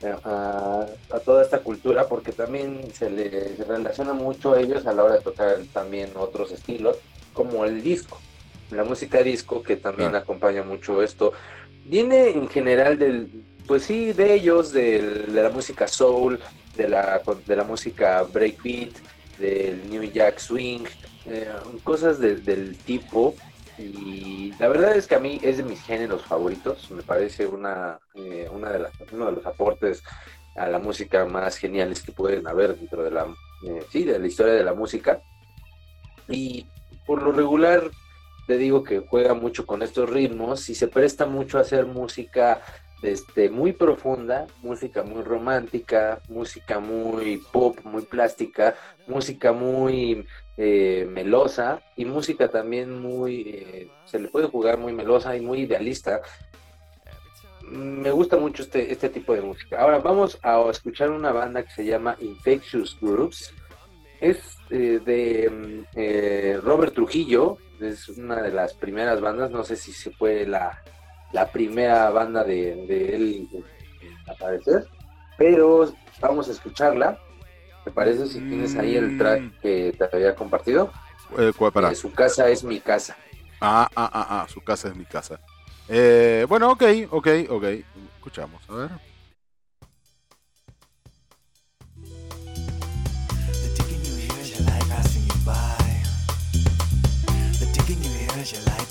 eh, a, a toda esta cultura, porque también se le se relaciona mucho a ellos a la hora de tocar también otros estilos, como el disco, la música disco, que también acompaña mucho esto. Viene en general del, pues sí, de ellos, del- de la música soul, de la, de la música breakbeat, del New Jack Swing, eh, cosas de- del tipo. Y la verdad es que a mí es de mis géneros favoritos. Me parece una, eh, una de las, uno de los aportes a la música más geniales que pueden haber dentro de la, eh, sí, de la historia de la música. Y por lo regular, te digo que juega mucho con estos ritmos y se presta mucho a hacer música este, muy profunda, música muy romántica, música muy pop, muy plástica, música muy eh, melosa y música también muy, eh, se le puede jugar muy melosa y muy idealista. Me gusta mucho este, este tipo de música. Ahora vamos a escuchar una banda que se llama Infectious Groups. Es eh, de mm, Robert Trujillo, es una de las primeras bandas, no sé si se fue la, la primera banda de, de él en aparecer, pero vamos a escucharla. ¿Te parece si tienes ahí el track que te había compartido?
Eh, ¿cuál- pará.
Eh, su casa es mi casa.
Ah, ah, ah, ah, su casa es mi casa. Eh, bueno, ok, ok, ok. Escuchamos, a ver.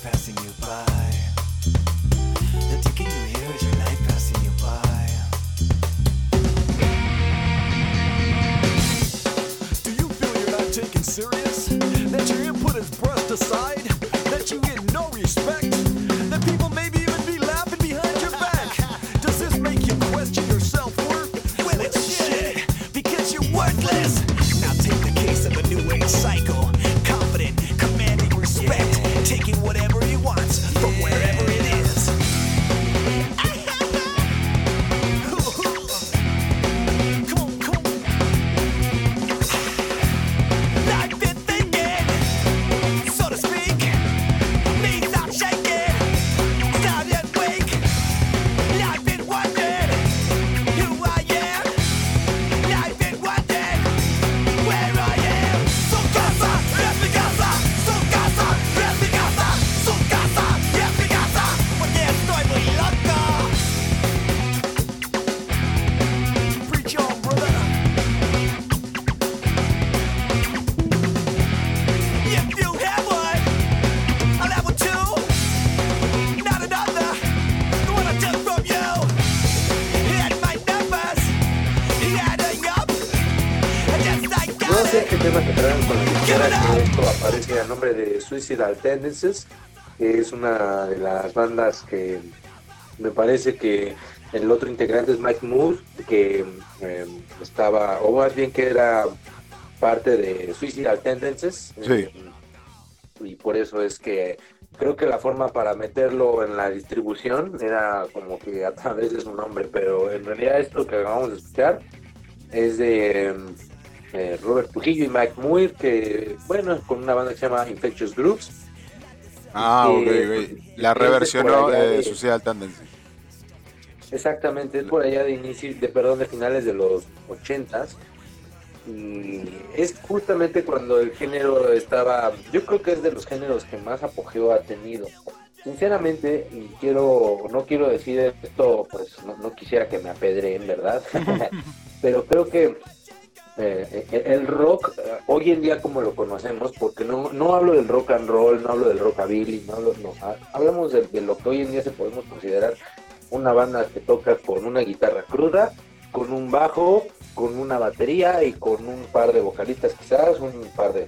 Passing you by. Taken serious? That your input is brushed aside? That you get no respect? That people maybe even be laughing behind your back? Does this make you question your self-worth? Well, it's shit, because you're worthless.
Suicidal Tendencies, que es una de las bandas que me parece que el otro integrante es Mike Moore, que eh, estaba, o más bien que era parte de Suicidal Tendencies.
Sí.
eh, y por eso es que creo que la forma para meterlo en la distribución era como que a través de su nombre, pero en realidad esto que acabamos de escuchar es de eh, Robert Trujillo y Mike Moore, que bueno, con una banda que se llama Infectious Groups.
Ah, ok,
Eh,
ok. La reversionó
allá
eh,
de-
Tendency.
Exactamente, es por allá de inicio, de perdón, de finales de los ochentas. Y es justamente cuando el género estaba, yo creo que es de los géneros que más apogeo ha tenido. Sinceramente, y quiero, no quiero decir esto, pues no, no quisiera que me apedreen, ¿verdad? Pero creo que eh, eh, el rock eh, hoy en día como lo conocemos, porque no, no hablo del rock and roll, no hablo del rockabilly, no hablo, no, ha- hablamos de, de lo que hoy en día se podemos considerar una banda que toca con una guitarra cruda, con un bajo, con una batería y con un par de vocalistas quizás, un par de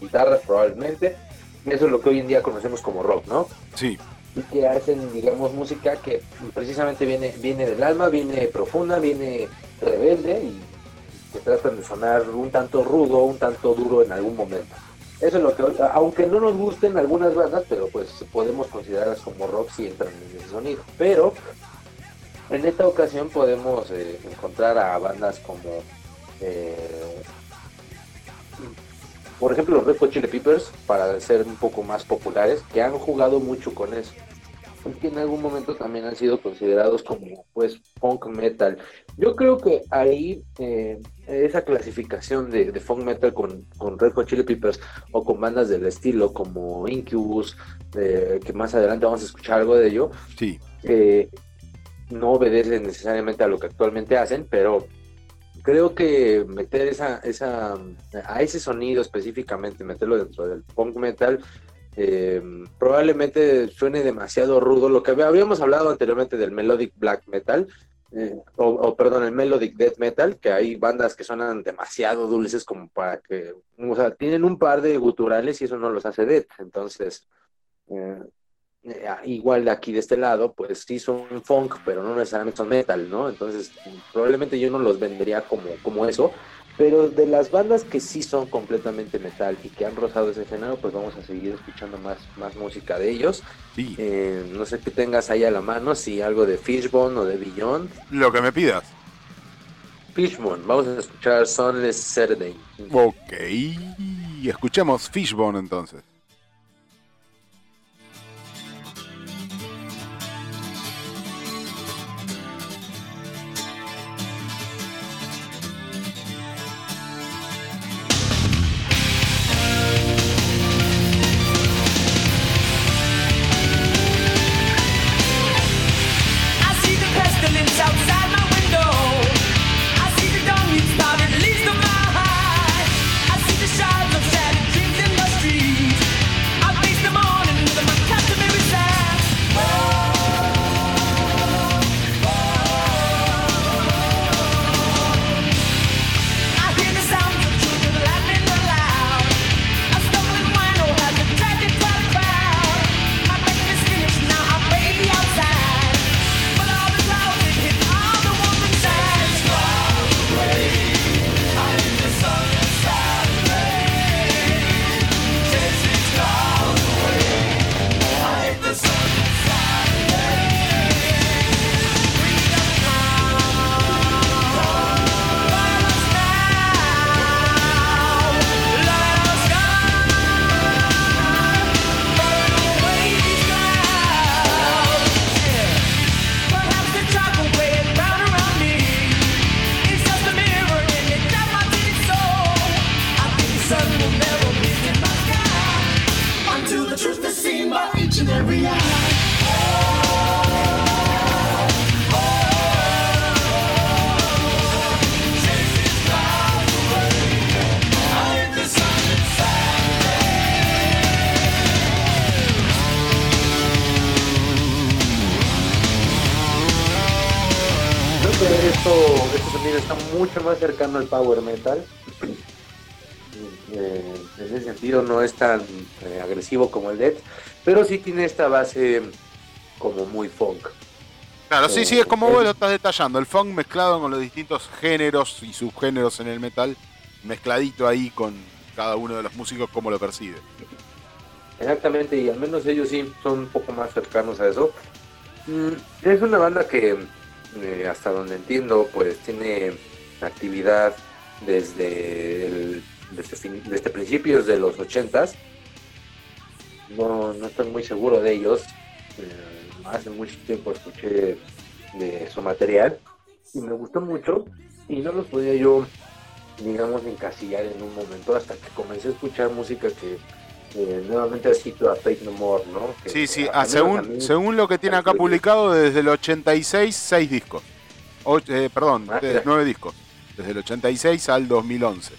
guitarras probablemente. Eso es lo que hoy en día conocemos como rock, ¿no?
Sí.
y que hacen, digamos, música que precisamente viene, viene del alma, viene profunda, viene rebelde y que tratan de sonar un tanto rudo, un tanto duro en algún momento. Eso es lo que, aunque no nos gusten algunas bandas, pero pues podemos considerarlas como rock si entran en ese sonido. Pero en esta ocasión podemos eh, encontrar a bandas como, eh, por ejemplo, los Red Hot Chili Peppers, para ser un poco más populares, que han jugado mucho con eso. Que en algún momento también han sido considerados como, pues, funk metal. Yo creo que ahí eh, esa clasificación de, de funk metal con, con Red Hot Chili Peppers o con bandas del estilo como Incubus, eh, que más adelante vamos a escuchar algo de ello,
Sí.
eh, no obedece necesariamente a lo que actualmente hacen, pero creo que meter esa, esa, a ese sonido específicamente, meterlo dentro del punk metal, eh, probablemente suene demasiado rudo. Lo que habíamos hablado anteriormente del melodic black metal, eh, o, perdón, el melodic death metal, que hay bandas que suenan demasiado dulces como para que, o sea, tienen un par de guturales y eso no los hace death. Entonces, eh, eh, igual de aquí de este lado, pues sí son funk, pero no necesariamente son metal, ¿no? Entonces, probablemente yo no los vendería como, como eso, pero de las bandas que sí son completamente metal y que han rozado ese género, pues vamos a seguir escuchando más, más música de ellos. Eh, no sé qué tengas ahí a la mano, si algo de Fishbone o de Beyond.
Lo que me pidas.
Fishbone, vamos a escuchar Sunless Saturday.
Ok. Escuchemos Fishbone entonces.
Al power metal. Eh, en ese sentido no es tan eh, agresivo como el death, pero sí tiene esta base como muy funk.
Claro, sí,
Eh,
sí, es como
el-
vos lo estás detallando. El funk mezclado con los distintos géneros y subgéneros en el metal, mezcladito ahí con cada uno de los músicos, como lo percibe.
Exactamente, y al menos ellos sí son un poco más cercanos a eso. Mm, Es una banda que, eh, hasta donde entiendo, pues tiene actividad desde, el- desde, fin- desde principios de los ochentas. No, no estoy muy seguro de ellos. Eh, hace mucho tiempo escuché de su material y me gustó mucho y no los podía yo, digamos, encasillar en un momento hasta que comencé a escuchar música que eh, nuevamente cito a Fate No More, ¿no? Que
Sí, sí, ah, según,
mí-
según lo que tiene acá publicado, desde el 86, 6 discos. O- eh, perdón,
Ah,
de-
mira.
9 discos. Desde el 86 al 2011.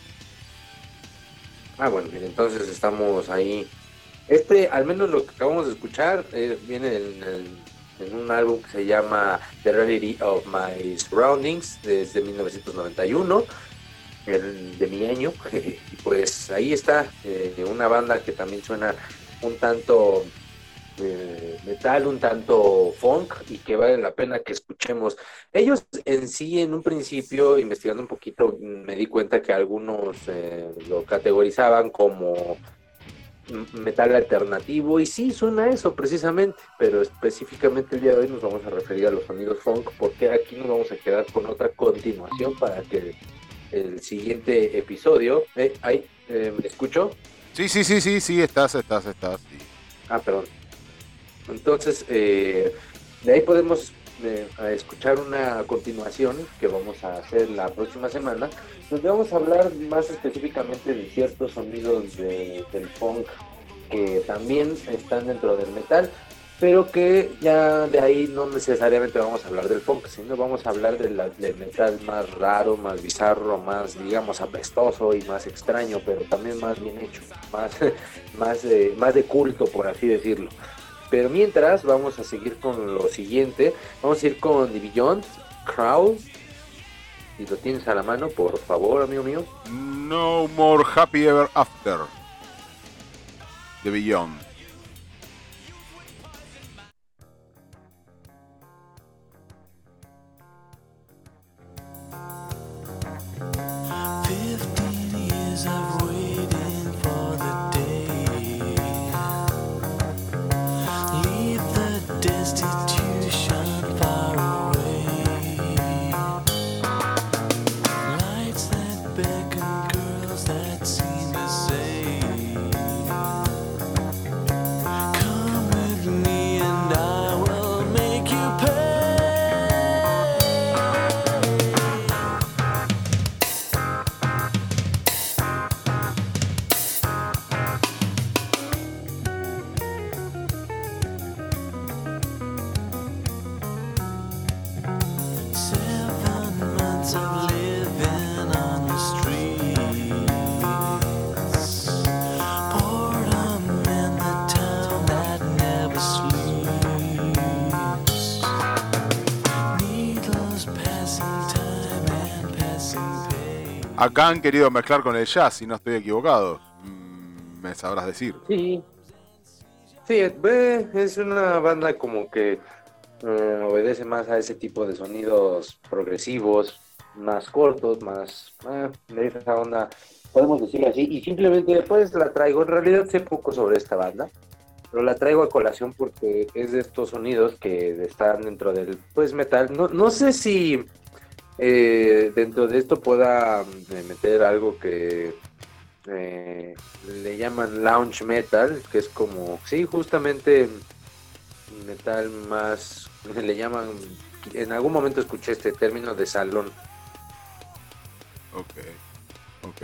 Ah, bueno, entonces estamos ahí. Este, al menos lo que acabamos de escuchar, eh, viene en, en- en un álbum que se llama The Reality of My Surroundings, desde 1991, el de mi año. y pues ahí está, eh, una banda que también suena un tanto eh, metal, un tanto funk y que vale la pena que escuchemos. Ellos en sí, en un principio, investigando un poquito, me di cuenta que algunos eh, lo categorizaban como metal alternativo y sí suena eso precisamente, pero específicamente el día de hoy nos vamos a referir a los sonidos funk porque aquí nos vamos a quedar con otra continuación para que el siguiente episodio, eh, ay, eh, ¿me escucho?
Sí, sí, sí, sí, sí, estás, estás, estás. sí.
Ah, perdón. Entonces, eh, de ahí podemos eh, escuchar una continuación que vamos a hacer la próxima semana, donde vamos a hablar más específicamente de ciertos sonidos de- del funk que también están dentro del metal, pero que ya de ahí no necesariamente vamos a hablar del funk, sino vamos a hablar de del metal más raro, más bizarro, más, digamos, apestoso y más extraño, pero también más bien hecho, más, más, de, más de culto, por así decirlo. Pero mientras, vamos a seguir con lo siguiente. Vamos a ir con The Beyond, Crow. Si lo tienes a la mano, por favor, amigo mío.
No More Happy Ever After. The Beyond. Acá han querido mezclar con el jazz, si no estoy equivocado. Mm, Me sabrás decir.
Sí. Sí, ve, es una banda como que eh, obedece más a ese tipo de sonidos progresivos, más cortos, más eh, de esa onda, podemos decirlo así. Y simplemente pues la traigo, en realidad sé poco sobre esta banda, pero la traigo a colación porque es de estos sonidos que están dentro del pues metal. No, no sé si eh, dentro de esto pueda eh, meter algo que eh, le llaman lounge metal, que es como, sí, justamente metal más, le llaman, en algún momento escuché este término de salón.
Ok, ok.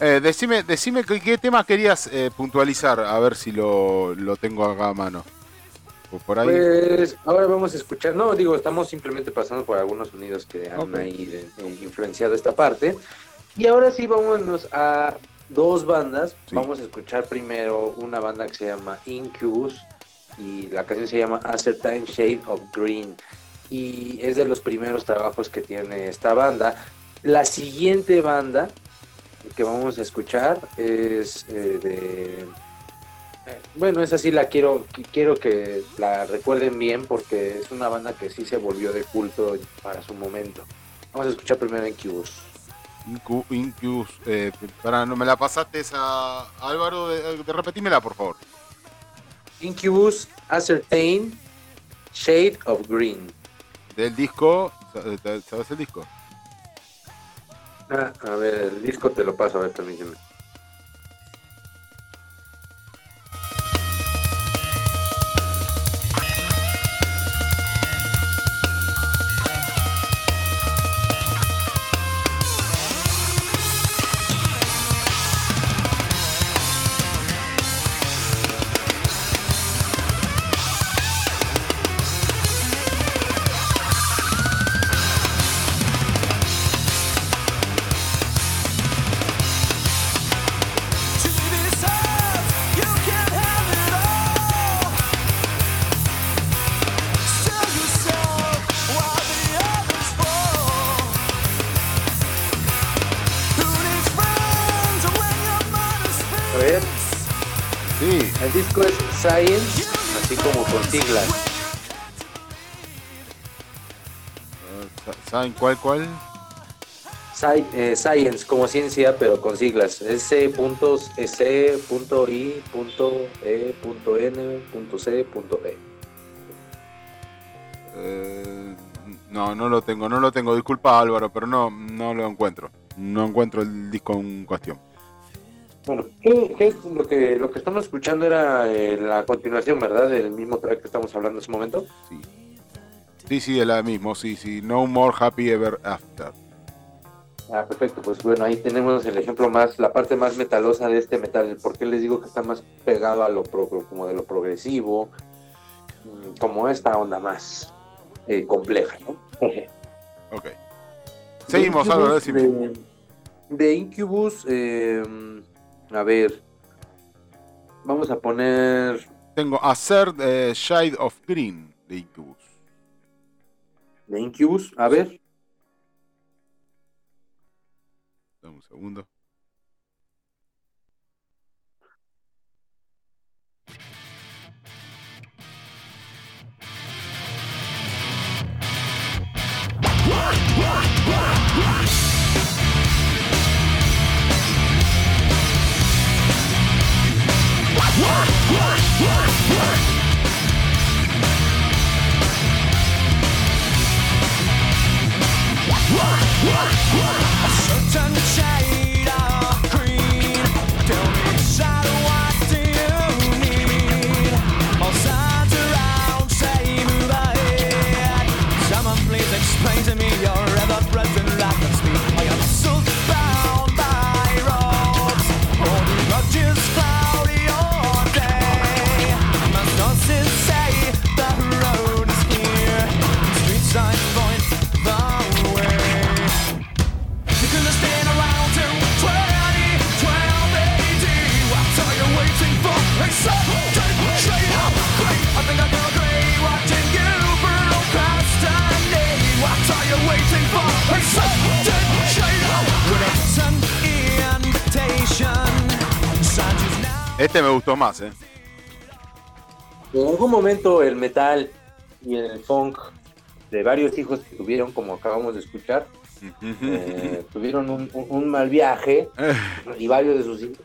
Eh, decime, decime qué, qué tema querías eh, puntualizar, a ver si lo, lo tengo acá a mano. O por ahí.
Pues ahora vamos a escuchar, no, digo, estamos simplemente pasando por algunos sonidos que han
Ok.
ahí de- eh, influenciado esta parte. Y ahora sí, vámonos a dos bandas. Vamos a escuchar primero una banda que se llama Incubus y la canción se llama A Certain Shade of Green. Y es de los primeros trabajos que tiene esta banda. La siguiente banda que vamos a escuchar es eh, de eh, bueno, esa sí la quiero, qui- quiero que la recuerden bien porque es una banda que sí se volvió de culto para su momento. Vamos a escuchar primero Incubus.
Incu- Incubus, eh, pará, no me la pasaste esa. Álvaro, de, de- repetímela, por favor.
Incubus Ascertain Shade of Green.
Del disco. eh, ¿Sabes el disco?
Ah, a ver, el disco te lo paso, a ver, permíteme. Siglas.
¿Saben cuál, cuál?
Sci- eh, Science como ciencia, pero con siglas. E C punto E.
Eh, no, no lo tengo, no lo tengo. Disculpa Álvaro, pero no, no lo encuentro. No encuentro el disco en cuestión.
Bueno, ¿qué, qué es lo que lo que estamos escuchando era eh, la continuación, ¿verdad? Del mismo track que estamos hablando en ese momento.
Sí, sí, es la mismo, sí, sí. No More Happy Ever After.
Ah, perfecto. Pues bueno, ahí tenemos el ejemplo más, la parte más metalosa de este metal. ¿Por qué les digo que está más pegado a lo pro- como de lo progresivo? Mm, Como esta onda más eh, compleja, ¿no?
Ok. Seguimos, decime.
de, de Incubus, eh, a ver, vamos a poner
Tengo Hacer eh, Shade of Green de Incubus.
de Incubus, a ver.
Dame un segundo.
Explain to me your
Este me gustó más, ¿eh?
En algún momento el metal y el funk de varios hijos que tuvieron, como acabamos de escuchar, eh, tuvieron un, un- un mal viaje y varios de sus hijos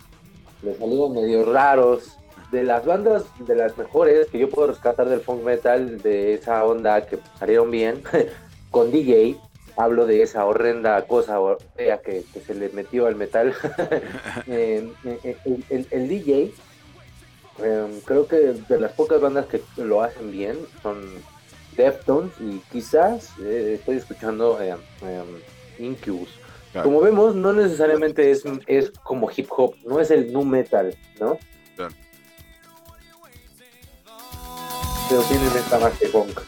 le salieron medio raros. De las bandas, de las mejores que yo puedo rescatar del funk metal, de esa onda que salieron bien, con DJ, hablo de esa horrenda cosa fea que, que se le metió al metal. Eh, eh, el, el- el DJ, eh, creo que de las pocas bandas que lo hacen bien son Deftones y quizás eh, estoy escuchando eh, eh, Incubus.
Claro.
Como vemos, no necesariamente es, es como hip hop, no es el nu metal, ¿no?
Claro.
Pero tienen esta más de funk.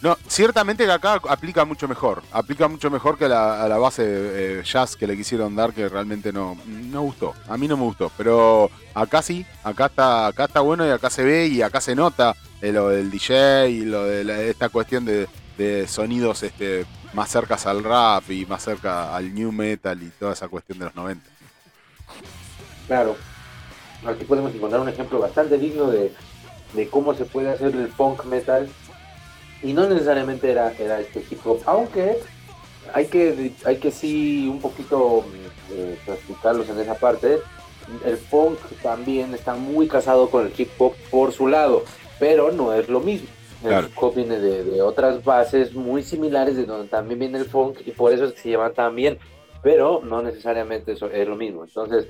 No, ciertamente que acá aplica mucho mejor. Aplica mucho mejor que la, a la base eh, jazz que le quisieron dar, que realmente no, no gustó. A mí no me gustó. Pero acá sí, acá está, acá está bueno y acá se ve y acá se nota eh, lo del DJ y lo de esta cuestión de, de sonidos este, más cercas al rap y más cerca al new metal y toda esa cuestión de los 90.
Claro. Aquí podemos encontrar un ejemplo bastante digno de, de cómo se puede hacer el funk metal. Y no necesariamente era, era este hip hop, aunque hay que, hay que sí un poquito eh, clasificarlos en esa parte. El funk también está muy casado con el hip hop por su lado, pero no es lo mismo. El
Claro.
hip hop viene de, de otras bases muy similares de donde también viene el funk y por eso es que se llaman tan bien, pero no necesariamente eso es lo mismo. Entonces,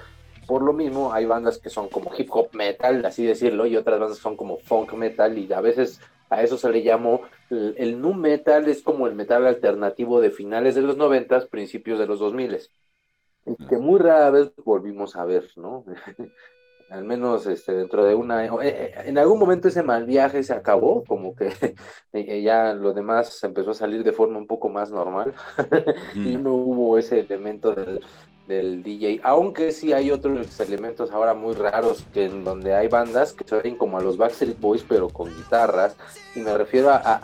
por lo mismo, hay bandas que son como hip hop metal, así decirlo, y otras bandas son como funk metal, y a veces a eso se le llamó el, el nu metal, es como el metal alternativo de finales de los noventas, principios de los 2000 y que muy rara vez volvimos a ver, ¿no? Al menos este, dentro de una... eh, eh, En algún momento ese mal viaje se acabó, como que eh, ya lo demás empezó a salir de forma un poco más normal. Y no hubo ese elemento del, del DJ, aunque sí hay otros elementos ahora muy raros que en donde hay bandas que suenan como a los Backstreet Boys pero con guitarras y me refiero a,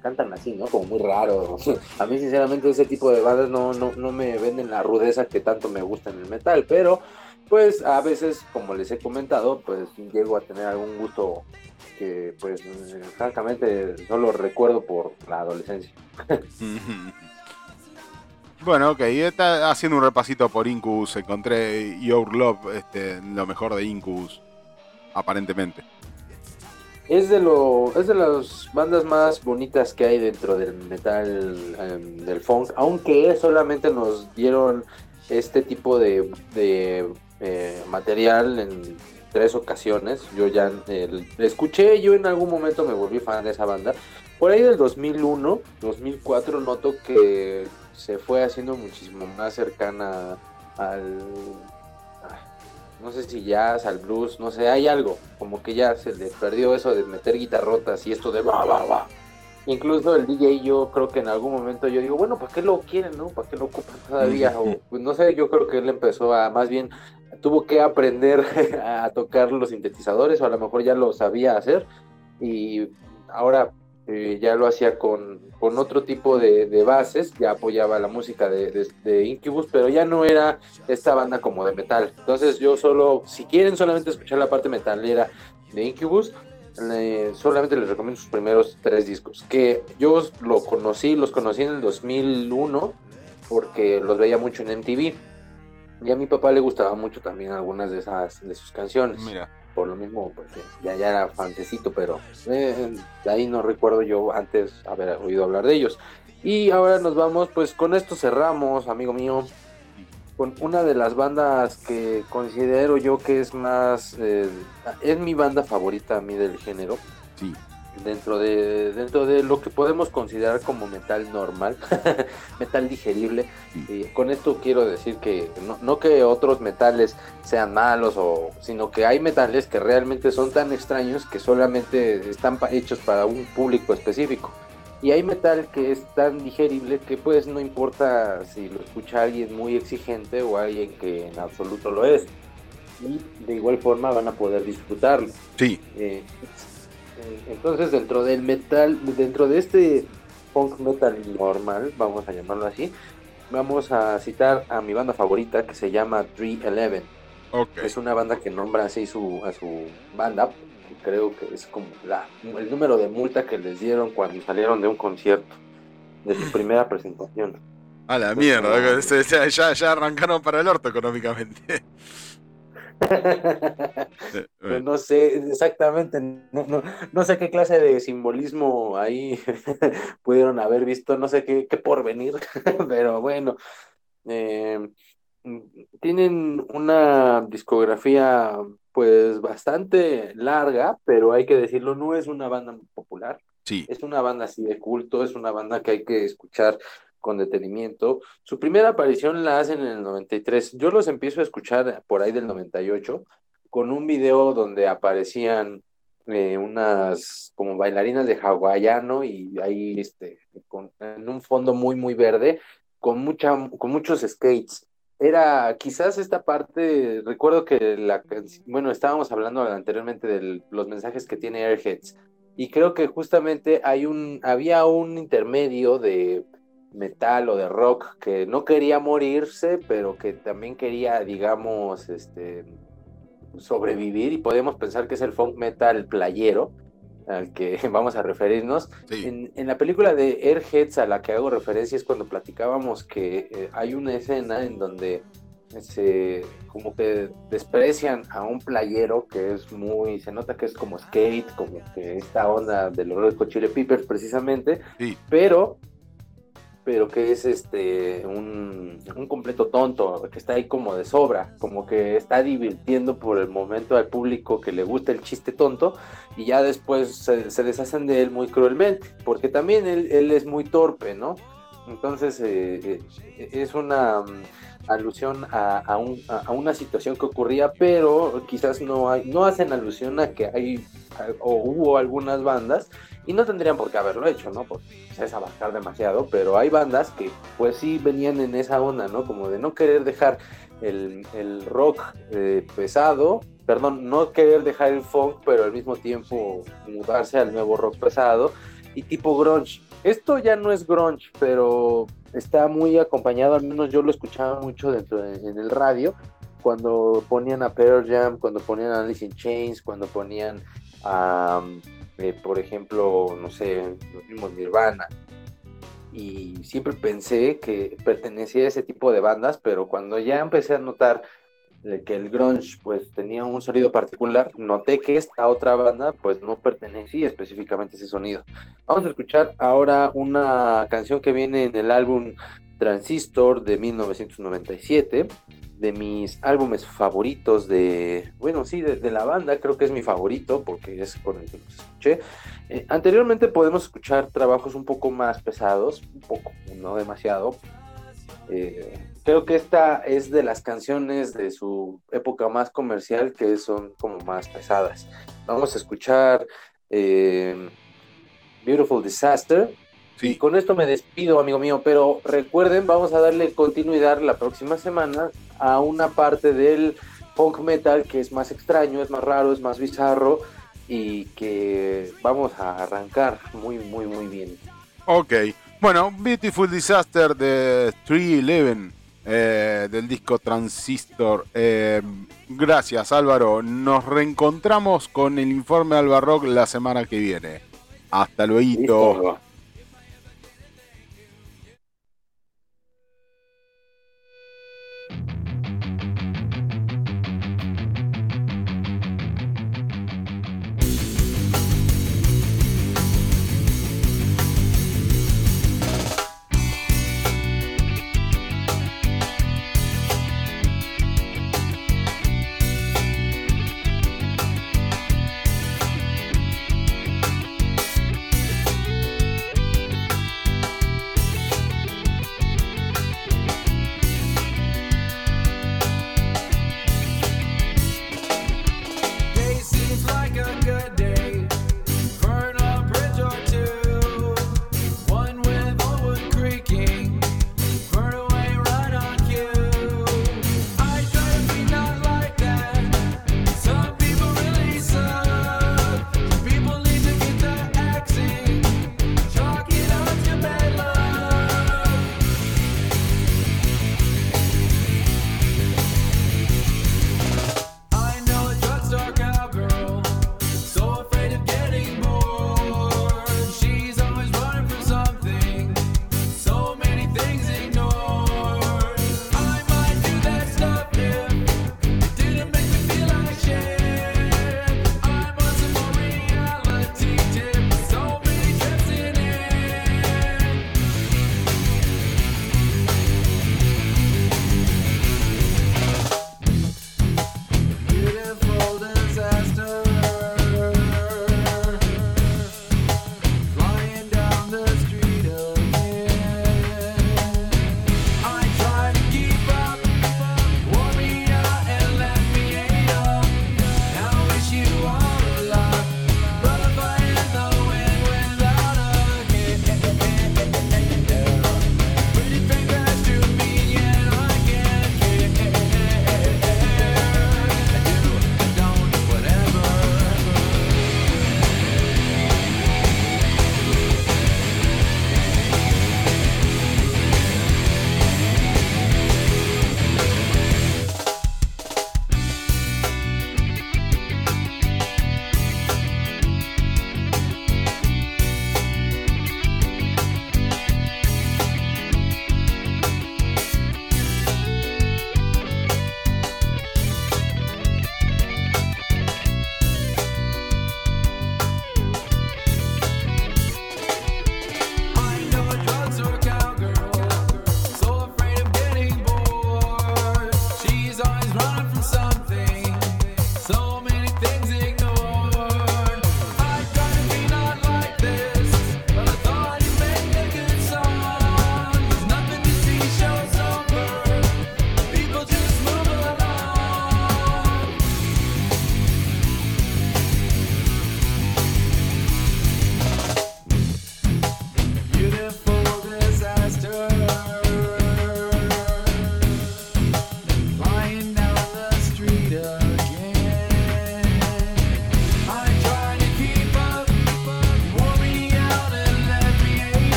cantan así, ¿no? Como muy raro. A mí sinceramente ese tipo de bandas no, no, no me venden la rudeza que tanto me gusta en el metal, pero pues a veces, como les he comentado, pues llego a tener algún gusto que pues eh, francamente solo recuerdo por la adolescencia.
Bueno, ok, está haciendo un repasito por Incubus, encontré Your Love, este, lo mejor de Incubus, aparentemente.
Es de lo, es de las bandas más bonitas que hay dentro del metal em, del funk, aunque solamente nos dieron este tipo de, de, eh, material en tres ocasiones. Yo ya eh, escuché, yo en algún momento me volví fan de esa banda. Por ahí del 2001, 2004 noto que se fue haciendo muchísimo más cercana al no sé si jazz, al blues, no sé, hay algo, como que ya se le perdió eso de meter guitarrotas y esto de va, va, va. Incluso el DJ yo creo que en algún momento yo digo, bueno, ¿para qué lo quieren, no? ¿Para qué lo ocupan todavía? O, pues no sé, yo creo que él empezó a, más bien, tuvo que aprender a tocar los sintetizadores o a lo mejor ya lo sabía hacer y ahora eh, ya lo hacía con, con otro tipo de, de bases, ya apoyaba la música de, de- de Incubus, pero ya no era esta banda como de metal. Entonces yo solo, si quieren solamente escuchar la parte metalera de Incubus, le- solamente les recomiendo sus primeros tres discos, que yo lo conocí, los conocí en el 2001, porque los veía mucho en MTV. Y a mi papá le gustaba mucho también algunas de esas de sus canciones.
Mira.
Por lo mismo, porque ya, ya era fantecito, pero eh, de ahí no recuerdo yo antes haber oído hablar de ellos. Y ahora nos vamos, pues con esto cerramos, amigo mío, con una de las bandas que considero yo que es más, eh, es mi banda favorita a mí del género.
Sí.
Dentro de, dentro de lo que podemos considerar como metal normal, metal digerible. Y con esto quiero decir que no, no que otros metales sean malos, o, sino que hay metales que realmente son tan extraños que solamente están hechos para un público específico. Y hay metal que es tan digerible que pues no importa si lo escucha alguien muy exigente o alguien que en absoluto lo es. Y de igual forma van a poder disfrutarlo.
Sí.
Eh, entonces dentro del metal, dentro de este punk metal normal, vamos a llamarlo así, vamos a citar a mi banda favorita que se llama 311. Es una banda que nombra así su, a su banda, que creo que es como la, el número de multa que les dieron cuando salieron de un concierto, de su primera presentación.
A la mierda, ya- ya arrancaron para el orto económicamente.
No sé exactamente, no, no, no sé qué clase de simbolismo ahí pudieron haber visto, no sé qué, qué por venir, pero bueno, eh, tienen una discografía pues bastante larga, pero hay que decirlo, no es una banda muy popular,
Sí.
es una banda así de culto, es una banda que hay que escuchar con detenimiento. Su primera aparición la hacen en el 93. Yo los empiezo a escuchar por ahí del 98 con un video donde aparecían eh, unas como bailarinas de hawaiano y ahí este con, en un fondo muy muy verde con mucha con muchos skates. Era quizás esta parte, recuerdo que la bueno, estábamos hablando anteriormente de los mensajes que tiene Airheads y creo que justamente hay un había un intermedio de metal o de rock que no quería morirse, pero que también quería, digamos, este sobrevivir y podemos pensar que es el funk metal playero al que vamos a referirnos. En, en la película de Airheads a la que hago referencia es cuando platicábamos que eh, hay una escena en donde se como que desprecian a un playero que es muy, se nota que es como skate, como que esta onda de los Red Hot Chili Peppers precisamente, pero pero que es este un, completo tonto, que está ahí como de sobra, como que está divirtiendo por el momento al público que le gusta el chiste tonto y ya después se, se deshacen de él muy cruelmente, porque también él, él es muy torpe, ¿no? Entonces eh, eh, es una mm, alusión a, a, un- a- a una situación que ocurría, pero quizás no hay, no hacen alusión a que hay o hubo algunas bandas y no tendrían por qué haberlo hecho, ¿no? Porque es abarcar demasiado, pero hay bandas que pues sí venían en esa onda, ¿no? Como de no querer dejar el, el rock eh, pesado, perdón, no querer dejar el funk, pero al mismo tiempo mudarse al nuevo rock pesado y tipo grunge. Esto ya no es grunge, pero está muy acompañado, al menos yo lo escuchaba mucho dentro de- en el radio, cuando ponían a Pearl Jam, cuando ponían a Alice in Chains, cuando ponían a, eh, por ejemplo, no sé, los mismos Nirvana. Y siempre pensé que pertenecía a ese tipo de bandas, pero cuando ya empecé a notar de que el grunge pues tenía un sonido particular, noté que esta otra banda pues no pertenecía específicamente a ese sonido. Vamos a escuchar ahora una canción que viene en el álbum Transistor de 1997, de mis álbumes favoritos de, bueno, sí, de, de la banda, creo que es mi favorito porque es con el que los escuché. Eh, anteriormente podemos escuchar trabajos un poco más pesados, un poco, no demasiado, eh, creo que esta es de las canciones de su época más comercial que son como más pesadas. Vamos a escuchar eh, Beautiful Disaster. Y con esto me despido, amigo mío, pero recuerden, vamos a darle continuidad la próxima semana a una parte del punk metal que es más extraño, es más raro, es más bizarro y que vamos a arrancar muy, muy, muy bien.
Ok. Bueno, Beautiful Disaster de 311 eh, del disco Transistor. Eh, gracias Álvaro. Nos reencontramos con el informe Albarrock la semana que viene. Hasta luego.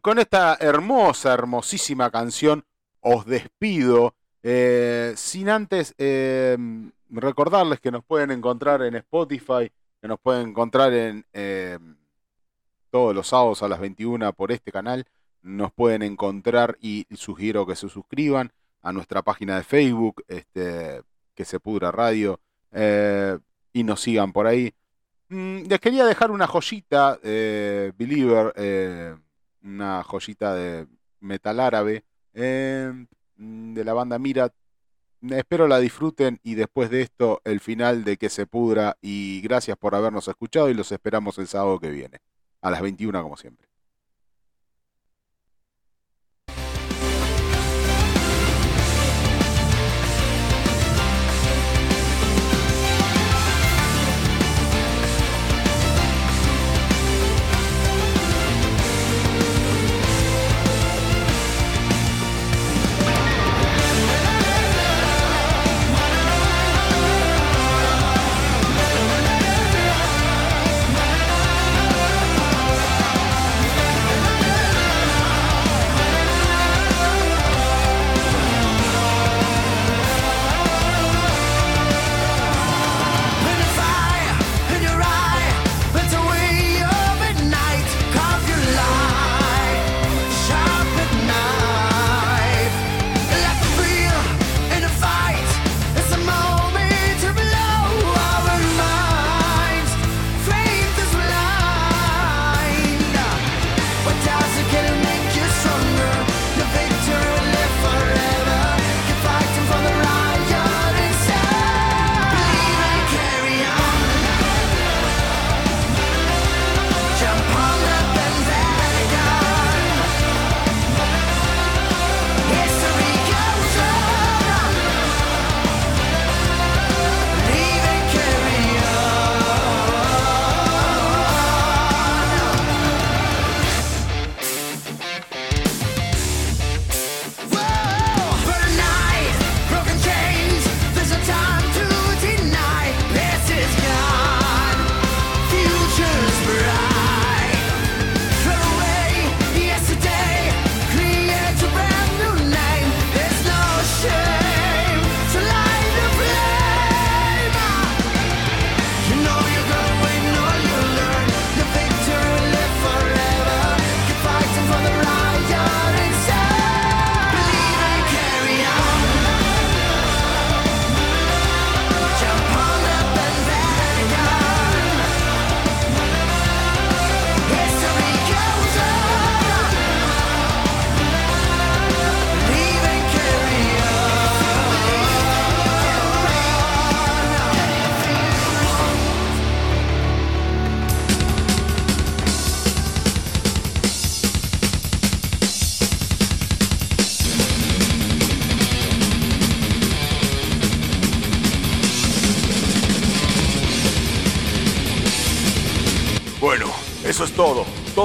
Con esta hermosa, hermosísima canción os despido. eh, sin antes eh, recordarles que nos pueden encontrar en Spotify, que nos pueden encontrar en eh, todos los sábados a las 21 por este canal. Nos pueden encontrar y sugiero que se suscriban a nuestra página de Facebook, este, que se pudra radio, eh, y nos sigan por ahí. Mm, les quería dejar una joyita, eh, Believer, una joyita de metal árabe, eh, mm, de la banda Mira. Espero la disfruten y después de esto el final de que se pudra y gracias por habernos escuchado y los esperamos el sábado que viene, a las 21 como siempre.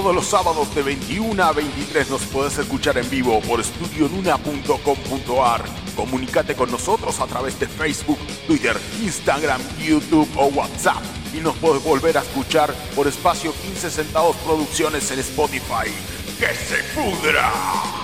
Todos los sábados de 21 a 23 nos puedes escuchar en vivo por estudionuna.com.ar. Comunicate con nosotros a través de Facebook, Twitter, Instagram, YouTube o WhatsApp. Y nos puedes volver a escuchar por espacio 15 centavos producciones en Spotify. ¡Que se pudra!